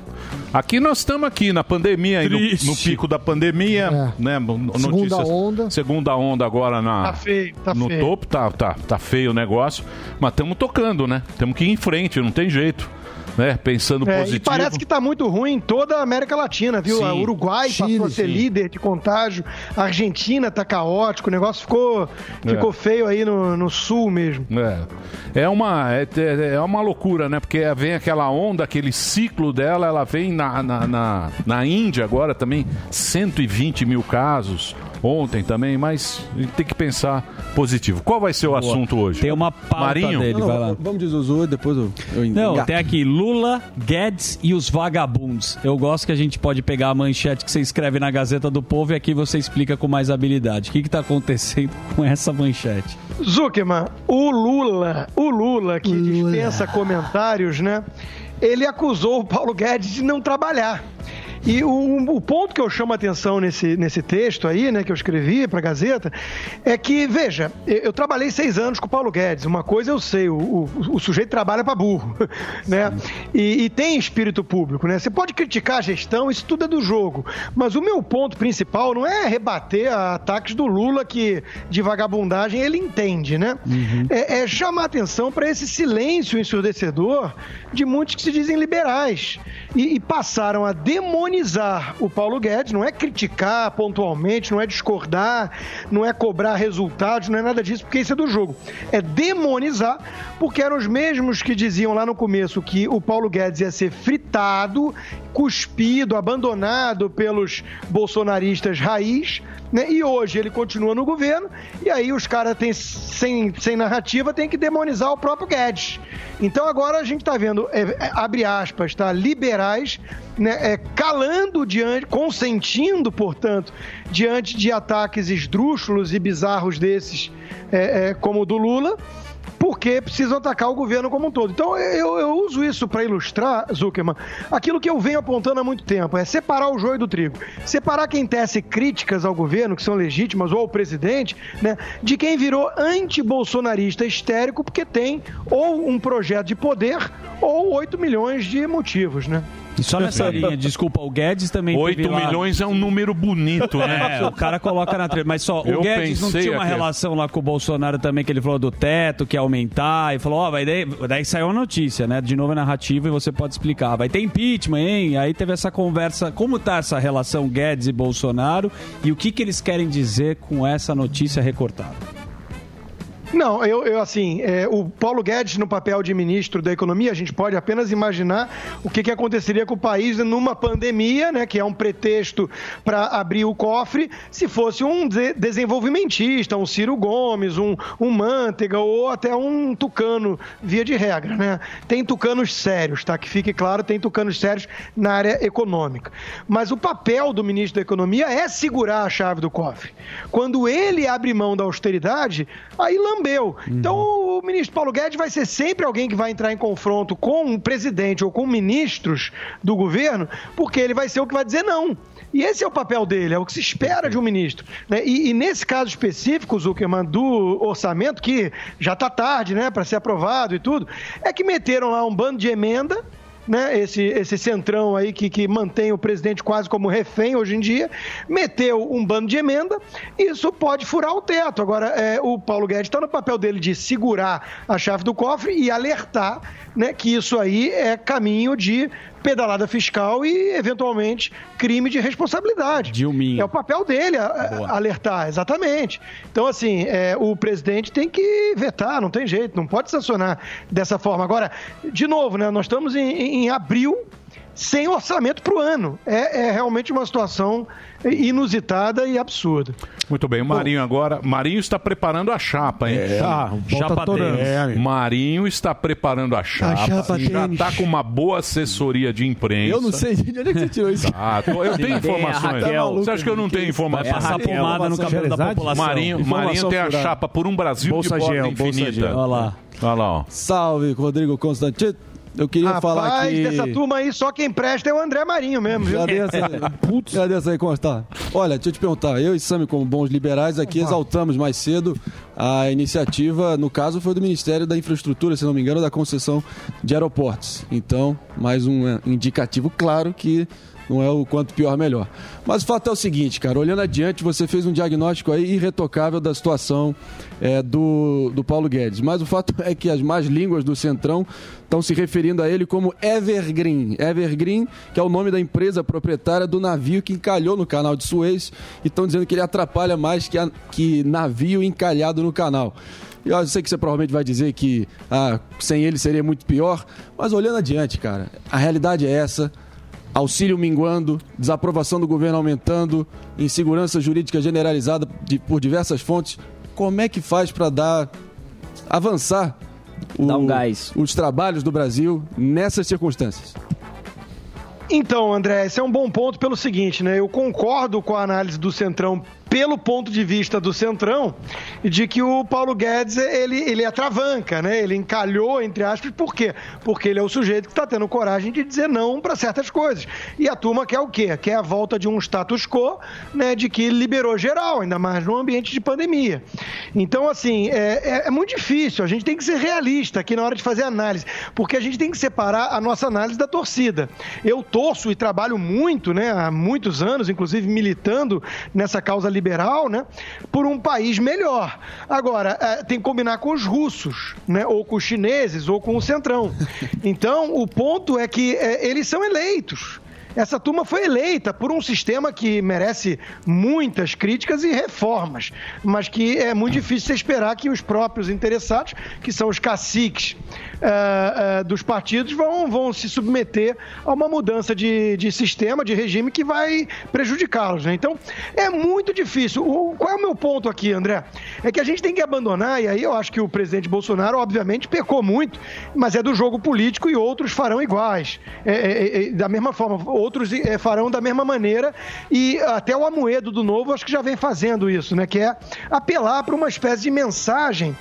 Aqui nós estamos aqui na pandemia, aí no, no pico da pandemia, né? Notícias, Segunda onda. Segunda onda agora na, Tá feio, tá no feio. topo, tá, tá, tá feio o negócio, mas estamos tocando, né? Temos que ir em frente, não tem jeito. Né? Pensando É, e positivo. parece que tá muito ruim em toda a América Latina, viu? Sim. A Uruguai passou a ser sim. líder de contágio, a Argentina tá caótico, o negócio ficou, É. ficou feio aí no, no sul mesmo. É, é uma é, é uma loucura, né? Porque vem aquela onda, aquele ciclo dela, ela vem na, na, na, na Índia agora também, 120 mil casos ontem também, mas a gente tem que pensar positivo. Qual vai ser o Boa. assunto hoje? Tem uma pauta Marinho? dele, vai lá. Vamos de Zuzu, depois eu, eu Não, engato. tem aqui Lula, Guedes e os vagabundos. Eu gosto que a gente pode pegar a manchete que você escreve na Gazeta do Povo e aqui você explica com mais habilidade. O que está acontecendo com essa manchete? Zuckerman, o Lula, o Lula que dispensa comentários, né? Ele acusou o Paulo Guedes de não trabalhar. E o, o ponto que eu chamo a atenção nesse, nesse texto aí, né, que eu escrevi para a Gazeta, é que, veja, eu, trabalhei seis anos com o Paulo Guedes. Uma coisa eu sei, o, o, o sujeito trabalha para burro, né? E, e tem espírito público, né? Você pode criticar a gestão, isso tudo é do jogo. Mas o meu ponto principal não é rebater ataques do Lula, que de vagabundagem ele entende, né? É, é chamar atenção para esse silêncio ensurdecedor de muitos que se dizem liberais. E, e passaram a demonizar o Paulo Guedes, não é criticar pontualmente, não é discordar, não é cobrar resultados, não é nada disso, porque isso é do jogo. É demonizar, porque eram os mesmos que diziam lá no começo que o Paulo Guedes ia ser fritado, cuspido, abandonado pelos bolsonaristas raiz, né? E hoje ele continua no governo, e aí os caras sem, sem narrativa têm que demonizar o próprio Guedes. Então agora a gente está vendo, é, é, abre aspas, tá? Né, é, calando diante, consentindo, portanto, diante de ataques esdrúxulos e bizarros desses, é, é, como o do Lula, porque precisam atacar o governo como um todo. Então eu, eu uso isso para ilustrar, Zuckerman, aquilo que eu venho apontando há muito tempo: é separar o joio do trigo. Separar quem tece críticas ao governo, que são legítimas, ou ao presidente, né, de quem virou anti-bolsonarista histérico porque tem ou um projeto de poder ou 8 milhões de motivos, né? E só nessa linha, desculpa, o Guedes também 8 lá... milhões é um número bonito, né? É, o cara coloca na treta. Mas só, o Eu Guedes não tinha uma aqui. relação lá com o Bolsonaro também, que ele falou do teto, que ia aumentar, e falou, ó, vai daí, daí saiu a notícia, né? De novo a narrativa e você pode explicar. Vai ter impeachment, hein? Aí teve essa conversa. Como tá essa relação Guedes e Bolsonaro e o que, que eles querem dizer com essa notícia recortada? Não, eu, eu assim, é, o Paulo Guedes no papel de ministro da Economia, a gente pode apenas imaginar o que, que aconteceria com o país numa pandemia, né, que é um pretexto para abrir o cofre, se fosse um de- desenvolvimentista, um Ciro Gomes, um, um Manteiga ou até um tucano, via de regra, né? Tem tucanos sérios, tá? Que fique claro, tem tucanos sérios na área econômica. Mas o papel do ministro da Economia é segurar a chave do cofre. Quando ele abre mão da austeridade, aí lambeu. Então o ministro Paulo Guedes vai ser sempre alguém que vai entrar em confronto com o presidente ou com ministros do governo, porque ele vai ser o que vai dizer não. E esse é o papel dele, é o que se espera de um ministro. né? E, e nesse caso específico, Zuckerman, do orçamento, que já está tarde né, para ser aprovado e tudo, é que meteram lá um bando de emenda né, esse, esse centrão aí que, que mantém o presidente quase como refém hoje em dia, meteu um bando de emenda, isso pode furar o teto. Agora, é, o Paulo Guedes está no papel dele de segurar a chave do cofre e alertar né, que isso aí é caminho de pedalada fiscal e, eventualmente, crime de responsabilidade. Dilminha. É o papel dele a- a- alertar, exatamente. Então, assim, é, o presidente tem que vetar, não tem jeito, não pode sancionar dessa forma. Agora, de novo, né, nós estamos em, em abril sem orçamento para o ano. É, é realmente uma situação inusitada e absurda. Muito bem, o Marinho agora. Marinho está preparando a chapa, hein? É, Tá, chapa. É. Marinho está preparando a chapa. chapa já está com uma boa assessoria de imprensa. Eu não sei de onde é que você tirou isso. Ah, tô- eu tenho a informações. Raquel. Você acha que eu não tenho informações? Vai passar pomada no cabelo da população. Marinho, Marinho tem a chapa por um Brasil Bolsa de borda Gel, Bolsa infinita. Gel. Olha lá. Olha lá, ó. Salve, Rodrigo Constantino. Eu queria Rapaz, falar que... dessa turma aí, só quem presta é o André Marinho mesmo, viu? Cadê essa, Putz. Cadê essa aí, Constar? Olha, deixa eu te perguntar. Eu e Sami, como bons liberais, aqui exaltamos mais cedo a iniciativa, no caso foi do Ministério da Infraestrutura, se não me engano, da concessão de aeroportos. Então, mais um é, indicativo claro que não é o quanto pior, melhor. Mas o fato é o seguinte, cara, olhando adiante, você fez um diagnóstico aí irretocável da situação é, do, do Paulo Guedes. Mas o fato é que as más línguas do Centrão estão se referindo a ele como Evergreen. Evergreen, que é o nome da empresa proprietária do navio que encalhou no canal de Suez, e estão dizendo que ele atrapalha mais que, a- que navio encalhado no canal. Eu sei que você provavelmente vai dizer que ah, sem ele seria muito pior, mas olhando adiante, cara, a realidade é essa auxílio minguando, desaprovação do governo aumentando, insegurança jurídica generalizada de- por diversas fontes. Como é que faz para dar avançar o- os trabalhos do Brasil nessas circunstâncias? Então, André, esse é um bom ponto pelo seguinte, né? Eu concordo com a análise do Centrão pelo ponto de vista do Centrão, de que o Paulo Guedes, ele, ele atravanca, né? Ele encalhou, entre aspas, por quê? Porque ele é o sujeito que está tendo coragem de dizer não para certas coisas. E a turma quer o quê? Quer a volta de um status quo, né? De que liberou geral, ainda mais no ambiente de pandemia. Então, assim, é, é- é muito difícil. A gente tem que ser realista aqui na hora de fazer análise, porque a gente tem que separar a nossa análise da torcida. Eu torço e trabalho muito, né? Há muitos anos, inclusive militando nessa causa liberal, né, por um país melhor. Agora, eh, tem que combinar com os russos, né, ou com os chineses, ou com o Centrão. Então, o ponto é que eh, eles são eleitos. Essa turma foi eleita por um sistema que merece muitas críticas e reformas, mas que é muito difícil esperar que os próprios interessados, que são os caciques eh, eh, dos partidos, vão, vão se submeter a uma mudança de, de sistema, de regime que vai prejudicá-los. né? Então, é muito difícil. O- qual é o meu ponto aqui, André? É que a gente tem que abandonar, e aí eu acho que o presidente Bolsonaro, obviamente, pecou muito, mas é do jogo político e outros farão iguais. É, é, é, da mesma forma, outros é, farão da mesma maneira, e até o Amoedo do Novo acho que já vem fazendo isso, né? Que é apelar para uma espécie de mensagem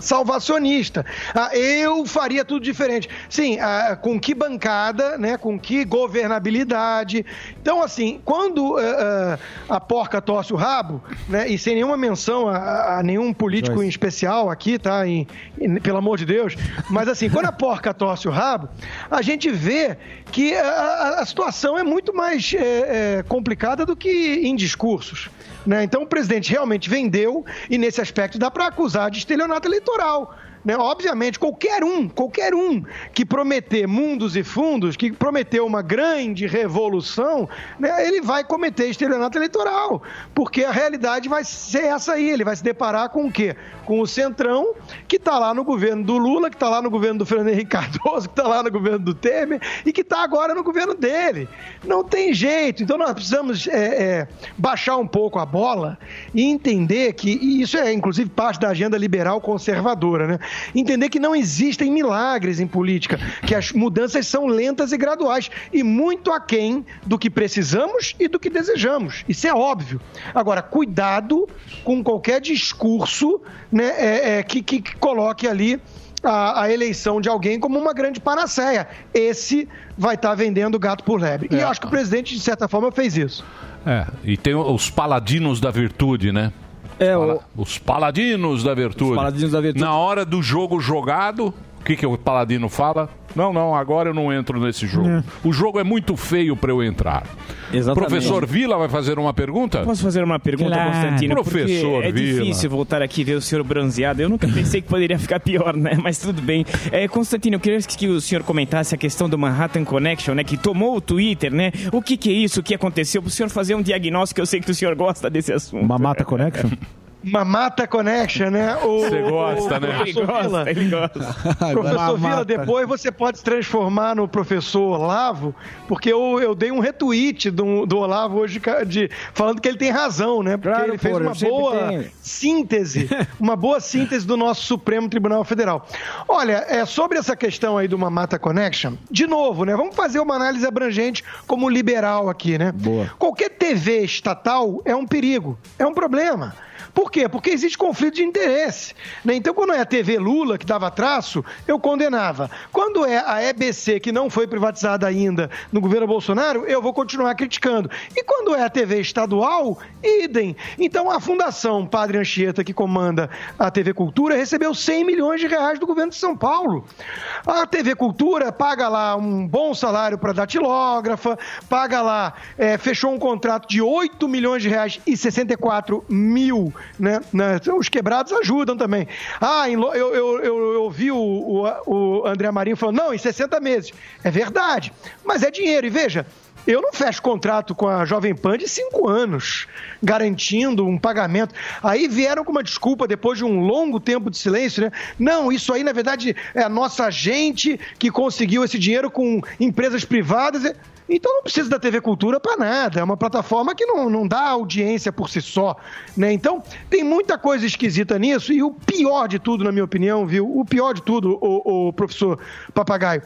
salvacionista. Ah, eu faria tudo diferente. Sim, ah, com que bancada, né? Com que governabilidade. Então, assim, quando ah, a porca torce o rabo, né? E sem nenhuma menção a, a nenhum político em especial aqui, tá? Em- em- pelo amor de Deus. Mas assim, quando a porca torce o rabo, a gente vê que a, a- a situação é muito mais é, é, complicada do que em discursos. Né? Então o presidente realmente vendeu e nesse aspecto dá para acusar de estelionato eleitoral. Né? Obviamente, qualquer um, qualquer um que prometer mundos e fundos, que prometeu uma grande revolução, né, ele vai cometer estelionato eleitoral, porque a realidade vai ser essa aí. Ele vai se deparar com o quê? Com o Centrão, que está lá no governo do Lula, que está lá no governo do Fernando Henrique Cardoso, que está lá no governo do Temer e que está agora no governo dele. Não tem jeito. Então nós precisamos é, é, baixar um pouco a bola e entender que, e isso é inclusive parte da agenda liberal conservadora, né? Entender que não existem milagres em política, que as mudanças são lentas e graduais e muito aquém do que precisamos e do que desejamos. Isso é óbvio. Agora, cuidado com qualquer discurso né, é, é, que, que- que coloque ali a, a eleição de alguém como uma grande panaceia. Esse vai estar vendendo gato por lebre. E eu acho que o presidente, de certa forma, fez isso. É, e tem os paladinos da virtude, né? É, Pala- Os paladinos da virtude. Os paladinos da virtude. Na hora do jogo jogado, o que, que o paladino fala? Não, não, agora eu não entro nesse jogo. É. O jogo é muito feio para eu entrar. Exatamente. Professor Vila vai fazer uma pergunta? Posso fazer uma pergunta, Claro. Constantino? Professor Porque é Vila. difícil voltar aqui e ver o senhor bronzeado. Eu nunca pensei que poderia ficar pior, né? Mas tudo bem. É, Constantino, eu queria que o senhor comentasse a questão do Manhattan Connection, né? Que tomou o Twitter, né? O que, que é isso? O que aconteceu? Para o senhor fazer um diagnóstico, eu sei que o senhor gosta desse assunto. Mamata Connection? Mamata Connection, né? O, Você gosta, o né? Professor Ele gosta, Vila, ele gosta. Professor Mamata. Vila, depois você pode se transformar no professor Olavo, porque eu, eu dei um retweet do, do Olavo hoje ca- de, falando que ele tem razão, né? Porque ele fez uma boa tenho. síntese, uma boa síntese do nosso Supremo Tribunal Federal. Olha, é, sobre essa questão aí do Mamata Connection, de novo, né? Vamos fazer uma análise abrangente como liberal aqui, né? Boa. Qualquer TV estatal é um perigo, é um problema. Por quê? Porque existe conflito de interesse. né? Então, quando é a TV Lula que dava traço, eu condenava. Quando é a EBC, que não foi privatizada ainda no governo Bolsonaro, eu vou continuar criticando. E quando é a TV estadual, idem. Então, a Fundação Padre Anchieta, que comanda a TV Cultura, recebeu 100 milhões de reais do governo de São Paulo. A TV Cultura paga lá um bom salário para datilógrafa, paga lá, é, fechou um contrato de 8 milhões de reais e 64 mil, né? né? Os quebrados ajudam também. Ah, eu, eu, eu, eu ouvi o, o, o André Marinho falando, não, em 60 meses. É verdade, mas é dinheiro. E veja, eu não fecho contrato com a Jovem Pan de cinco anos, garantindo um pagamento. Aí vieram com uma desculpa depois de um longo tempo de silêncio, né? Não, isso aí, na verdade, é a nossa gente que conseguiu esse dinheiro com empresas privadas. Então não precisa da TV Cultura para nada. É uma plataforma que não, não dá audiência por si só. Né? Então tem muita coisa esquisita nisso. E o pior de tudo, na minha opinião, viu? O pior de tudo, o, professor Papagaio,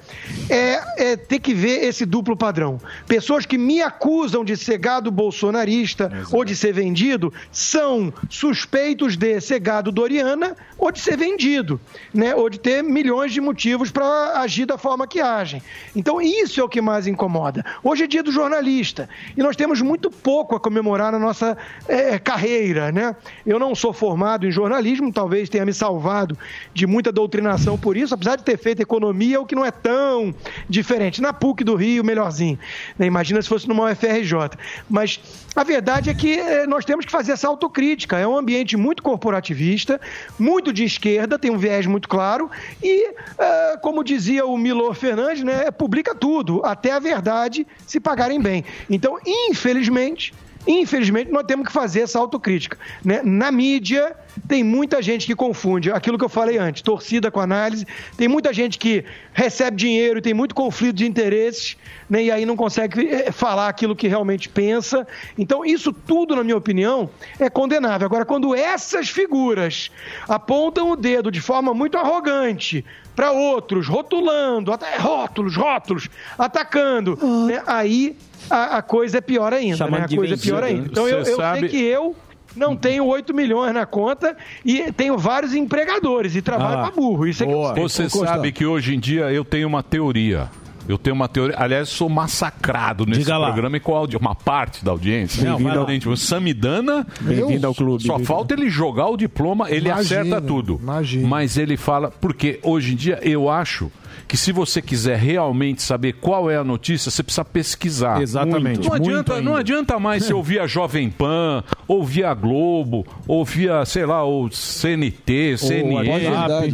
é, é ter que ver esse duplo padrão. Pessoas que me acusam de ser gado bolsonarista ou de ser vendido são suspeitos de ser gado doriana ou de ser vendido, né? ou de ter milhões de motivos para agir da forma que agem. Então isso é o que mais incomoda. Hoje é dia do jornalista e nós temos muito pouco a comemorar na nossa eh, carreira. Né? Eu não sou formado em jornalismo, talvez tenha me salvado de muita doutrinação por isso, apesar de ter feito economia, o que não é tão diferente. Na PUC do Rio, melhorzinho. Né? Imagina se fosse numa UFRJ. Mas A verdade é que eh, nós temos que fazer essa autocrítica. É um ambiente muito corporativista, muito de esquerda, tem um viés muito claro e, eh, como dizia o Milor Fernandes, né, publica tudo, até a verdade se pagarem bem. Então, infelizmente, Infelizmente, nós temos que fazer essa autocrítica. né? Na mídia, tem muita gente que confunde aquilo que eu falei antes, torcida com análise. Tem muita gente que recebe dinheiro e tem muito conflito de interesses, né? e aí não consegue eh, falar aquilo que realmente pensa. Então, isso tudo, na minha opinião, é condenável. Agora, quando essas figuras apontam o dedo de forma muito arrogante para outros, rotulando, até rótulos, rótulos, atacando, né? aí a, a coisa é pior ainda. Chamando Né? A coisa é pior ainda. Então, eu, Você eu sabe- sei que eu não tenho 8 milhões na conta e tenho vários empregadores e trabalho Ah, para burro. Isso é que eu sei. Você sabe que hoje em dia eu tenho uma teoria. Eu tenho uma teoria. Aliás, sou massacrado nesse Diga lá. programa e com a audi- uma parte da audiência. Bem-vindo ao- Gente, o Samidana. Bem-vindo ao clube. Só falta ele jogar o diploma, ele Imagina, acerta tudo. Mas ele fala. Porque hoje em dia eu acho. Que se você quiser realmente saber qual é a notícia, você precisa pesquisar. Exatamente. Não Muito adianta, ainda. não adianta mais você ouvir a Jovem Pan, ouvir a Globo, ouvir, a, sei lá, o CNT, CNN,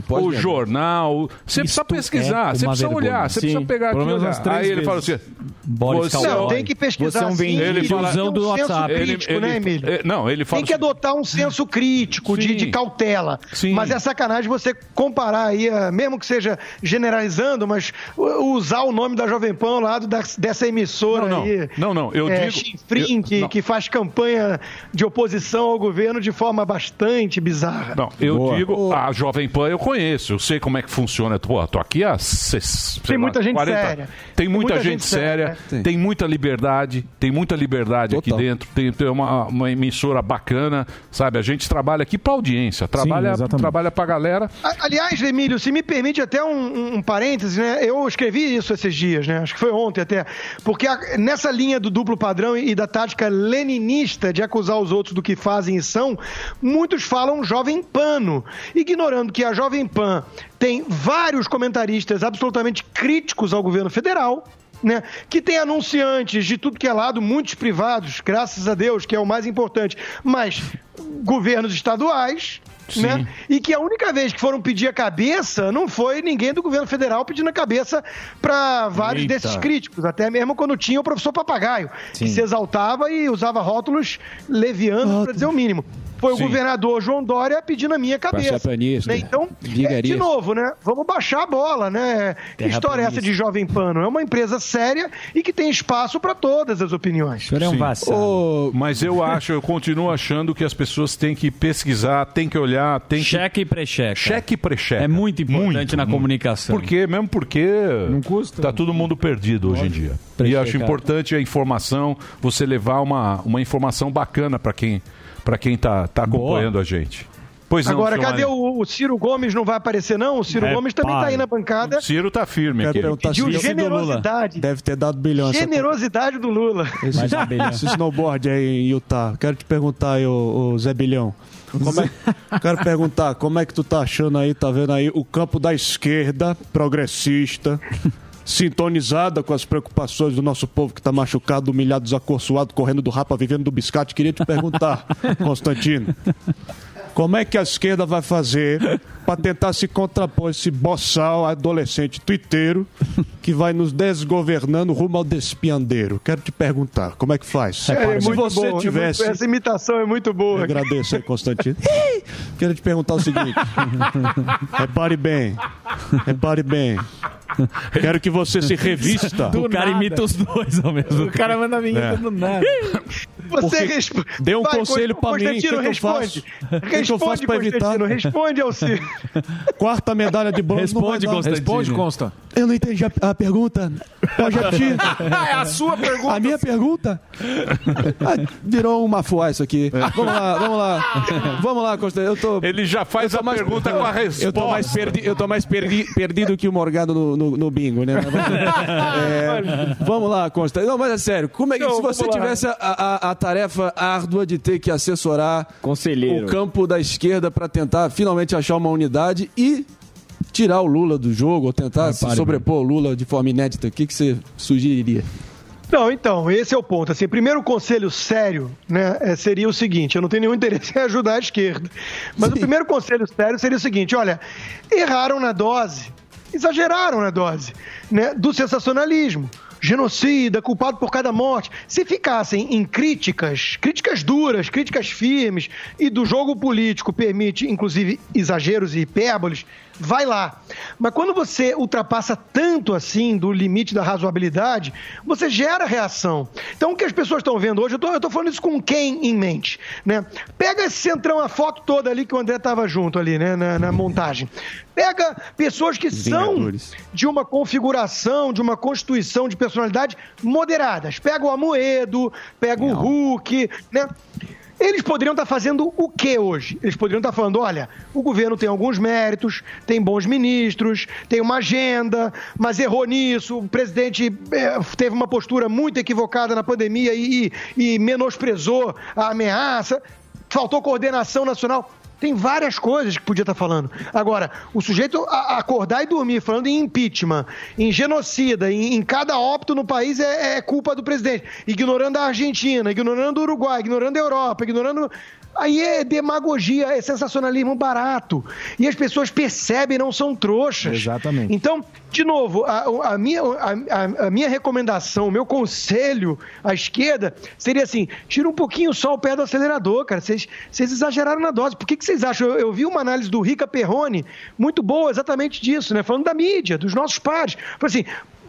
o jornal. Você precisa pesquisar, é você precisa vergonha. olhar, você Sim, precisa pegar pelo aqui menos olhar. umas três Aí ele fala vezes. assim... Boris você, Não, tem que pesquisar Você é um. Ele fala- do um senso WhatsApp. crítico, Ele- né, ele- Emílio? é, não, ele fala Tem que assim- adotar um senso crítico, de, Sim. de cautela. Sim. Mas é sacanagem você comparar aí, eh, mesmo que seja generalizando, mas usar o nome da Jovem Pan ao lado da- dessa emissora Não, não. aí. Não, não, eu é, digo- Chinfrim, eu- que, não. que faz campanha de oposição ao governo de forma bastante bizarra. Não, eu Boa. digo, a Jovem Pan eu conheço, eu sei como é que funciona. Pô, tô aqui há sei Tem lá, muita gente séria. Tem muita, gente, séria, séria. tem. muita liberdade, tem muita liberdade aqui dentro, tem, tem uma, uma emissora bacana, sabe? A gente trabalha aqui pra audiência, trabalha, exatamente. trabalha pra galera. Aliás, Emílio, se me permite até um, um, um parêntese, né? Eu escrevi isso esses dias, né? Acho que foi ontem até. Porque a- nessa linha do duplo padrão e, e da tática leninista de acusar os outros do que fazem e são, muitos falam Jovem Pano, ignorando que a Jovem Pan tem vários comentaristas absolutamente críticos ao governo federal. Né? Que tem anunciantes de tudo que é lado, muitos privados, graças a Deus, que é o mais importante, mas governos estaduais, né? E que a única vez que foram pedir a cabeça não foi ninguém do governo federal pedindo a cabeça para vários Eita. desses críticos, até mesmo quando tinha o professor Papagaio, que Sim. se exaltava e usava rótulos levianos para dizer o mínimo. Foi Sim. o governador João Dória pedindo a minha cabeça. Né? Então, é, de novo, né? Vamos baixar a bola, né? Que história é essa de Jovem Pano? É uma empresa séria e que tem espaço para todas as opiniões. senhor é um vassalo. Ô, mas eu acho, eu continuo achando que as pessoas têm que pesquisar, têm que olhar, têm que... Cheque e pré-cheque. Cheque e pré-cheque. É muito importante na comunicação. Por quê? Mesmo porque não custa. tá todo mundo perdido hoje em dia. E acho importante a informação, você levar uma, uma informação bacana para quem para quem tá, tá acompanhando a gente. Pois não, Agora, cadê o, o Ciro Gomes? Não vai aparecer, não? O Ciro É, Gomes também está aí na bancada. O Ciro tá firme aqui. Pediu Lula generosidade. Deve ter dado bilhão. essa Generosidade do Lula. Esse, esse snowboard aí em Utah. Quero te perguntar aí, ô, ô Zé Bilhão. Como é, quero perguntar, como é que tu tá achando aí, tá vendo aí, o campo da esquerda, progressista, sintonizada com as preocupações do nosso povo que tá machucado, humilhado, desacorçoado, correndo do rapa, vivendo do biscate. Queria te perguntar, Constantino, como é que a esquerda vai fazer para tentar se contrapor esse boçal adolescente tuiteiro que vai nos desgovernando rumo ao despiandeiro? Quero te perguntar, como é que faz? É, Se muito você bom, é tivesse... essa imitação é muito boa. Eu agradeço aí, Constantino. Quero te perguntar o seguinte. repare bem. Repare bem. Quero que você se revista. o cara imita os dois ao mesmo tempo. O cara manda a vinheta É. do nada. Você responde. dê um conselho pra mim, o que Constantino, eu responde. faço? O que que eu Responde, faço pra evitar? Constantino, responde ao Ciro. Quarta medalha de bronze. vai Responde. Constantino. Responde, Consta. Eu não entendi a, a pergunta. Pode repetir. é a sua pergunta. A minha pergunta? Ah, virou uma fuá isso aqui. Vamos lá, vamos lá. Vamos lá, Constantino. Eu tô... Ele já faz a mais- pergunta com a resposta. Eu tô mais, perdi, eu tô mais perdi- perdido que o Morgado no, no- no bingo, né? É, vamos lá, Consta. Não, mas é sério. Como é que Não, se você tivesse a, a- a tarefa árdua de ter que assessorar Conselheiro. o campo da esquerda para tentar finalmente achar uma unidade e tirar o Lula do jogo ou tentar se Repare sobrepor o Lula de forma inédita, o que, que você sugeriria? Não, então, esse é o ponto. Assim, primeiro conselho sério né, é, seria o seguinte: eu não tenho nenhum interesse em ajudar a esquerda. Mas o primeiro conselho sério seria o seguinte: olha, erraram na dose, exageraram na dose né, do sensacionalismo. Genocida, culpado por cada morte. Se ficassem em críticas, críticas duras, críticas firmes, e do jogo político permite, inclusive, exageros e hipérboles, vai lá. Mas quando você ultrapassa tanto assim do limite da razoabilidade, você gera reação. Então o que as pessoas estão vendo hoje, eu tô falando isso com quem em mente, né? Pega esse centrão, a foto toda ali que o André estava junto ali, né, na, na montagem. Pega pessoas que são de uma configuração, de uma constituição de personalidade moderadas. Pega o Amoedo, pega o Hulk, né? Eles poderiam estar fazendo o que hoje? Eles poderiam estar falando: olha, o governo tem alguns méritos, tem bons ministros, tem uma agenda, mas errou nisso. O presidente eh, teve uma postura muito equivocada na pandemia e- e menosprezou a ameaça. Faltou coordenação nacional. Tem várias coisas que podia estar falando. Agora, o sujeito acordar e dormir falando em impeachment, em genocida, em, em cada óbito no país é, é culpa do presidente. Ignorando a Argentina, ignorando o Uruguai, ignorando a Europa, ignorando. Aí é demagogia, é sensacionalismo barato. E as pessoas percebem, não são trouxas. Exatamente. Então, de novo, a, a minha, a, a- minha recomendação, o meu conselho à esquerda seria assim: tira um pouquinho só o pé do acelerador, cara. Vocês vocês exageraram na dose. Por que, que vocês acham? Eu, eu vi uma análise do Rica Perrone muito boa exatamente disso, né? Falando da mídia, dos nossos pares. Falou assim.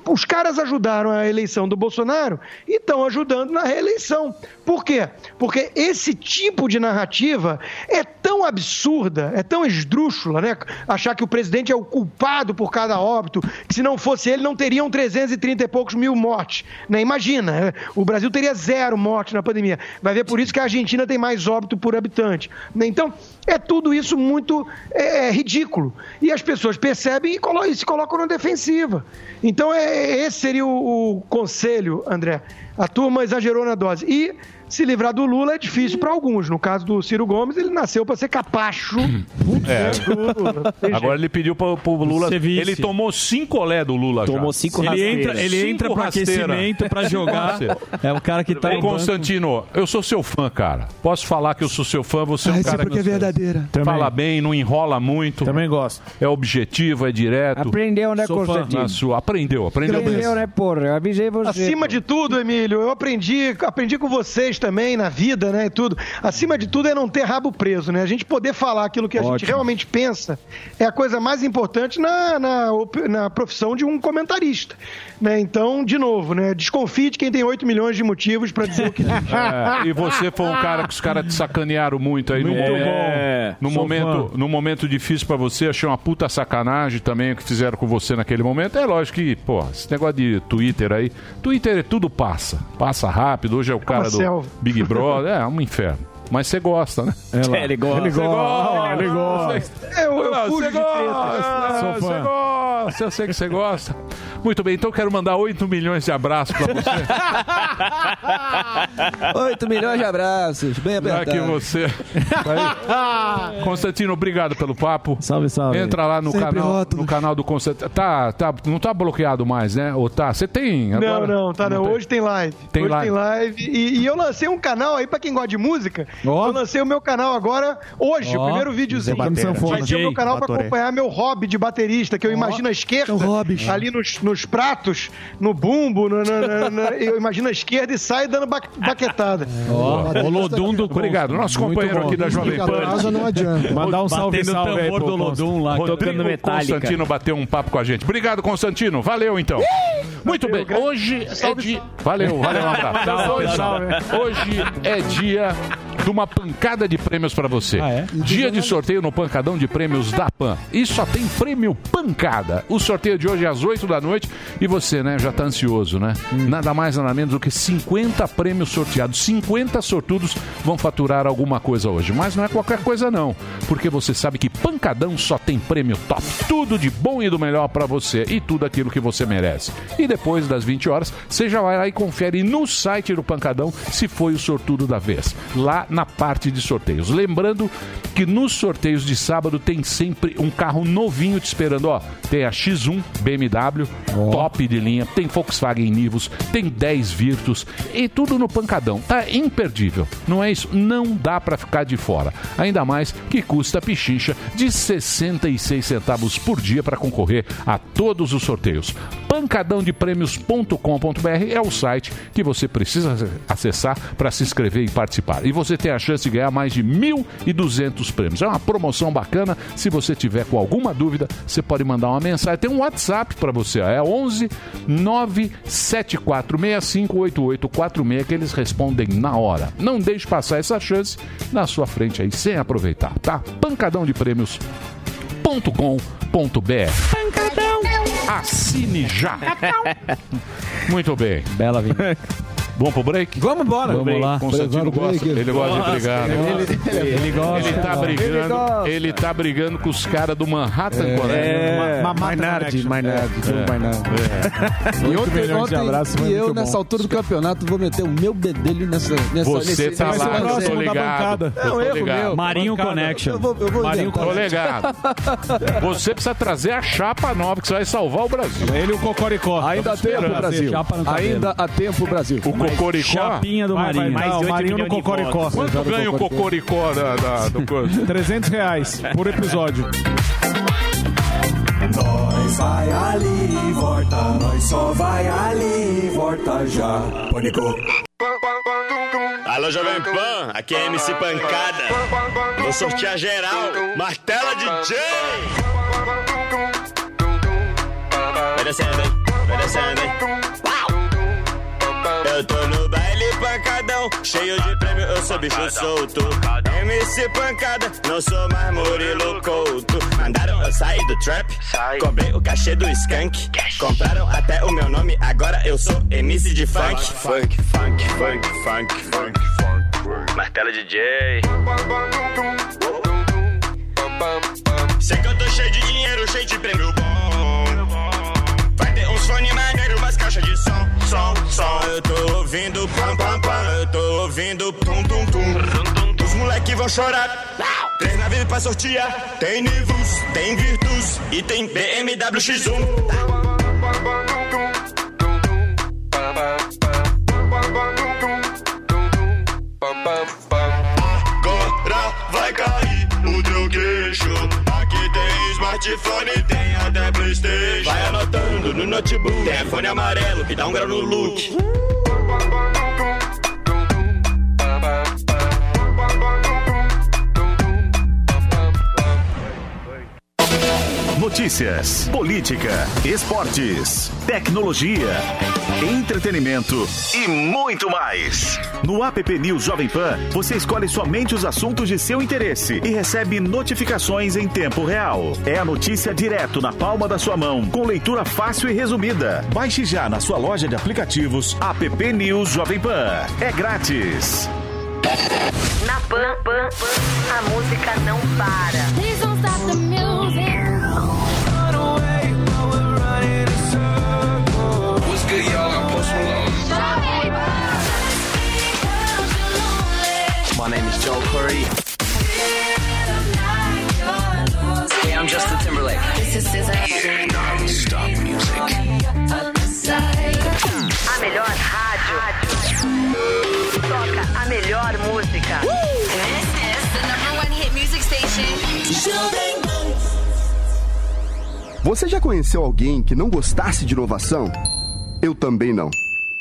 Os caras ajudaram a eleição do Bolsonaro e estão ajudando na reeleição. Por quê? Porque esse tipo de narrativa é tão absurda, é tão esdrúxula, né? Achar que o presidente é o culpado por cada óbito, que se não fosse ele, não teriam 330 e poucos mil mortes. Né? Imagina, é, o Brasil teria zero mortes na pandemia. Vai ver por isso que a Argentina tem mais óbito por habitante. né? Então, é tudo isso muito é, é, ridículo. E as pessoas percebem e, colo- e se colocam na defensiva. Então, é, esse seria o, o conselho, André. A turma exagerou na dose. E se livrar do Lula é difícil para alguns. No caso do Ciro Gomes, ele nasceu para ser capacho. É. Lula. Tem Agora ele pediu pro, pro Lula. Ele tomou cinco olé do Lula já. Tomou cinco Ele rasteiras. entra- ele Cinco entra pro rasteiras. aquecimento pra jogar. É o cara que tá Ô. Constantino, eu sou seu fã, cara. Posso falar que eu sou seu fã? Você é um Ah, cara porque que é verdadeira. fala bem, não enrola muito. Também gosto. É objetivo, é direto. Aprendeu, né, Sou. Constantino? Sua- Aprendeu, aprendeu Aprendeu, mesmo. né, porra? Eu avisei você. Acima de tudo, Emílio, eu aprendi, aprendi com vocês também na vida, né, e tudo. Acima de tudo é não ter rabo preso, né? A gente poder falar aquilo que a gente Ótimo. realmente pensa é a coisa mais importante na, na, na profissão de um comentarista, né? Então, de novo, né? Desconfie de quem tem 8 milhões de motivos para dizer o que diz. É, e você foi um cara que os caras te sacanearam muito aí no Muito momento. bom. No momento, fã. no momento difícil pra você, achei uma puta sacanagem também o que fizeram com você naquele momento. É lógico que, pô, esse negócio de Twitter aí, Twitter é tudo passa. Passa rápido, hoje é o cara do selva. Big Brother, é um inferno. Mas você gosta, né? lá. Ele gosta. Ele gosta. Ele gosta. Eu, eu Não, fujo você gosta, Sou você gosta, eu sei que você gosta. Muito bem, então quero mandar 8 milhões de abraços pra você. 8 milhões de abraços, bem apertado. que você. Constantino, obrigado pelo papo. Salve, salve. Entra lá no Sempre canal, rótulos. no canal do Constantino. Tá, tá, não tá bloqueado mais, né? Ou tá? Você tem agora? Não, não, tá não. tem? Hoje tem live. Tem Hoje live. tem live. E, e eu lancei um canal aí pra quem gosta de música. Ó. Eu lancei o meu canal agora, hoje, Ó, o primeiro videozinho. Vai ser o meu canal pra Batoré. acompanhar meu hobby de baterista, que eu imagino a esquerda, ali nos, nos pratos, no bumbo, no- no- no- no- eu imagino a esquerda e sai dando ba baquetada. Ó, o Lodum do Obrigado, nosso Muito companheiro bom. aqui da Jovem Pan. não adianta. Mandar um salve, Batendo o salve aí tambor pro do Lodum lá. Tocando Rodrigo Metallica. Constantino bateu um papo com a gente. Obrigado, Constantino. Valeu, então. Muito bem. Hoje é dia... Valeu, valeu, um abraço. Hoje é dia de uma pancada de prêmios pra você. Ah, é? Dia de sorteio no pancadão de prêmios da PAN. E só tem prêmio pancada. O sorteio de hoje é às 8 da noite e você, né, já tá ansioso, né? Nada mais nada menos do que 50 prêmios sorteados. 50 sortudos vão faturar alguma coisa hoje, mas não é qualquer coisa não, porque você sabe que pancadão só tem prêmio top. Tudo de bom e do melhor pra você e tudo aquilo que você merece. E depois das 20 horas, você já vai lá e confere no site do pancadão se foi o sortudo da vez. Lá na parte de sorteios. Lembrando que nos sorteios de sábado tem sempre um carro novinho te esperando. Ó, tem a X1 BMW, top de linha, tem Volkswagen Nivus, tem 10 Virtus e tudo no pancadão. Tá imperdível, não é isso? Não dá pra ficar de fora. Ainda mais que custa pichincha de 66 centavos por dia para concorrer a todos os sorteios. Pancadãodeprêmios.com.br é o site que você precisa acessar para se inscrever e participar. E você tem a chance de ganhar mais de 1.200 prêmios. É uma promoção bacana. Se você tiver com alguma dúvida, você pode mandar uma mensagem. Tem um WhatsApp para você. É 11 974658846 que eles respondem na hora. Não deixe passar essa chance na sua frente aí sem aproveitar, tá? pancadãodeprêmios.com.br Assine já. Muito bem. Bela vinda. Vamos pro break? Vamos embora. Vamos lá. Constantino gosta. Ele gosta de brigar. né? Ele, ele gosta. Ele tá brigando, ele tá brigando com os caras do Manhattan É, Connection. Ma- Maynard, Maynard, Diogo Maynard. E Oito ontem, ontem, abraços, foi e eu, nessa altura do campeonato, vou meter o meu bedelho nessa. nessa Você nesse, tá nesse lá, eu tô ligado. É um Eu tô erro ligado. meu. Marinho. Connection. Eu vou, eu vou Marinho, inventar. tô ligado. Você precisa trazer a chapa nova que você vai salvar o Brasil. Ele e o Cocoricó. Ainda há tempo, Brasil. Ainda há tempo, Brasil. O Cocoricó. Chapinha do Vai, vai, Marinho. vai, Mais de o Marinho no Cocoricó. Quanto ganha o Cocoricó da, da- do coisa? 300 reais por episódio. Nós vai ali e volta, nós só vai ali e volta já. Pânico. Alô, Jovem Pan, aqui é MC Pancada. Vou sortear geral. Martela DJ. Vai descendo, hein? Vai descendo, hein? Eu tô no baile pancadão, cheio de prêmio, eu sou bicho solto. MC Pancada, não sou mais Murilo Couto. Mandaram eu sair do trap, comprei o cachê do skunk. Compraram até o meu nome, agora eu sou MC de funk. Funk, funk, funk, funk, funk, funk. Martelo DJ. Sei que eu tô cheio de dinheiro, cheio de prêmio bom. Vai ter uns fone maneiro, umas caixas de som, som, som. Eu tô ouvindo pam, pam, pam. Eu tô ouvindo tum, tum, tum. Os moleque vão chorar. Três naves pra sortear. Tem Nivus, tem Virtus e tem BMW X1. Agora vai cair o teu queixo. Smartphone, tem até Playstation. Vai anotando no notebook. Tem fone amarelo que dá um grau no look. Notícias, política, esportes, tecnologia, entretenimento e muito mais. No app News Jovem Pan, você escolhe somente os assuntos de seu interesse e recebe notificações em tempo real. É a notícia direto na palma da sua mão, com leitura fácil e resumida. Baixe já na sua loja de aplicativos app News Jovem Pan. É grátis. Na Pan, Pan, a música não para. Joel Curry. Hey, I'm Justin Timberlake. This is Yeah, non-stop music. A melhor rádio. Toca a melhor música. This is the number one hit music station. Você já conheceu alguém que não gostasse de inovação? Eu também não.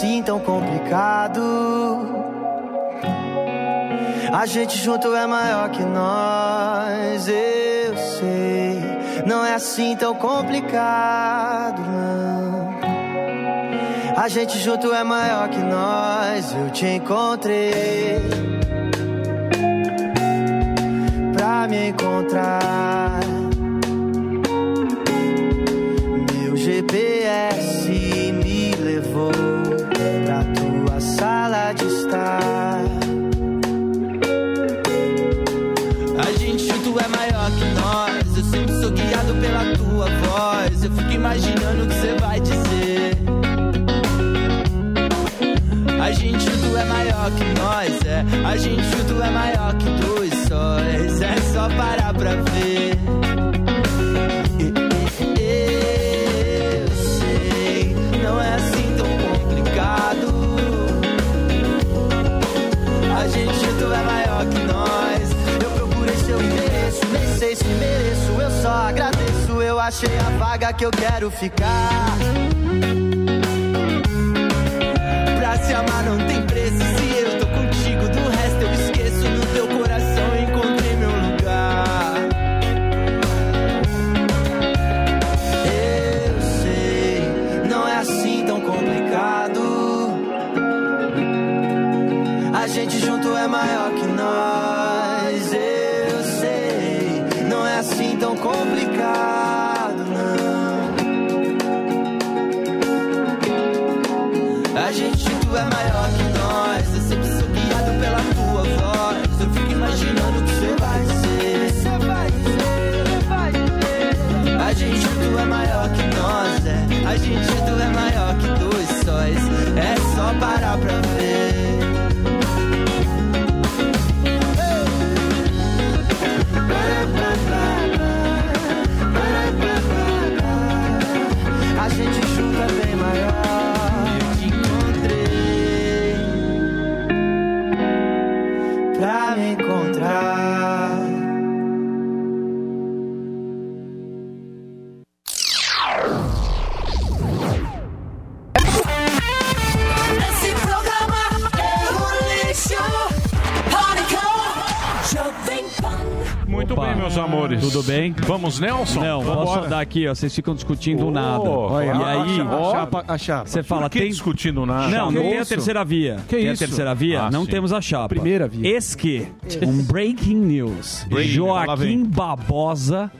Assim tão complicado. A gente junto é maior que nós. Eu sei, não é assim tão complicado, não. A gente junto é maior que nós. Eu te encontrei pra me encontrar. Meu GPS A gente junto é maior que nós. Eu sempre sou guiado pela tua voz. Eu fico imaginando o que você vai dizer. A gente junto é maior que nós, é. A gente junto é maior que dois sóis. É só parar pra ver. Se mereço. Eu só agradeço, eu achei a vaga que eu quero ficar. Pra se amar não tem preço. Se eu tô contigo, do resto eu esqueço. No teu coração encontrei meu lugar. Eu sei, não é assim tão complicado. A gente junto é maior Tudo bem? Vamos, Nelson? Não, Vambora. posso dar aqui, ó. Vocês ficam discutindo Oh, nada. olha, e aí, a chapa, ó, a chapa, a chapa. você fala, Por que tem. discutindo nada? Não, não tem a terceira via. Que tem isso? a terceira via? Ah, não sim. temos a chapa. Primeira via. Eis que, um breaking news. Breaking. Joaquim Babosa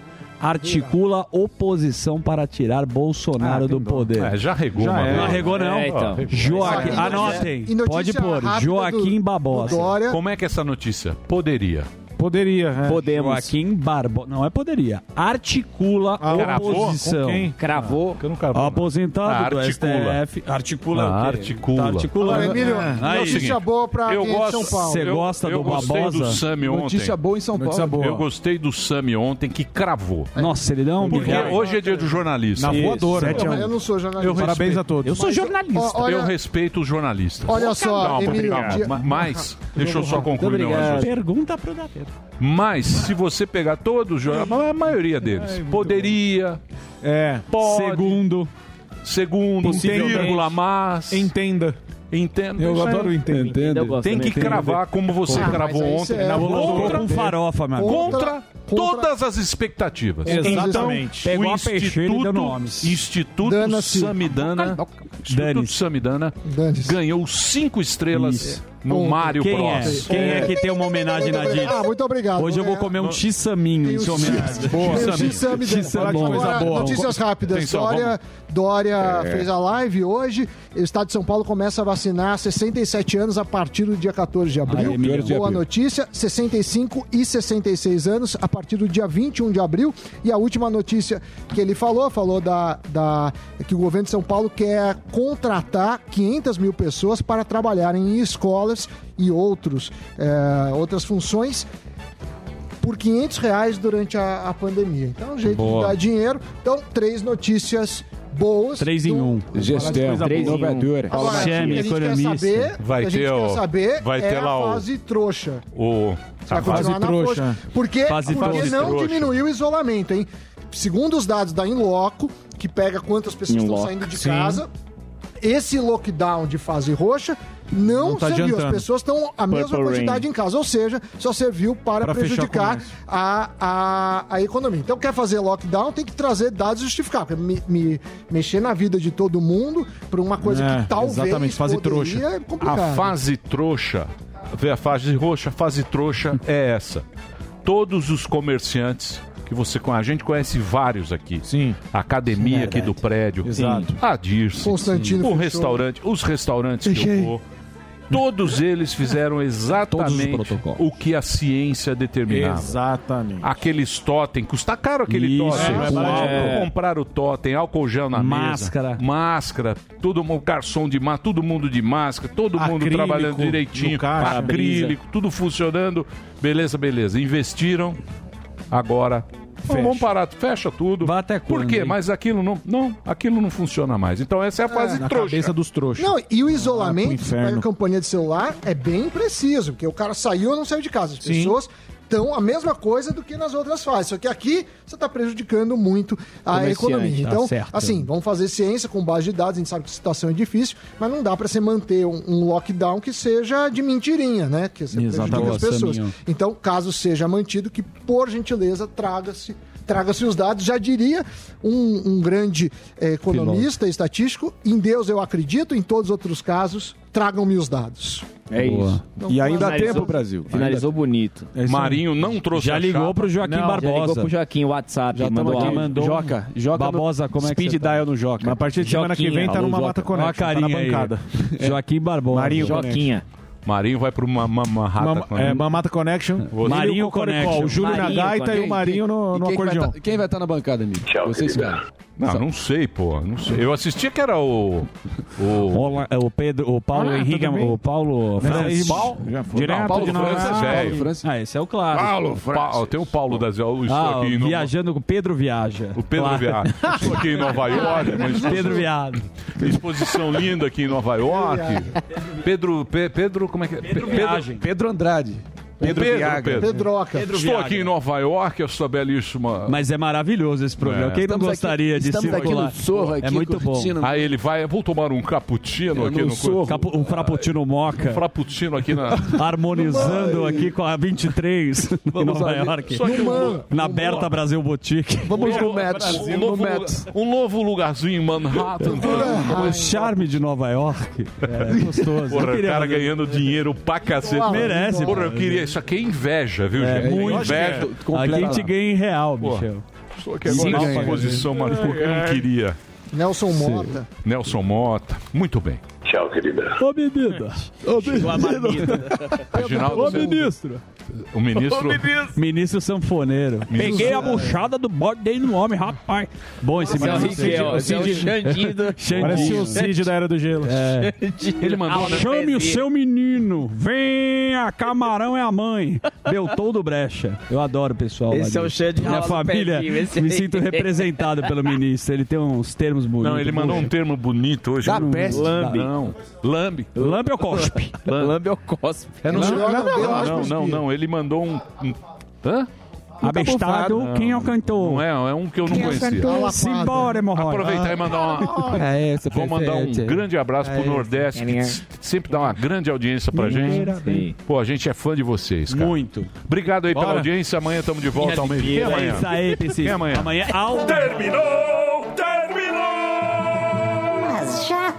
articula oposição para tirar Bolsonaro do poder. É, já regou, Já é. Não regou, não. É, então. Joaquim, anotem. Pode pôr. Joaquim do- Babosa. do. Como é que é essa notícia? Poderia. Poderia, é. Podemos. Joaquim Barbosa. Não é poderia. Articula Ah, cravou? oposição. Cravou. Que eu não cravou. Aposentado Ah, do articula. STF. Articula Ah, articula. Tá articulando. Agora, Emílio, Aí. notícia boa pra eu é gosto, São Paulo. Você eu- gosta eu do gostei Barbosa? do Sami ontem. Notícia boa em São Notícia Paulo. boa. Eu gostei do Sami ontem que cravou. Nossa, ele dá um Porque hoje é dia do jornalista. Na voadora. a um. Eu não sou jornalista. Eu Parabéns a todos. Eu sou jornalista. olha- Eu respeito os jornalistas. Olha só, Emílio, Mas, deixa eu só concluir. Pergunta pro Datena. Mas, se você pegar todos os jornalistas, a maioria deles, poderia, É. pode, Segundo. segundo, vírgula, mas, Entenda. entenda. Eu isso adoro o entenda. Entende? Tem que cravar como você Ah, cravou ontem. é na contra, com farofa, mano. contra, Contra- todas as expectativas. Exatamente. Então, Pegou o Instituto, nomes. Instituto. Samidana, Instituto. Samidana ganhou cinco estrelas no Ponto. Mário Quem é? Bros. Quem é que tem uma homenagem na Ah, Didi? muito obrigado. Hoje eu vou comer um x-saminho em sua homenagem. Boa. Agora, boa. notícias rápidas. Atenção, Dória, Dória fez a live hoje. O Estado de São Paulo começa a vacinar 67 anos a partir do dia 14 de abril. Aí. Boa notícia. 65 e 66 anos a partir do dia 21 de abril. E a última notícia que ele falou, falou da, da que o governo de São Paulo quer contratar 500 mil pessoas para trabalharem em escolas e outros, eh, outras funções por 500 reais durante a, a pandemia. Então, é um jeito Boa. de dar dinheiro. Então, três notícias boas. Três em um. Gestão, boa. um. inovadora. Agora, o que Chame, a gente quer economista. saber, Vai o a gente ter quer o- saber vai é ter a lá o- fase trouxa. O, Vai a continuar fase na trouxa. Porque, Fase porque não Trouxa. diminuiu o isolamento, hein? Segundo os dados da Inloco, que pega quantas pessoas estão saindo de sim. casa, esse lockdown de fase roxa não, Não tá serviu. As adiantando. pessoas estão a mesma Purple quantidade em casa, ou seja, só serviu para Pra prejudicar a, a, a economia. Então, quer fazer lockdown, tem que trazer dados justificados. Me, me- mexer na vida de todo mundo por uma coisa É, que talvez exatamente, fase trouxa. é. A fase trouxa, vê a fase roxa, a fase trouxa é essa. Todos os comerciantes que você conhece, a gente conhece vários aqui. Sim. A academia aqui do prédio. Exato. A Dirce. Constantino O fechou. restaurante, os restaurantes que Fechei. eu vou. Todos eles fizeram exatamente o que a ciência determinava. Exatamente. Aqueles totem, custa caro aquele Isso, totem. é. É. Comprar o totem, álcool gel na Máscara. mesa. Máscara. Todo mundo, garçom de máscara, todo mundo de máscara, todo mundo Acrílico trabalhando direitinho. caixa. Acrílico, tudo funcionando. Beleza, beleza. Investiram. Agora. Fecha. Vamos parar, fecha tudo. Vai até Por quando, quê? hein? Mas aquilo não, não, aquilo não funciona mais. Então essa é a fase Na trouxa. cabeça dos trouxas. Não, e o Ah, isolamento, se inferno. pega a campanha de celular, é bem preciso, porque o cara saiu ou não saiu de casa. As Sim. Estão a mesma coisa do que nas outras fases. Só que aqui você está prejudicando muito a economia. tá Então, certo. assim, vamos fazer ciência com base de dados, a gente sabe que a situação é difícil, mas não dá para você manter um, um lockdown que seja de mentirinha, né? Que você Exato. prejudica as pessoas. Então, caso seja mantido, que por gentileza traga-se traga-se os dados. Já diria um, um grande eh, economista estatístico, em Deus eu acredito, em todos os outros casos, tragam-me os dados. É isso. E ainda há tempo, Brasil. Finalizou bonito. Marinho não trouxe Já a ligou chapa. pro Joaquim Não, Já ligou Barbosa. pro Joaquim, WhatsApp, Já mandou aqui. mandou Joca, Joca Babosa, no como é que Speed tá? dial no Joca. Mas a partir de semana que vem tá numa Mata Joca. Olha Connection, tá na bancada. Joaquim Barbosa. Marinho Joquinha. Marinho vai pro uma, uma, uma rata Mama- com é, ele. Mamata Connection. Você- Marinho e o Connection. O Júlio na gaita e Connection. o Marinho no, E vai acordeão. tá, quem vai estar na bancada, amigo? Você espera. Não, não sei, pô. Não sei. Eu assistia que era o. O. Olá, é o Pedro, o Paulo Ah, Henrique, bem. o Paulo Francis. Paulo? Já foi. Direto Não, Paulo de Francis Nova é. York. Francis. Ah, esse é o claro. Paulo, Pa- tem o Paulo das estou Ah, aqui viajando com Pedro Viaja. O Pedro Claro. Viaja. Estou aqui em Nova York. exposição- Pedro Viado. Exposição linda aqui em Nova York. Pedro. Pe- Pedro. Como é que é? Pedro, Viagem. Pedro Andrade. Pedro, Pedro Viagra. Viagra. Pedroca. Pedro Estou Viagra. aqui em Nova York, essa belíssima. Mas é maravilhoso esse programa. É. Quem não Estamos gostaria aqui- de estamos aqui circular? no Sorro, é aqui, muito bom. curtindo. Aí ele vai, vou tomar um cappuccino É, aqui no no Sorro. Capu- Um frappuccino moca. Frappuccino aqui na. Harmonizando aqui com a 23 em Nova ali. York. Só que um- Na Berta Brasil Boutique. Vamos no Mets. um, No novo, um novo lugarzinho em Manhattan. O charme de Nova York. É gostoso. Porra, o cara ganhando dinheiro pra cacete. Merece, Porra, pô. eu queria. Isso aqui é inveja, viu, É, gente? muito. inveja. Aqui a gente ganha em real, Michel. Só que agora Sim, na ganha. posição, mas porque eu não queria. Nelson Mota. Nelson Mota. Muito bem. Tchau, querida. Ô, bebida. Ô, Reginaldo, Ô, ministro. o ministro. Ministro sanfoneiro. Peguei a buchada do bode dei no homem, rapaz. Bom, esse Esse é o ministro. Riquel, esse é o Xandinho do- Xandinho. Parece o Cid da Era do Gelo. É. Ele mandou. Chame o seu menino. Venha, camarão é a mãe. Beltou do Brecha. Eu adoro o pessoal. Esse é o de- Xande Minha família, Pezinho, esse me aí. sinto representado pelo ministro. Ele tem uns termos bonitos. Não, ele mandou um termo bonito hoje. Da Não- peste. Lambe. Não. Lambe. Lambe ou cospe? Lambe ou cospe. É, não, Não, não, não, não, não, não, não, Ele mandou um. um- Hã? Abestado, quem é o cantor? Não é, é um que eu não conhecia. Simbora, hemorroida. Aproveitar e mandar uma. É essa, Vou mandar um grande abraço pro Nordeste, que sempre dá uma grande audiência pra gente. Sim. Pô, a gente é fã de vocês, cara. Muito. Obrigado aí pela audiência. Amanhã estamos de volta ao meio. Quem é É amanhã? isso aí. Quem é amanhã? Amanhã! Terminou!